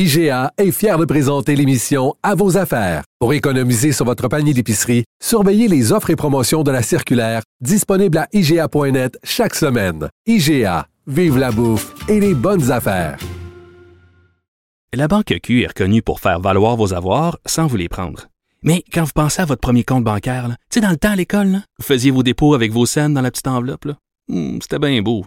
IGA est fier de présenter l'émission À vos affaires. Pour économiser sur votre panier d'épicerie, surveillez les offres et promotions de la circulaire disponible à IGA.net chaque semaine. IGA, vive la bouffe et les bonnes affaires. La Banque Q est reconnue pour faire valoir vos avoirs sans vous les prendre. Mais quand vous pensez à votre premier compte bancaire, tu sais, dans le temps à l'école, vous faisiez vos dépôts avec vos scènes dans la petite enveloppe. Hmm, c'était bien beau.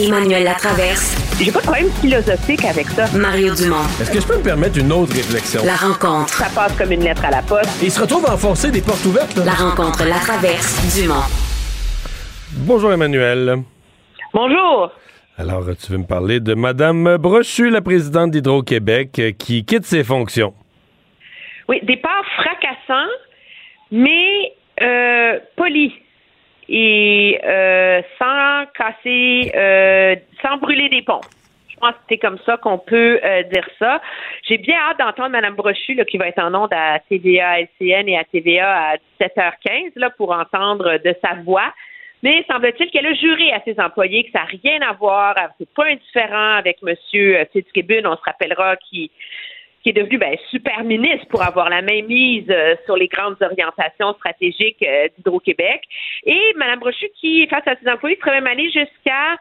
Emmanuel Latraverse. J'ai pas de problème philosophique avec ça. Mario Dumont. Est-ce que je peux me permettre une autre réflexion? La rencontre. Ça passe comme une lettre à la poste. Et il se retrouve à enfoncer des portes ouvertes. La rencontre, la traverse, Dumont. Bonjour Emmanuel. Bonjour. Alors, tu veux me parler de Madame Brochu, la présidente d'Hydro-Québec, qui quitte ses fonctions. Oui, départ fracassant, mais euh, poli et euh, sans casser, euh, sans brûler des ponts. Je pense que c'est comme ça qu'on peut euh, dire ça. J'ai bien hâte d'entendre Mme Brochu, là, qui va être en onde à TVA LCN et à TVA à 17h15 là, pour entendre de sa voix. Mais semble-t-il qu'elle a juré à ses employés que ça n'a rien à voir, c'est pas indifférent avec M. Fitzgibbon, on se rappellera, qui est devenu ben, super ministre pour avoir la main mise euh, sur les grandes orientations stratégiques euh, d'Hydro-Québec. Et Mme Brochu, qui, face à ses employés, serait même allée jusqu'à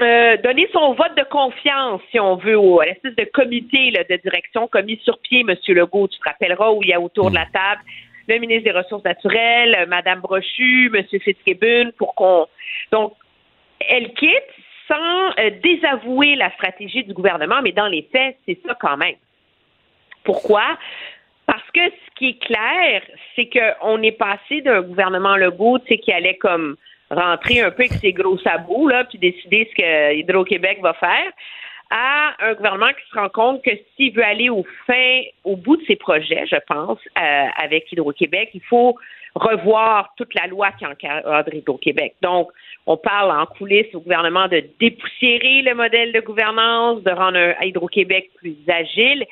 euh, donner son vote de confiance, si on veut, au, à l'espèce de comité là, de direction commis sur pied, M. Legault. Tu te rappelleras où il y a autour de la table le ministre des Ressources naturelles, Mme Brochu, M. Fitzgibbon, pour qu'on... Donc, elle quitte sans désavouer la stratégie du gouvernement, mais dans les faits, c'est ça quand même. Pourquoi? Parce que qui est clair, c'est qu'on est passé d'un gouvernement Legault, tu sais, qui allait comme rentrer un peu avec ses gros sabots, là, puis décider ce que Hydro-Québec va faire, à un gouvernement qui se rend compte que s'il veut aller au fin, au bout de ses projets, je pense, euh, avec Hydro-Québec, il faut revoir toute la loi qui encadre Hydro-Québec. Donc, on parle en coulisses au gouvernement de dépoussiérer le modèle de gouvernance, de rendre Hydro-Québec plus agile.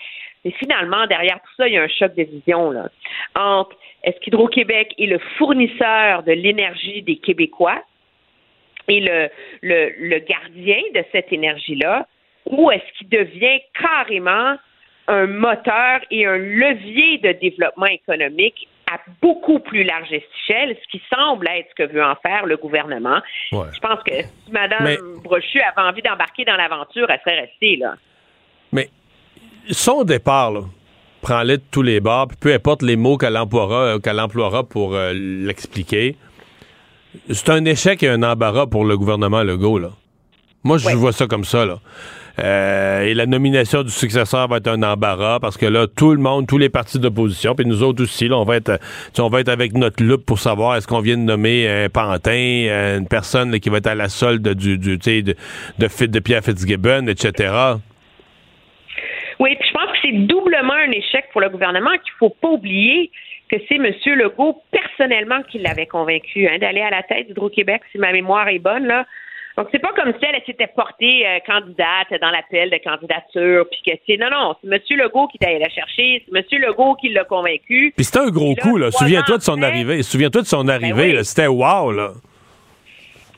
Mais finalement, derrière tout ça, il y a un choc de vision là, entre est-ce qu'Hydro-Québec est le fournisseur de l'énergie des Québécois et le, le, le gardien de cette énergie-là, ou est-ce qu'il devient carrément un moteur et un levier de développement économique à beaucoup plus large échelle, ce qui semble être ce que veut en faire le gouvernement? Je pense que si Mme Brochu avait envie d'embarquer dans l'aventure, elle serait restée là. Mais son départ, là, prends-le de tous les bords, peu importe les mots qu'elle emploiera, qu'elle emploiera pour euh, l'expliquer, c'est un échec et un embarras pour le gouvernement Legault. Là. Moi, je vois ça comme ça. Là. Euh, et la nomination du successeur va être un embarras parce que là, tout le monde, tous les partis d'opposition, puis nous autres aussi, là, on va être, on va être avec notre loupe pour savoir est-ce qu'on vient de nommer un pantin, une personne qui va être à la solde du, du de, de, de Pierre Fitzgibbon, etc. Oui, puis je pense que c'est doublement un échec pour le gouvernement qu'il faut pas oublier que c'est M. Legault personnellement qui l'avait convaincu hein, d'aller à la tête d'Hydro-Québec, si ma mémoire est bonne. là. Donc, c'est pas comme si elle s'était portée euh, candidate dans l'appel de candidature, puis que c'est... Non, non, c'est M. Legault qui est allé la chercher, c'est M. Legault qui l'a convaincu. Puis c'était un gros coup, là. Souviens-toi de son arrivée. Souviens-toi de son ben arrivée. C'était wow, là.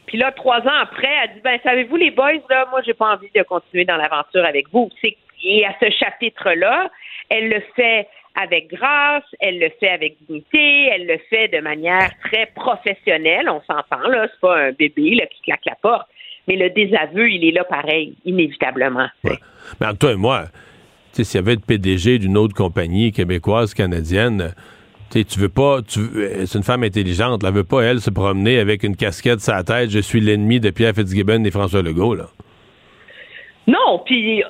Puis là, trois ans après, elle dit, ben, savez-vous, les boys, là, moi, j'ai pas envie de continuer dans l'aventure avec vous. C'est et à ce chapitre-là, elle le fait avec grâce, elle le fait avec dignité, elle le fait de manière très professionnelle, on s'entend, là, c'est pas un bébé là, qui claque la porte. Mais le désaveu, il est là pareil, inévitablement. Mais entre toi et moi, s'il y avait le PDG d'une autre compagnie québécoise, canadienne, tu veux pas, tu, c'est une femme intelligente, elle veut pas, elle, se promener avec une casquette sur la tête, je suis l'ennemi de Pierre Fitzgibbon et François Legault, là. Non, puis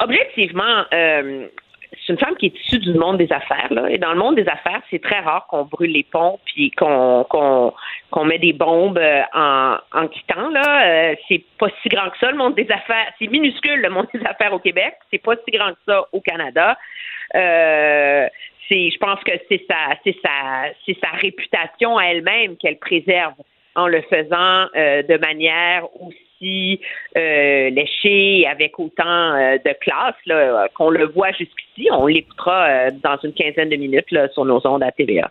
objectivement, euh, c'est une femme qui est issue du monde des affaires. Là, et dans le monde des affaires, c'est très rare qu'on brûle les ponts puis qu'on qu'on met des bombes euh, en, en quittant. Là, euh, c'est pas si grand que ça le monde des affaires. C'est minuscule le monde des affaires au Québec. C'est pas si grand que ça au Canada. Euh, c'est, je pense que c'est sa, c'est sa, c'est sa réputation à elle-même qu'elle préserve en le faisant de manière aussi euh, léché avec autant euh, de classe euh, qu'on le voit jusqu'ici. On l'écoutera euh, dans une quinzaine de minutes là, sur nos ondes à TVA.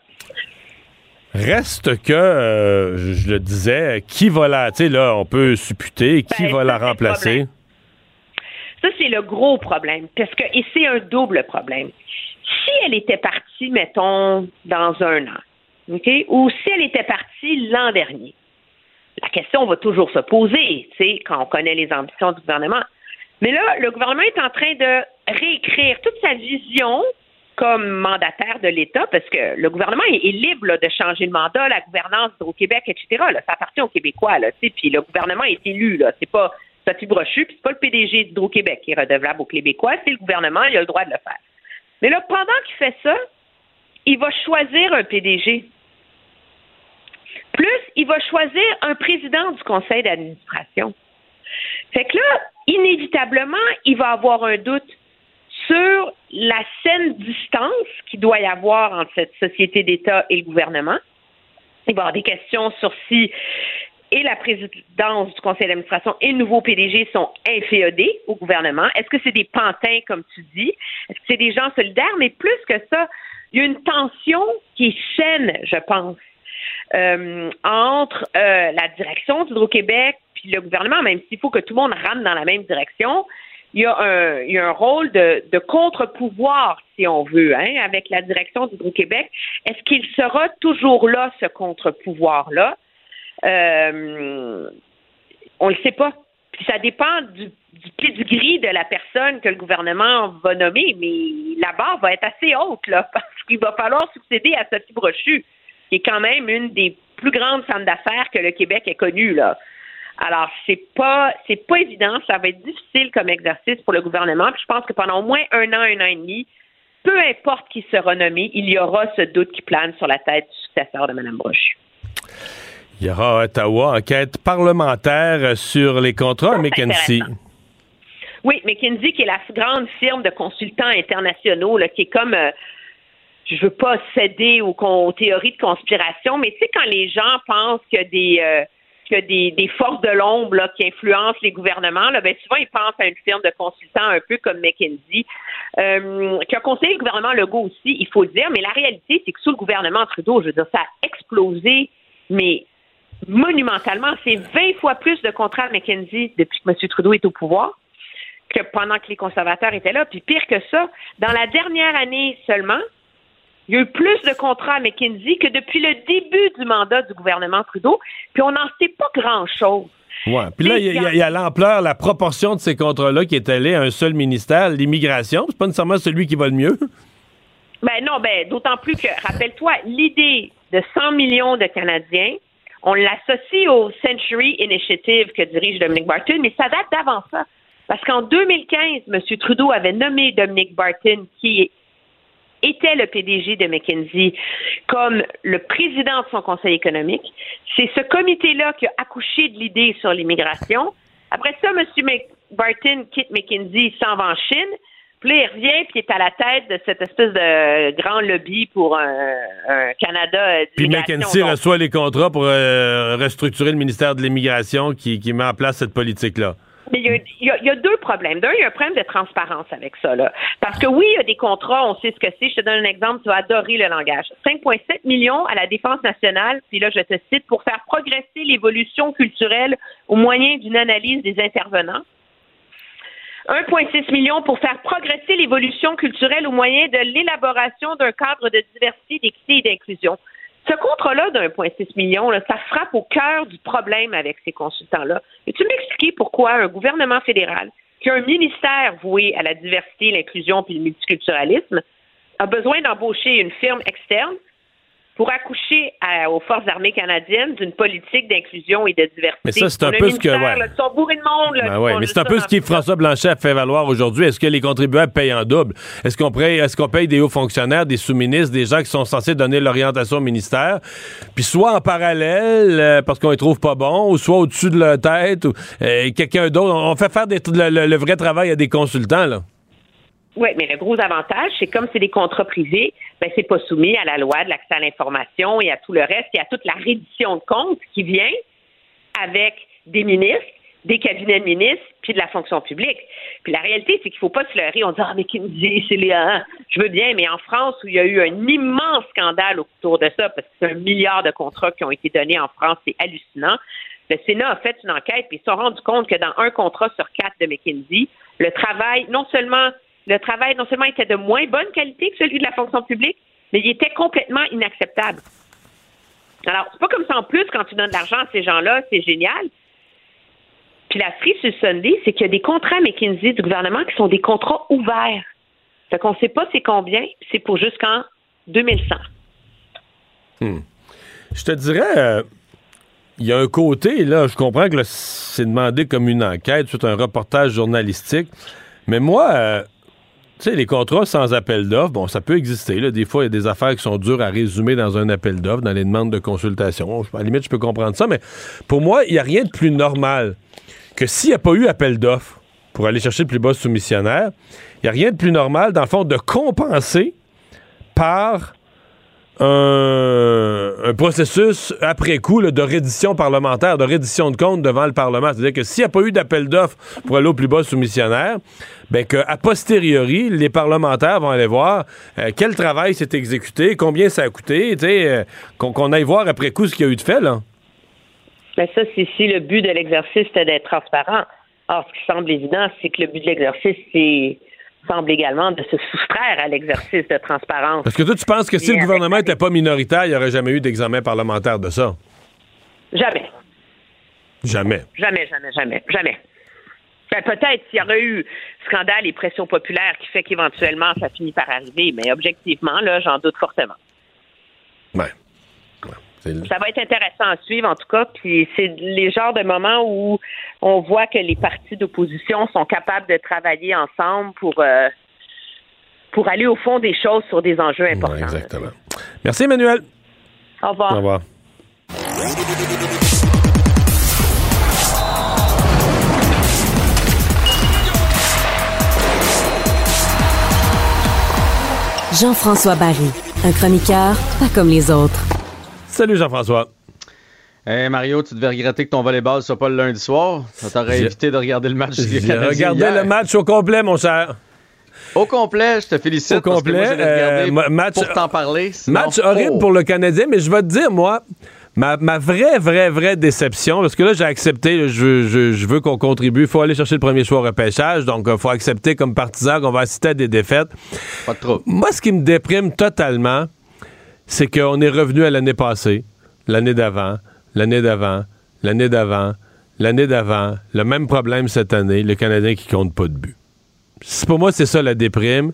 Reste que, je le disais, qui va la, tu sais, là, on peut supputer, qui ben, va la remplacer? Ça, c'est le gros problème, parce que, et c'est un double problème. Si elle était partie, mettons, dans un an, OK, ou si elle était partie l'an dernier, la question va toujours se poser, tu sais, quand on connaît les ambitions du gouvernement. Mais là, le gouvernement est en train de réécrire toute sa vision comme mandataire de l'État, parce que le gouvernement est, libre de changer le mandat, la gouvernance au Québec, etc. ça appartient aux Québécois, là, puis le gouvernement est élu, là, c'est pas Sophie Brochu, puis c'est pas le PDG d'Hydro-Québec qui est redevable aux Québécois, c'est le gouvernement, il a le droit de le faire. Mais là, pendant qu'il fait ça, il va choisir un PDG. Plus, il va choisir un président du conseil d'administration. Fait que là, inévitablement, il va avoir un doute sur la saine distance qu'il doit y avoir entre cette société d'État et le gouvernement. Il va y avoir des questions sur si et la présidence du conseil d'administration et le nouveau PDG sont inféodés au gouvernement. Est-ce que c'est des pantins, comme tu dis? Est-ce que c'est des gens solidaires? Mais plus que ça, il y a une tension qui est saine, je pense, euh, entre euh, la direction d'Hydro-Québec puis le gouvernement, même s'il faut que tout le monde rentre dans la même direction. Il y a un, rôle de, contre-pouvoir, si on veut, hein, avec la direction d'Hydro-Québec. Est-ce qu'il sera toujours là, ce contre-pouvoir-là? Euh, on ne le sait pas. Puis ça dépend du, du pedigree de la personne que le gouvernement va nommer, mais la barre va être assez haute, là, parce qu'il va falloir succéder à Sophie Brochu, qui est quand même une des plus grandes femmes d'affaires que le Québec ait connues, là. Alors, c'est pas c'est pas évident, ça va être difficile comme exercice pour le gouvernement. Puis je pense que pendant au moins un an, un an et demi, peu importe qui sera nommé, il y aura ce doute qui plane sur la tête du successeur de Mme Brochu. Il y aura à Ottawa enquête parlementaire sur les contrats McKinsey. Oui, McKinsey, qui est la grande firme de consultants internationaux, là, qui est comme, euh, je veux pas céder aux, théories de conspiration, mais tu sais, quand les gens pensent que des, euh, que des, des, forces de l'ombre qui influencent les gouvernements, là, ben, souvent ils pensent à une firme de consultants un peu comme McKinsey, euh, qui a conseillé le gouvernement Legault aussi, il faut le dire, mais la réalité, c'est que sous le gouvernement Trudeau, je veux dire, ça a explosé, mais monumentalement. C'est 20 fois plus de contrats à McKinsey depuis que M. Trudeau est au pouvoir que pendant que les conservateurs étaient là. Puis pire que ça, dans la dernière année seulement, il y a eu plus de contrats à McKinsey que depuis le début du mandat du gouvernement Trudeau, puis on n'en sait pas grand-chose. Ouais. Puis là, il y a, l'ampleur, la proportion de ces contrats-là qui est allée à un seul ministère, l'immigration. C'est pas nécessairement celui qui va le mieux. Ben non, ben d'autant plus que, rappelle-toi, l'idée de 100 millions de Canadiens, on l'associe au Century Initiative que dirige Dominic Barton, mais ça date d'avant ça. Parce qu'en 2015, M. Trudeau avait nommé Dominic Barton, qui était le PDG de McKinsey, comme le président de son conseil économique. C'est ce comité-là qui a accouché de l'idée sur l'immigration. Après ça, M. Barton quitte McKinsey, s'en va en Chine. Puis là, il revient, puis il est à la tête de cette espèce de grand lobby pour un, un Canada Puis McKinsey reçoit les contrats pour euh, restructurer le ministère de l'Immigration qui, qui met en place cette politique-là. Mais il y, a, deux problèmes. D'un, il y a un problème de transparence avec ça. Là. Parce que oui, il y a des contrats, on sait ce que c'est. Je te donne un exemple, tu vas adorer le langage. 5,7 millions à la Défense nationale, puis là, je te cite, pour faire progresser l'évolution culturelle au moyen d'une analyse des intervenants. 1,6 million pour faire progresser l'évolution culturelle au moyen de l'élaboration d'un cadre de diversité, d'équité et d'inclusion. Ce contrat-là d'1,6 million, là, ça frappe au cœur du problème avec ces consultants-là. Et tu m'expliquer pourquoi un gouvernement fédéral qui a un ministère voué à la diversité, l'inclusion et le multiculturalisme a besoin d'embaucher une firme externe pour accoucher à, aux forces armées canadiennes d'une politique d'inclusion et de diversité. Mais ça, c'est un peu ce que. Ouais. Là, ils sont bourrés de monde. Là, ben ouais, mais c'est un peu ce que François Blanchet a fait valoir aujourd'hui. Est-ce que les contribuables payent en double? Est-ce qu'on paye, est qu'on paye des hauts fonctionnaires, des sous-ministres, des gens qui sont censés donner l'orientation au ministère, puis soit en parallèle, euh, parce qu'on les trouve pas bons, ou soit au-dessus de leur tête, ou euh, quelqu'un d'autre. On fait faire des, le, le, le vrai travail à des consultants, là. Oui, mais le gros avantage, c'est comme c'est des contrats privés, ben c'est pas soumis à la loi de l'accès à l'information et à tout le reste et à toute la reddition de comptes qui vient avec des ministres, des cabinets de ministres, puis de la fonction publique. Puis la réalité, c'est qu'il faut pas se leurrer. On dit ah mais c'est les hein? je veux bien, mais en France où il y a eu un immense scandale autour de ça parce que c'est un milliard de contrats qui ont été donnés en France, c'est hallucinant. Le Sénat a fait une enquête puis ils se sont rendus compte que dans un contrat sur quatre de McKinsey, le travail non seulement le travail non seulement était de moins bonne qualité que celui de la fonction publique, mais il était complètement inacceptable. Alors, c'est pas comme ça en plus, quand tu donnes de l'argent à ces gens-là, c'est génial. Puis la frise sur Sunday, c'est qu'il y a des contrats McKinsey du gouvernement qui sont des contrats ouverts. Fait qu'on ne sait pas c'est combien, c'est pour jusqu'en 2100. Hmm. Je te dirais, euh, il y a un côté, là, je comprends que c'est demandé comme une enquête, c'est un reportage journalistique, mais moi, euh, tu sais, les contrats sans appel d'offres, bon, ça peut exister. Là. Des fois, il y a des affaires qui sont dures à résumer dans un appel d'offres, dans les demandes de consultation. À la limite, je peux comprendre ça, mais pour moi, il n'y a rien de plus normal que s'il n'y a pas eu appel d'offres pour aller chercher le plus bas soumissionnaire, il n'y a rien de plus normal, dans le fond, de compenser par un, processus après coup de reddition parlementaire, de reddition de comptes devant le Parlement. C'est-à-dire que s'il n'y a pas eu d'appel d'offres pour aller au plus bas soumissionnaire, ben que posteriori, les parlementaires vont aller voir euh, quel travail s'est exécuté, combien ça a coûté, euh, qu'on aille voir après coup ce qu'il y a eu de fait. Là. Ben ça, c'est si le but de l'exercice était d'être transparent. Or, ce qui semble évident, c'est que le but de l'exercice, c'est semble également de se soustraire à l'exercice de transparence. Est-ce que toi, tu penses que si le gouvernement n'était pas minoritaire, il n'y aurait jamais eu d'examen parlementaire de ça? Jamais. Jamais. Jamais, jamais, jamais, jamais. Ben, peut-être s'il y aurait eu scandale et pression populaire qui fait qu'éventuellement ça finit par arriver, mais objectivement, là, j'en doute fortement. Ouais. Ça va être intéressant à suivre, en tout cas. Puis c'est les genres de moments où on voit que les partis d'opposition sont capables de travailler ensemble pour, euh, pour aller au fond des choses sur des enjeux importants. exactement. Merci, Emmanuel. Au revoir. Au revoir. Jean-François Barry, un chroniqueur pas comme les autres. Salut Jean-François. Hey Mario, tu devais regretter que ton volleyball soit pas le lundi soir. Ça t'aurait évité de regarder le match regardé le match au complet, mon cher. Au complet, je te félicite. Au complet. Euh, match, pour t'en parler. match horrible oh. pour le Canadien, mais je vais te dire, moi, ma, vraie, vraie, vraie déception, parce que là, j'ai accepté, je, veux qu'on contribue. Il faut aller chercher le premier choix au repêchage, donc il euh, faut accepter comme partisan qu'on va assister à des défaites. Pas trop. Moi, ce qui me déprime totalement, c'est qu'on est revenu à l'année passée, l'année d'avant, l'année d'avant, l'année d'avant, l'année d'avant, le même problème cette année, le Canadien qui compte pas de but. Pour moi, c'est ça la déprime.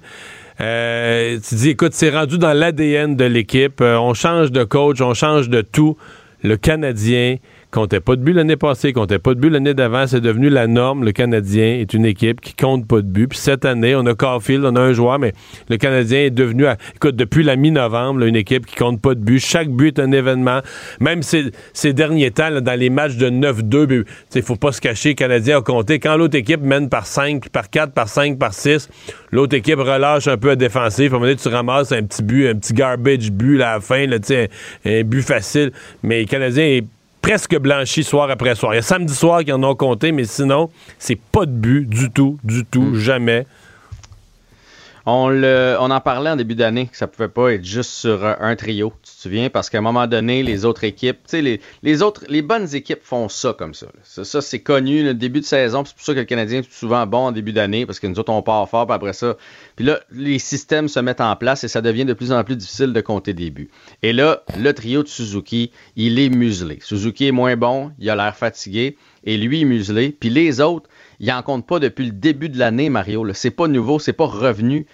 Euh, tu dis, écoute, c'est rendu dans l'ADN de l'équipe. Euh, on change de coach, on change de tout. Le Canadien comptait pas de but l'année passée, comptait pas de but l'année d'avant. C'est devenu la norme. Le Canadien est une équipe qui compte pas de but. Puis cette année, on a Caulfield, on a un joueur, mais le Canadien est devenu, écoute, depuis la mi-novembre, une équipe qui compte pas de but. Chaque but est un événement. Même ces, derniers temps, dans les matchs de 9-2, ben, il faut pas se cacher, le Canadien a compté. Quand l'autre équipe mène par 5, par 4, par 5, par 6, l'autre équipe relâche un peu à défensif. À un moment donné, tu ramasses un petit but, un petit garbage but à la fin, là, un, un but facile. Mais le Canadien est presque blanchi soir après soir. Il y a samedi soir qui en ont compté, mais sinon, c'est pas de but du tout, du tout, mm. jamais. On, le, on en parlait en début d'année que ça pouvait pas être juste sur un, trio, tu te souviens, parce qu'à un moment donné, les autres équipes, tu sais, les, autres, les bonnes équipes font ça comme ça. Ça, c'est connu, le début de saison, c'est pour ça que le Canadien est souvent bon en début d'année, parce que nous autres, on part fort, puis après ça, puis là, les systèmes se mettent en place et ça devient de plus en plus difficile de compter des buts. Et là, le trio de Suzuki, il est muselé. Suzuki est moins bon, il a l'air fatigué, et lui muselé, puis les autres, il en compte pas depuis le début de l'année, Mario. C'est pas nouveau, c'est pas revenu.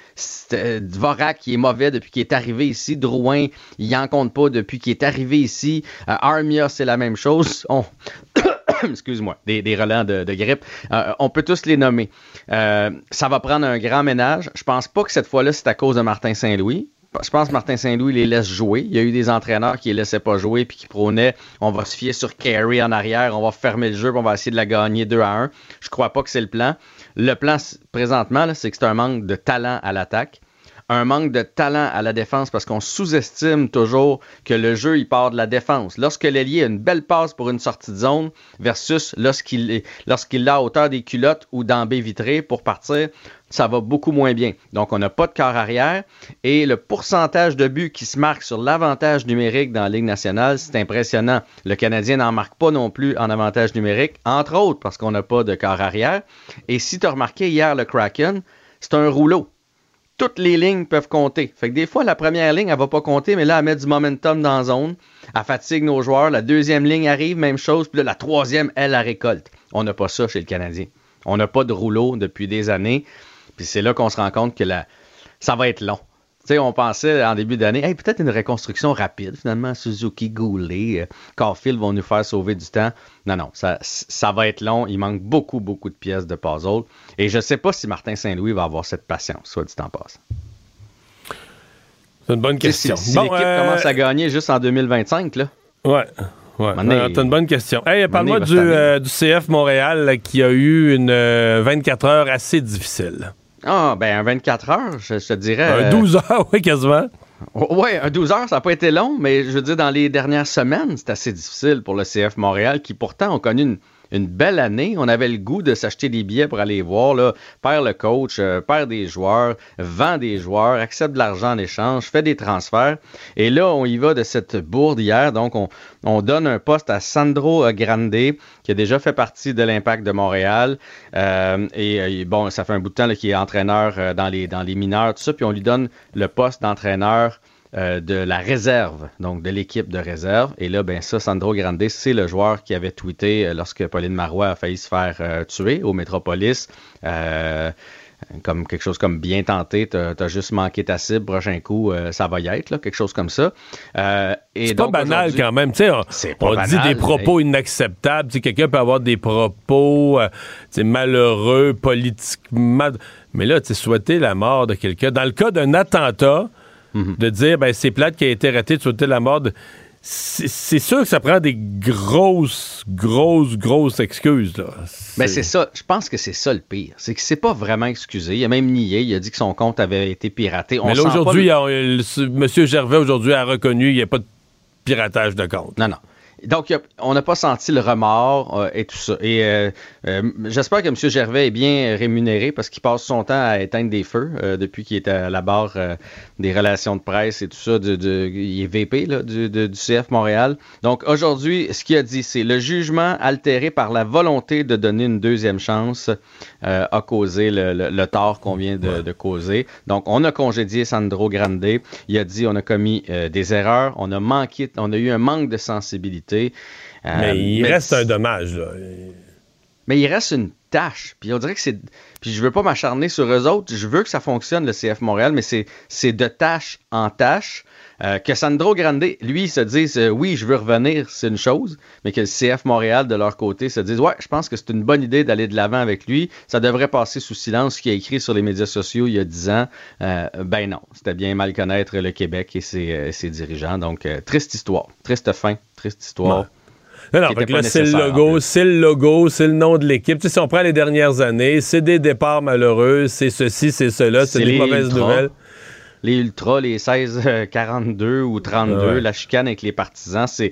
Euh, Dvorak qui est mauvais depuis qu'il est arrivé ici. Drouin, il en compte pas depuis qu'il est arrivé ici. Euh, Armia, c'est la même chose. Excuse-moi, des, relents de, grippe. Euh, on peut tous les nommer. ça va prendre un grand ménage. Je pense pas que cette fois-là, c'est à cause de Martin Saint-Louis je pense que Martin Saint-Louis les laisse jouer. Il y a eu des entraîneurs qui les laissaient pas jouer puis qui prônaient on va se fier sur Carey en arrière, on va fermer le jeu, puis on va essayer de la gagner 2 à 1. Je crois pas que c'est le plan. Le plan présentement, c'est que c'est un manque de talent à l'attaque un manque de talent à la défense parce qu'on sous-estime toujours que le jeu il part de la défense. Lorsque l'ailier a une belle passe pour une sortie de zone versus lorsqu'il lorsqu'il l'a à hauteur des culottes ou dans baie vitrée pour partir, ça va beaucoup moins bien. Donc on n'a pas de corps arrière et le pourcentage de buts qui se marque sur l'avantage numérique dans la Ligue nationale, c'est impressionnant. Le Canadien n'en marque pas non plus en avantage numérique, entre autres parce qu'on n'a pas de corps arrière. Et si tu as remarqué hier le Kraken, c'est un rouleau toutes les lignes peuvent compter. Fait que des fois, la première ligne, elle va pas compter, mais là, elle met du momentum dans la zone. Elle fatigue nos joueurs. La deuxième ligne arrive, même chose. Puis là, la troisième, elle, la récolte. On n'a pas ça chez le Canadien. On n'a pas de rouleau depuis des années. Puis c'est là qu'on se rend compte que la... ça va être long. sais, on pensait en début d'année, hey, peut-être une reconstruction rapide. Finalement, Suzuki, Goulet, euh, Caulfield vont nous faire sauver du temps. Non, non, ça, ça va être long. Il manque beaucoup, beaucoup de pièces de puzzle. Et je ne sais pas si Martin Saint-Louis va avoir cette patience, soit du temps passe. C'est une bonne question. Si, l'équipe euh, commence à gagner juste en 2025, là. Ouais. Ouais, c'est une bonne question. Hey, parle-moi du, euh, du, CF Montréal qui a eu une 24 heures assez difficile. Ah, ben un 24 heures, je, te dirais. Un 12 heures, oui, quasiment. Oui, un 12 heures, ça n'a pas été long, mais je veux dire, dans les dernières semaines, c'est assez difficile pour le CF Montréal, qui pourtant ont connu une, une belle année. On avait le goût de s'acheter des billets pour aller voir, là, perd le coach, euh, perd des joueurs, vend des joueurs, accepte de l'argent en échange, fait des transferts. Et là, on y va de cette bourde hier. Donc, on, on donne un poste à Sandro Grande, qui a déjà fait partie de l'Impact de Montréal. Euh, et, bon, ça fait un bout de temps qu'il est entraîneur euh, dans les, dans les mineurs, tout ça. Puis on lui donne le poste d'entraîneur euh, de la réserve, donc de l'équipe de réserve. Et là, ben ça, Sandro Grande, c'est le joueur qui avait tweeté euh, lorsque Pauline Marois a failli se faire euh, tuer au Métropolis. comme quelque chose comme bien tenté, t'as as juste manqué ta cible, prochain coup, ça va y être, là, quelque chose comme ça. c'est pas banal quand même, tu sais, on, dit des propos inacceptables, quelqu'un peut avoir des propos malheureux, politiquement, mais là, tu souhaiter la mort de quelqu'un. Dans le cas d'un attentat, Mhm. de dire ben c'est plate qui a été raté de sauter la mort. C'est sûr que ça prend des grosses, grosses, grosses excuses. Là. Ben c'est ça. Je pense que c'est ça le pire. C'est que c'est pas vraiment excusé. Il a même nié. Il a dit que son compte avait été piraté. Mais là, aujourd'hui, M. Gervais, aujourd'hui, a reconnu qu'il n'y a pas de piratage de compte. Non, non. Donc, on n'a pas senti le remords euh, et tout ça. Et euh, euh, j'espère que M. Gervais est bien rémunéré parce qu'il passe son temps à éteindre des feux depuis qu'il est à la barre des relations de presse et tout ça. De, il est VP là, du, du, CF Montréal. Donc, aujourd'hui, ce qu'il a dit, c'est le jugement altéré par la volonté de donner une deuxième chance a causé le, tort qu'on vient de, de, causer. Donc, on a congédié Sandro Grande. Il a dit on a commis des erreurs, on a manqué, on a eu un manque de sensibilité euh, mais il reste un dommage. Mais il reste une tâche. Puis on dirait que c'est. Puis je veux pas m'acharner sur eux autres. Je veux que ça fonctionne, le CF Montréal, mais c'est de tâche en tâche. Euh, que Sandro Grande, lui, se dise euh, oui, je veux revenir, c'est une chose, mais que le CF Montréal, de leur côté, se dise ouais, je pense que c'est une bonne idée d'aller de l'avant avec lui. Ça devrait passer sous silence ce qu'il a écrit sur les médias sociaux il y a dix ans. ben non, c'était bien mal connaître le Québec et ses, ses dirigeants. Donc, triste histoire, triste fin triste histoire. Non, non, c'est le logo, c'est le logo, c'est le nom de l'équipe. Tu sais, si on prend les dernières années, c'est des départs malheureux, c'est ceci, c'est cela, c'est des mauvaises nouvelles. Les ultras, les 16, 42 ou 32, la chicane avec les partisans, c'est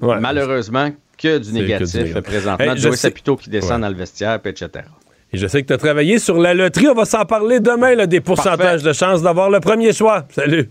malheureusement que du négatif présentement. Hey, Joey Sapito qui descend dans le vestiaire, etc. Et je sais que tu as travaillé sur la loterie. On va s'en parler demain, là, des pourcentages de chances d'avoir le premier choix. Salut.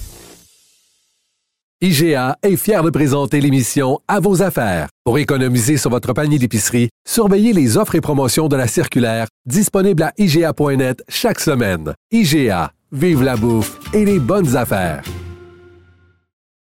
IGA est fier de présenter l'émission À vos affaires. Pour économiser sur votre panier d'épicerie, surveillez les offres et promotions de la circulaire disponible à IGA.net chaque semaine. IGA, vive la bouffe et les bonnes affaires.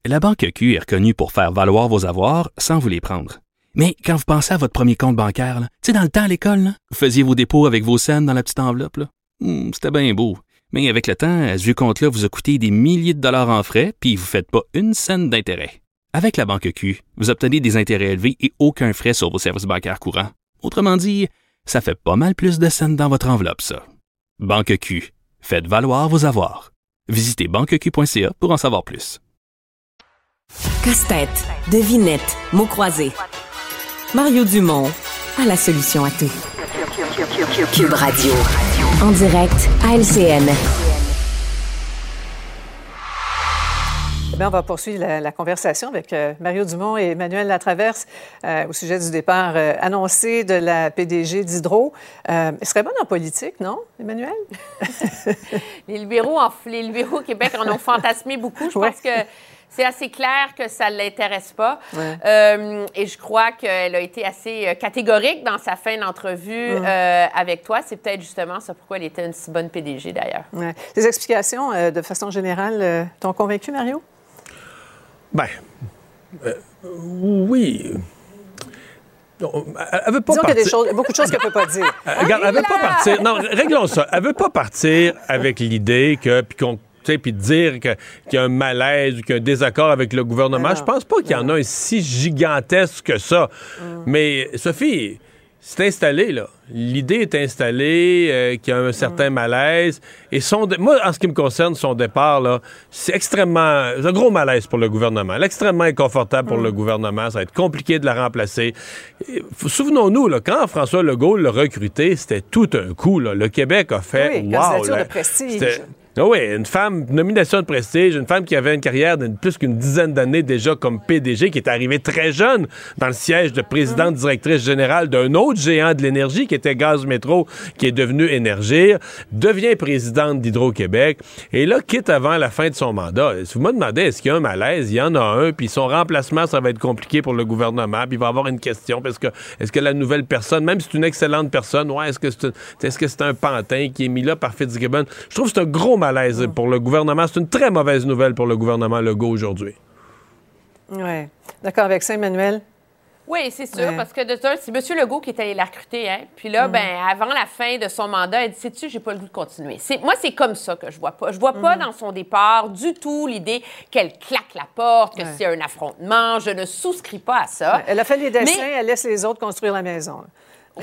La Banque Q est reconnue pour faire valoir vos avoirs sans vous les prendre. Mais quand vous pensez à votre premier compte bancaire, tu sais, dans le temps à l'école, vous faisiez vos dépôts avec vos scènes dans la petite enveloppe. Hmm, c'était bien beau. Mais avec le temps, ce vieux compte-là vous a coûté des milliers de dollars en frais, puis vous ne faites pas une scène d'intérêt. Avec la banque Q, vous obtenez des intérêts élevés et aucun frais sur vos services bancaires courants. Autrement dit, ça fait pas mal plus de scènes dans votre enveloppe, ça. Banque Q, faites valoir vos avoirs. Visitez banqueq.ca pour en savoir plus. Casse-tête, devinette, mots croisés. Mario Dumont a la solution à tout. Cube Radio. En direct à LCN. Eh on va poursuivre la, conversation avec euh, Mario Dumont et Emmanuel Latraverse euh, au sujet du départ euh, annoncé de la PDG d'Hydro. elle serait bonne en politique, non, Emmanuel? les, libéraux les libéraux au Québec en ont fantasmé beaucoup. Je pense que c'est assez clair que ça ne l'intéresse pas. Euh, et je crois qu'elle a été assez euh, catégorique dans sa fin d'entrevue euh, avec toi. C'est peut-être justement ça pourquoi elle était une si bonne PDG d'ailleurs. Ouais. Les explications, euh, de façon générale, euh, t'ont convaincu, Mario? Ben, euh, oui. Non, Elle veut pas Disons qu'il y a des partir- choses, beaucoup de choses qu'elle ne peut pas dire. Euh, Regarde, elle veut pas partir. Non, réglons ça. Elle veut pas partir avec l'idée que puis qu'on puis de dire qu'il y a un malaise ou qu'il y a un désaccord avec le gouvernement. Je pense pas qu'il y en a un si gigantesque que ça. Mais Sophie, c'est installé là. L'idée est installée, euh, qu'il y a un certain malaise. Et son, dé- moi, en ce qui me concerne, son départ là, c'est extrêmement, c'est un gros malaise pour le gouvernement, Elle est extrêmement inconfortable pour le gouvernement. Ça va être compliqué de la remplacer. Souvenons-nous là, quand François Legault l'a recruté, c'était tout un coup. Là. Le Québec a fait, Oui, wow, là, de prestige. Ah oui, une femme, nomination de prestige, une femme qui avait une carrière de plus qu'une dizaine d'années déjà comme PDG, qui est arrivée très jeune dans le siège de présidente directrice générale d'un autre géant de l'énergie qui était Gaz Métro, qui est devenu Énergir, devient présidente d'Hydro-Québec, et là, quitte avant la fin de son mandat. Si vous me demandez, est-ce qu'il y a un malaise? Il y en a un, puis son remplacement, ça va être compliqué pour le gouvernement, puis il va avoir une question, parce que est-ce que la nouvelle personne, même si c'est une excellente personne, ouais, est-ce que c'est est-ce que c'est un pantin qui est mis là par Fitzgibbon? Je trouve que c'est un gros malaise pour le gouvernement. C'est une très mauvaise nouvelle pour le gouvernement Legault aujourd'hui. Oui. D'accord avec ça, Emmanuel? Oui, c'est sûr, Ouais. parce que de c'est M. Legault qui est allé la recruter. Hein? Puis là, Mhm. ben, avant la fin de son mandat, elle dit Sais-tu, j'ai pas le goût de continuer. Moi, c'est comme ça que je vois pas. Je vois pas Mhm. dans son départ du tout l'idée qu'elle claque la porte, que Ouais. c'est un affrontement. Je ne souscris pas à ça. Ouais, Elle a fait les dessins, Mais- elle laisse les autres construire la maison.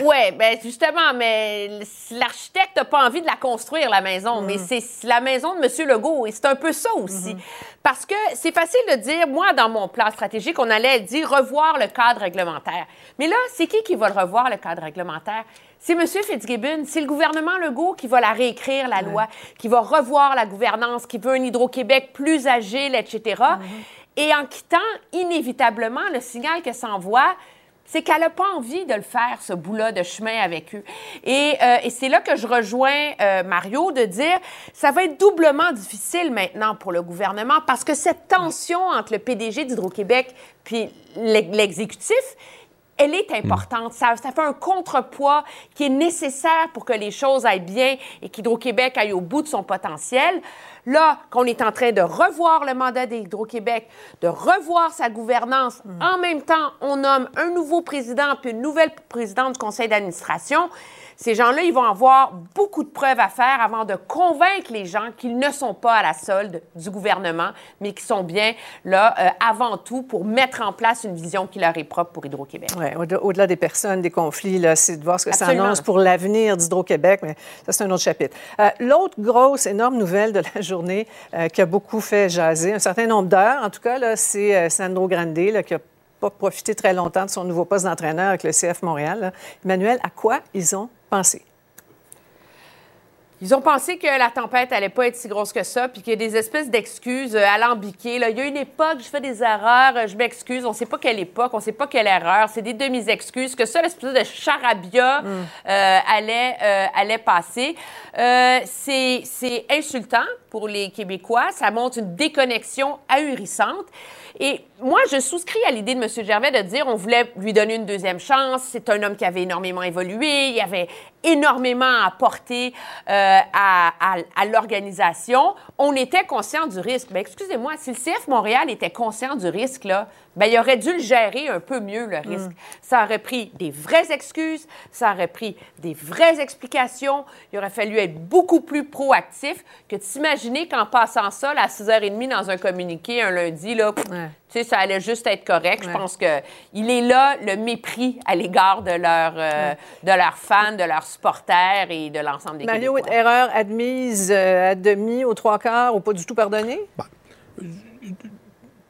Oui, ben justement, mais l'architecte n'a pas envie de la construire, la maison, mais c'est la maison de M. Legault, et c'est un peu ça aussi. Parce que c'est facile de dire, moi, dans mon plan stratégique, on allait dire revoir le cadre réglementaire. Mais là, c'est qui qui va le revoir, le cadre réglementaire? C'est M. Fitzgibbon, c'est le gouvernement Legault qui va la réécrire, la loi, qui va revoir la gouvernance, qui veut un Hydro-Québec plus agile, etc. Et en quittant, inévitablement, le signal que ça envoie, c'est qu'elle n'a pas envie de le faire, ce bout-là de chemin avec eux. Et, euh, et c'est là que je rejoins euh, Mario de dire, ça va être doublement difficile maintenant pour le gouvernement parce que cette tension entre le PDG d'Hydro-Québec puis l'ex- l'exécutif, elle est importante. Ça, ça fait un contrepoids qui est nécessaire pour que les choses aillent bien et qu'Hydro-Québec aille au bout de son potentiel. Là, qu'on est en train de revoir le mandat d'Hydro-Québec, de revoir sa gouvernance, en même temps, on nomme un nouveau président puis une nouvelle présidente du conseil d'administration. Ces gens-là, ils vont avoir beaucoup de preuves à faire avant de convaincre les gens qu'ils ne sont pas à la solde du gouvernement, mais qu'ils sont bien là euh, avant tout pour mettre en place une vision qui leur est propre pour Hydro-Québec. Ouais, au- au-delà des personnes, des conflits, là, c'est de voir ce que ça annonce pour l'avenir d'Hydro-Québec, mais ça, c'est un autre chapitre. Euh, L'autre grosse, énorme nouvelle de la journée euh, qui a beaucoup fait jaser, un certain nombre d'heures, en tout cas, là, c'est Sandro Grande, là, qui a pas profité très longtemps de son nouveau poste d'entraîneur avec le CF Montréal. là. Emmanuel, à quoi ils ont pensé? Ils ont pensé que la tempête allait pas être si grosse que ça, puis qu'il y a des espèces d'excuses euh, alambiquées. Là. Il y a une époque, je fais des erreurs, euh, je m'excuse. On sait pas quelle époque, on sait pas quelle erreur. C'est des demi-excuses. Que ça, l'espèce de charabia euh, allait, euh, allait passer. Euh, c'est c'est insultant pour les Québécois. Ça montre une déconnexion ahurissante. Et moi, je souscris à l'idée de M. Gervais de dire on voulait lui donner une deuxième chance. C'est un homme qui avait énormément évolué, il avait énormément apporté euh, à, à- à l'organisation. On était conscient du risque. Ben, excusez-moi, si le CF Montréal était conscient du risque, là, ben, il aurait dû le gérer un peu mieux, le risque. Ça aurait pris des vraies excuses, ça aurait pris des vraies explications. Il aurait fallu être beaucoup plus proactif que de s'imaginer qu'en passant ça là, à 6h30 dans un communiqué un lundi, là, tu sais, ça allait juste être correct. Je pense qu'il est là le mépris à l'égard de, leurs euh, de leurs fans, de leurs supporters et de l'ensemble des Mario, Québécois. erreur admise euh, à demi, aux trois quarts, ou pas du tout pardonnée?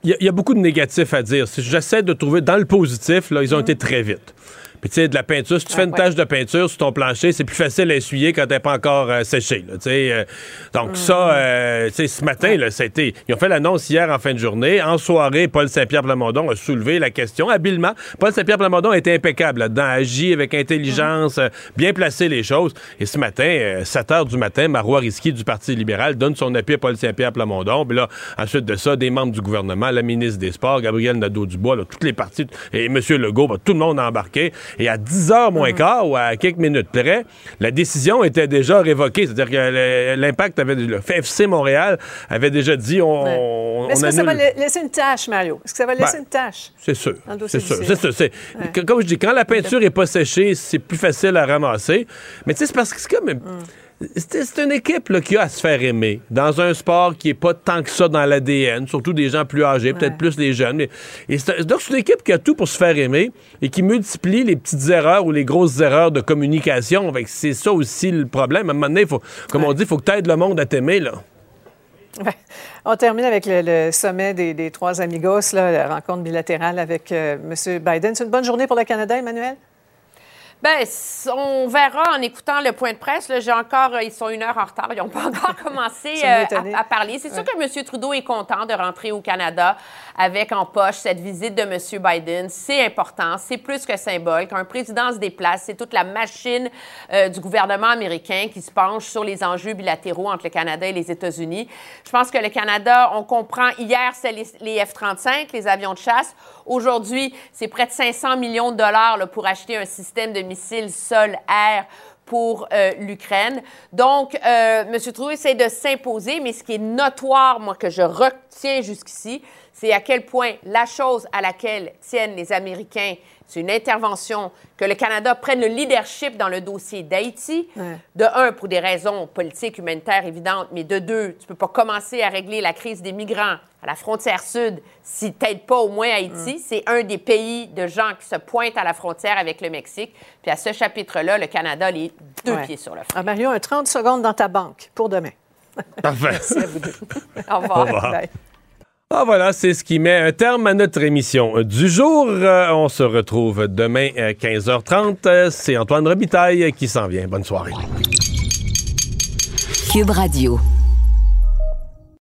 Il y, a- il y a beaucoup de négatifs à dire. Si J'essaie de trouver dans le positif, là, ils ont été très vite. Puis tu sais, de la peinture, si tu fais une tache de peinture sur ton plancher, c'est plus facile à essuyer quand t'es pas encore euh, séché. Là, euh, donc Mm. ça, euh, tu sais, ce matin, là, c'était, ils ont fait l'annonce hier en fin de journée. En soirée, Paul Saint-Pierre Plamondon a soulevé la question habilement. Paul Saint-Pierre Plamondon a été impeccable là-dedans, agi avec intelligence, euh, bien placé les choses. Et ce matin, euh, 7 heures du matin, Marois Risky du Parti libéral donne son appui à Paul Saint-Pierre Plamondon. Puis là, ensuite de ça, des membres du gouvernement, la ministre des Sports, Gabriel Nadeau-Dubois, là, toutes les parties, et M. Legault, bah, tout le monde a embarqué. Et à 10 heures moins quart, ou à quelques minutes près, la décision était déjà révoquée. C'est-à-dire que l'impact avait, le FC Montréal avait déjà dit on, on, Mais Est-ce que ça va laisser une tâche, Mario? Est-ce que ça va laisser Ben, une tâche? C'est sûr. C'est sûr. sûr. Ouais. Comme je dis, quand la peinture n'est pas séchée, c'est plus facile à ramasser. Mais tu sais, c'est parce que c'est comme. C'est une équipe là, qui a à se faire aimer dans un sport qui est pas tant que ça dans l'ADN, surtout des gens plus âgés, peut-être plus les jeunes. Mais, et c'est- donc, c'est une équipe qui a tout pour se faire aimer et qui multiplie les petites erreurs ou les grosses erreurs de communication. C'est ça aussi le problème. À un moment donné, faut, comme on dit, il faut que tu aides le monde à t'aimer. là. Ouais. On termine avec le, le sommet des, des trois amigos, là, la rencontre bilatérale avec euh, M. Biden. C'est une bonne journée pour le Canada, Emmanuel? Ben, on verra en écoutant le point de presse. J'ai encore, euh, ils sont une heure en retard. Ils n'ont pas encore commencé euh, à, à parler. C'est sûr que M. Trudeau est content de rentrer au Canada avec en poche cette visite de M. Biden. C'est important. C'est plus que symbole. Quand un président se déplace, c'est toute la machine euh, du gouvernement américain qui se penche sur les enjeux bilatéraux entre le Canada et les États-Unis. Je pense que le Canada, on comprend, hier, c'est les, les F-35, les avions de chasse. Aujourd'hui, c'est près de 500 millions de dollars là, pour acheter un système de missiles sol-air pour euh, l'Ukraine. Donc, euh, M. Trudeau essaie de s'imposer, mais ce qui est notoire, moi, que je retiens jusqu'ici, c'est à quel point la chose à laquelle tiennent les Américains, c'est une intervention, que le Canada prenne le leadership dans le dossier d'Haïti. Ouais. De un, pour des raisons politiques, humanitaires évidentes, mais de deux, tu peux pas commencer à régler la crise des migrants à la frontière sud si t'aides pas au moins Haïti. C'est un des pays de gens qui se pointent à la frontière avec le Mexique. Puis à ce chapitre-là, le Canada a les deux Ouais. pieds sur le front. Ah, Mario, un 30 secondes dans ta banque pour demain. Parfait. Merci à vous deux. Au revoir. Au revoir. Bye. Ah voilà, c'est ce qui met un terme à notre émission du jour. Euh, on se retrouve demain à 15h30. Euh, C'est Antoine Robitaille qui s'en vient. Bonne soirée. Cube Radio.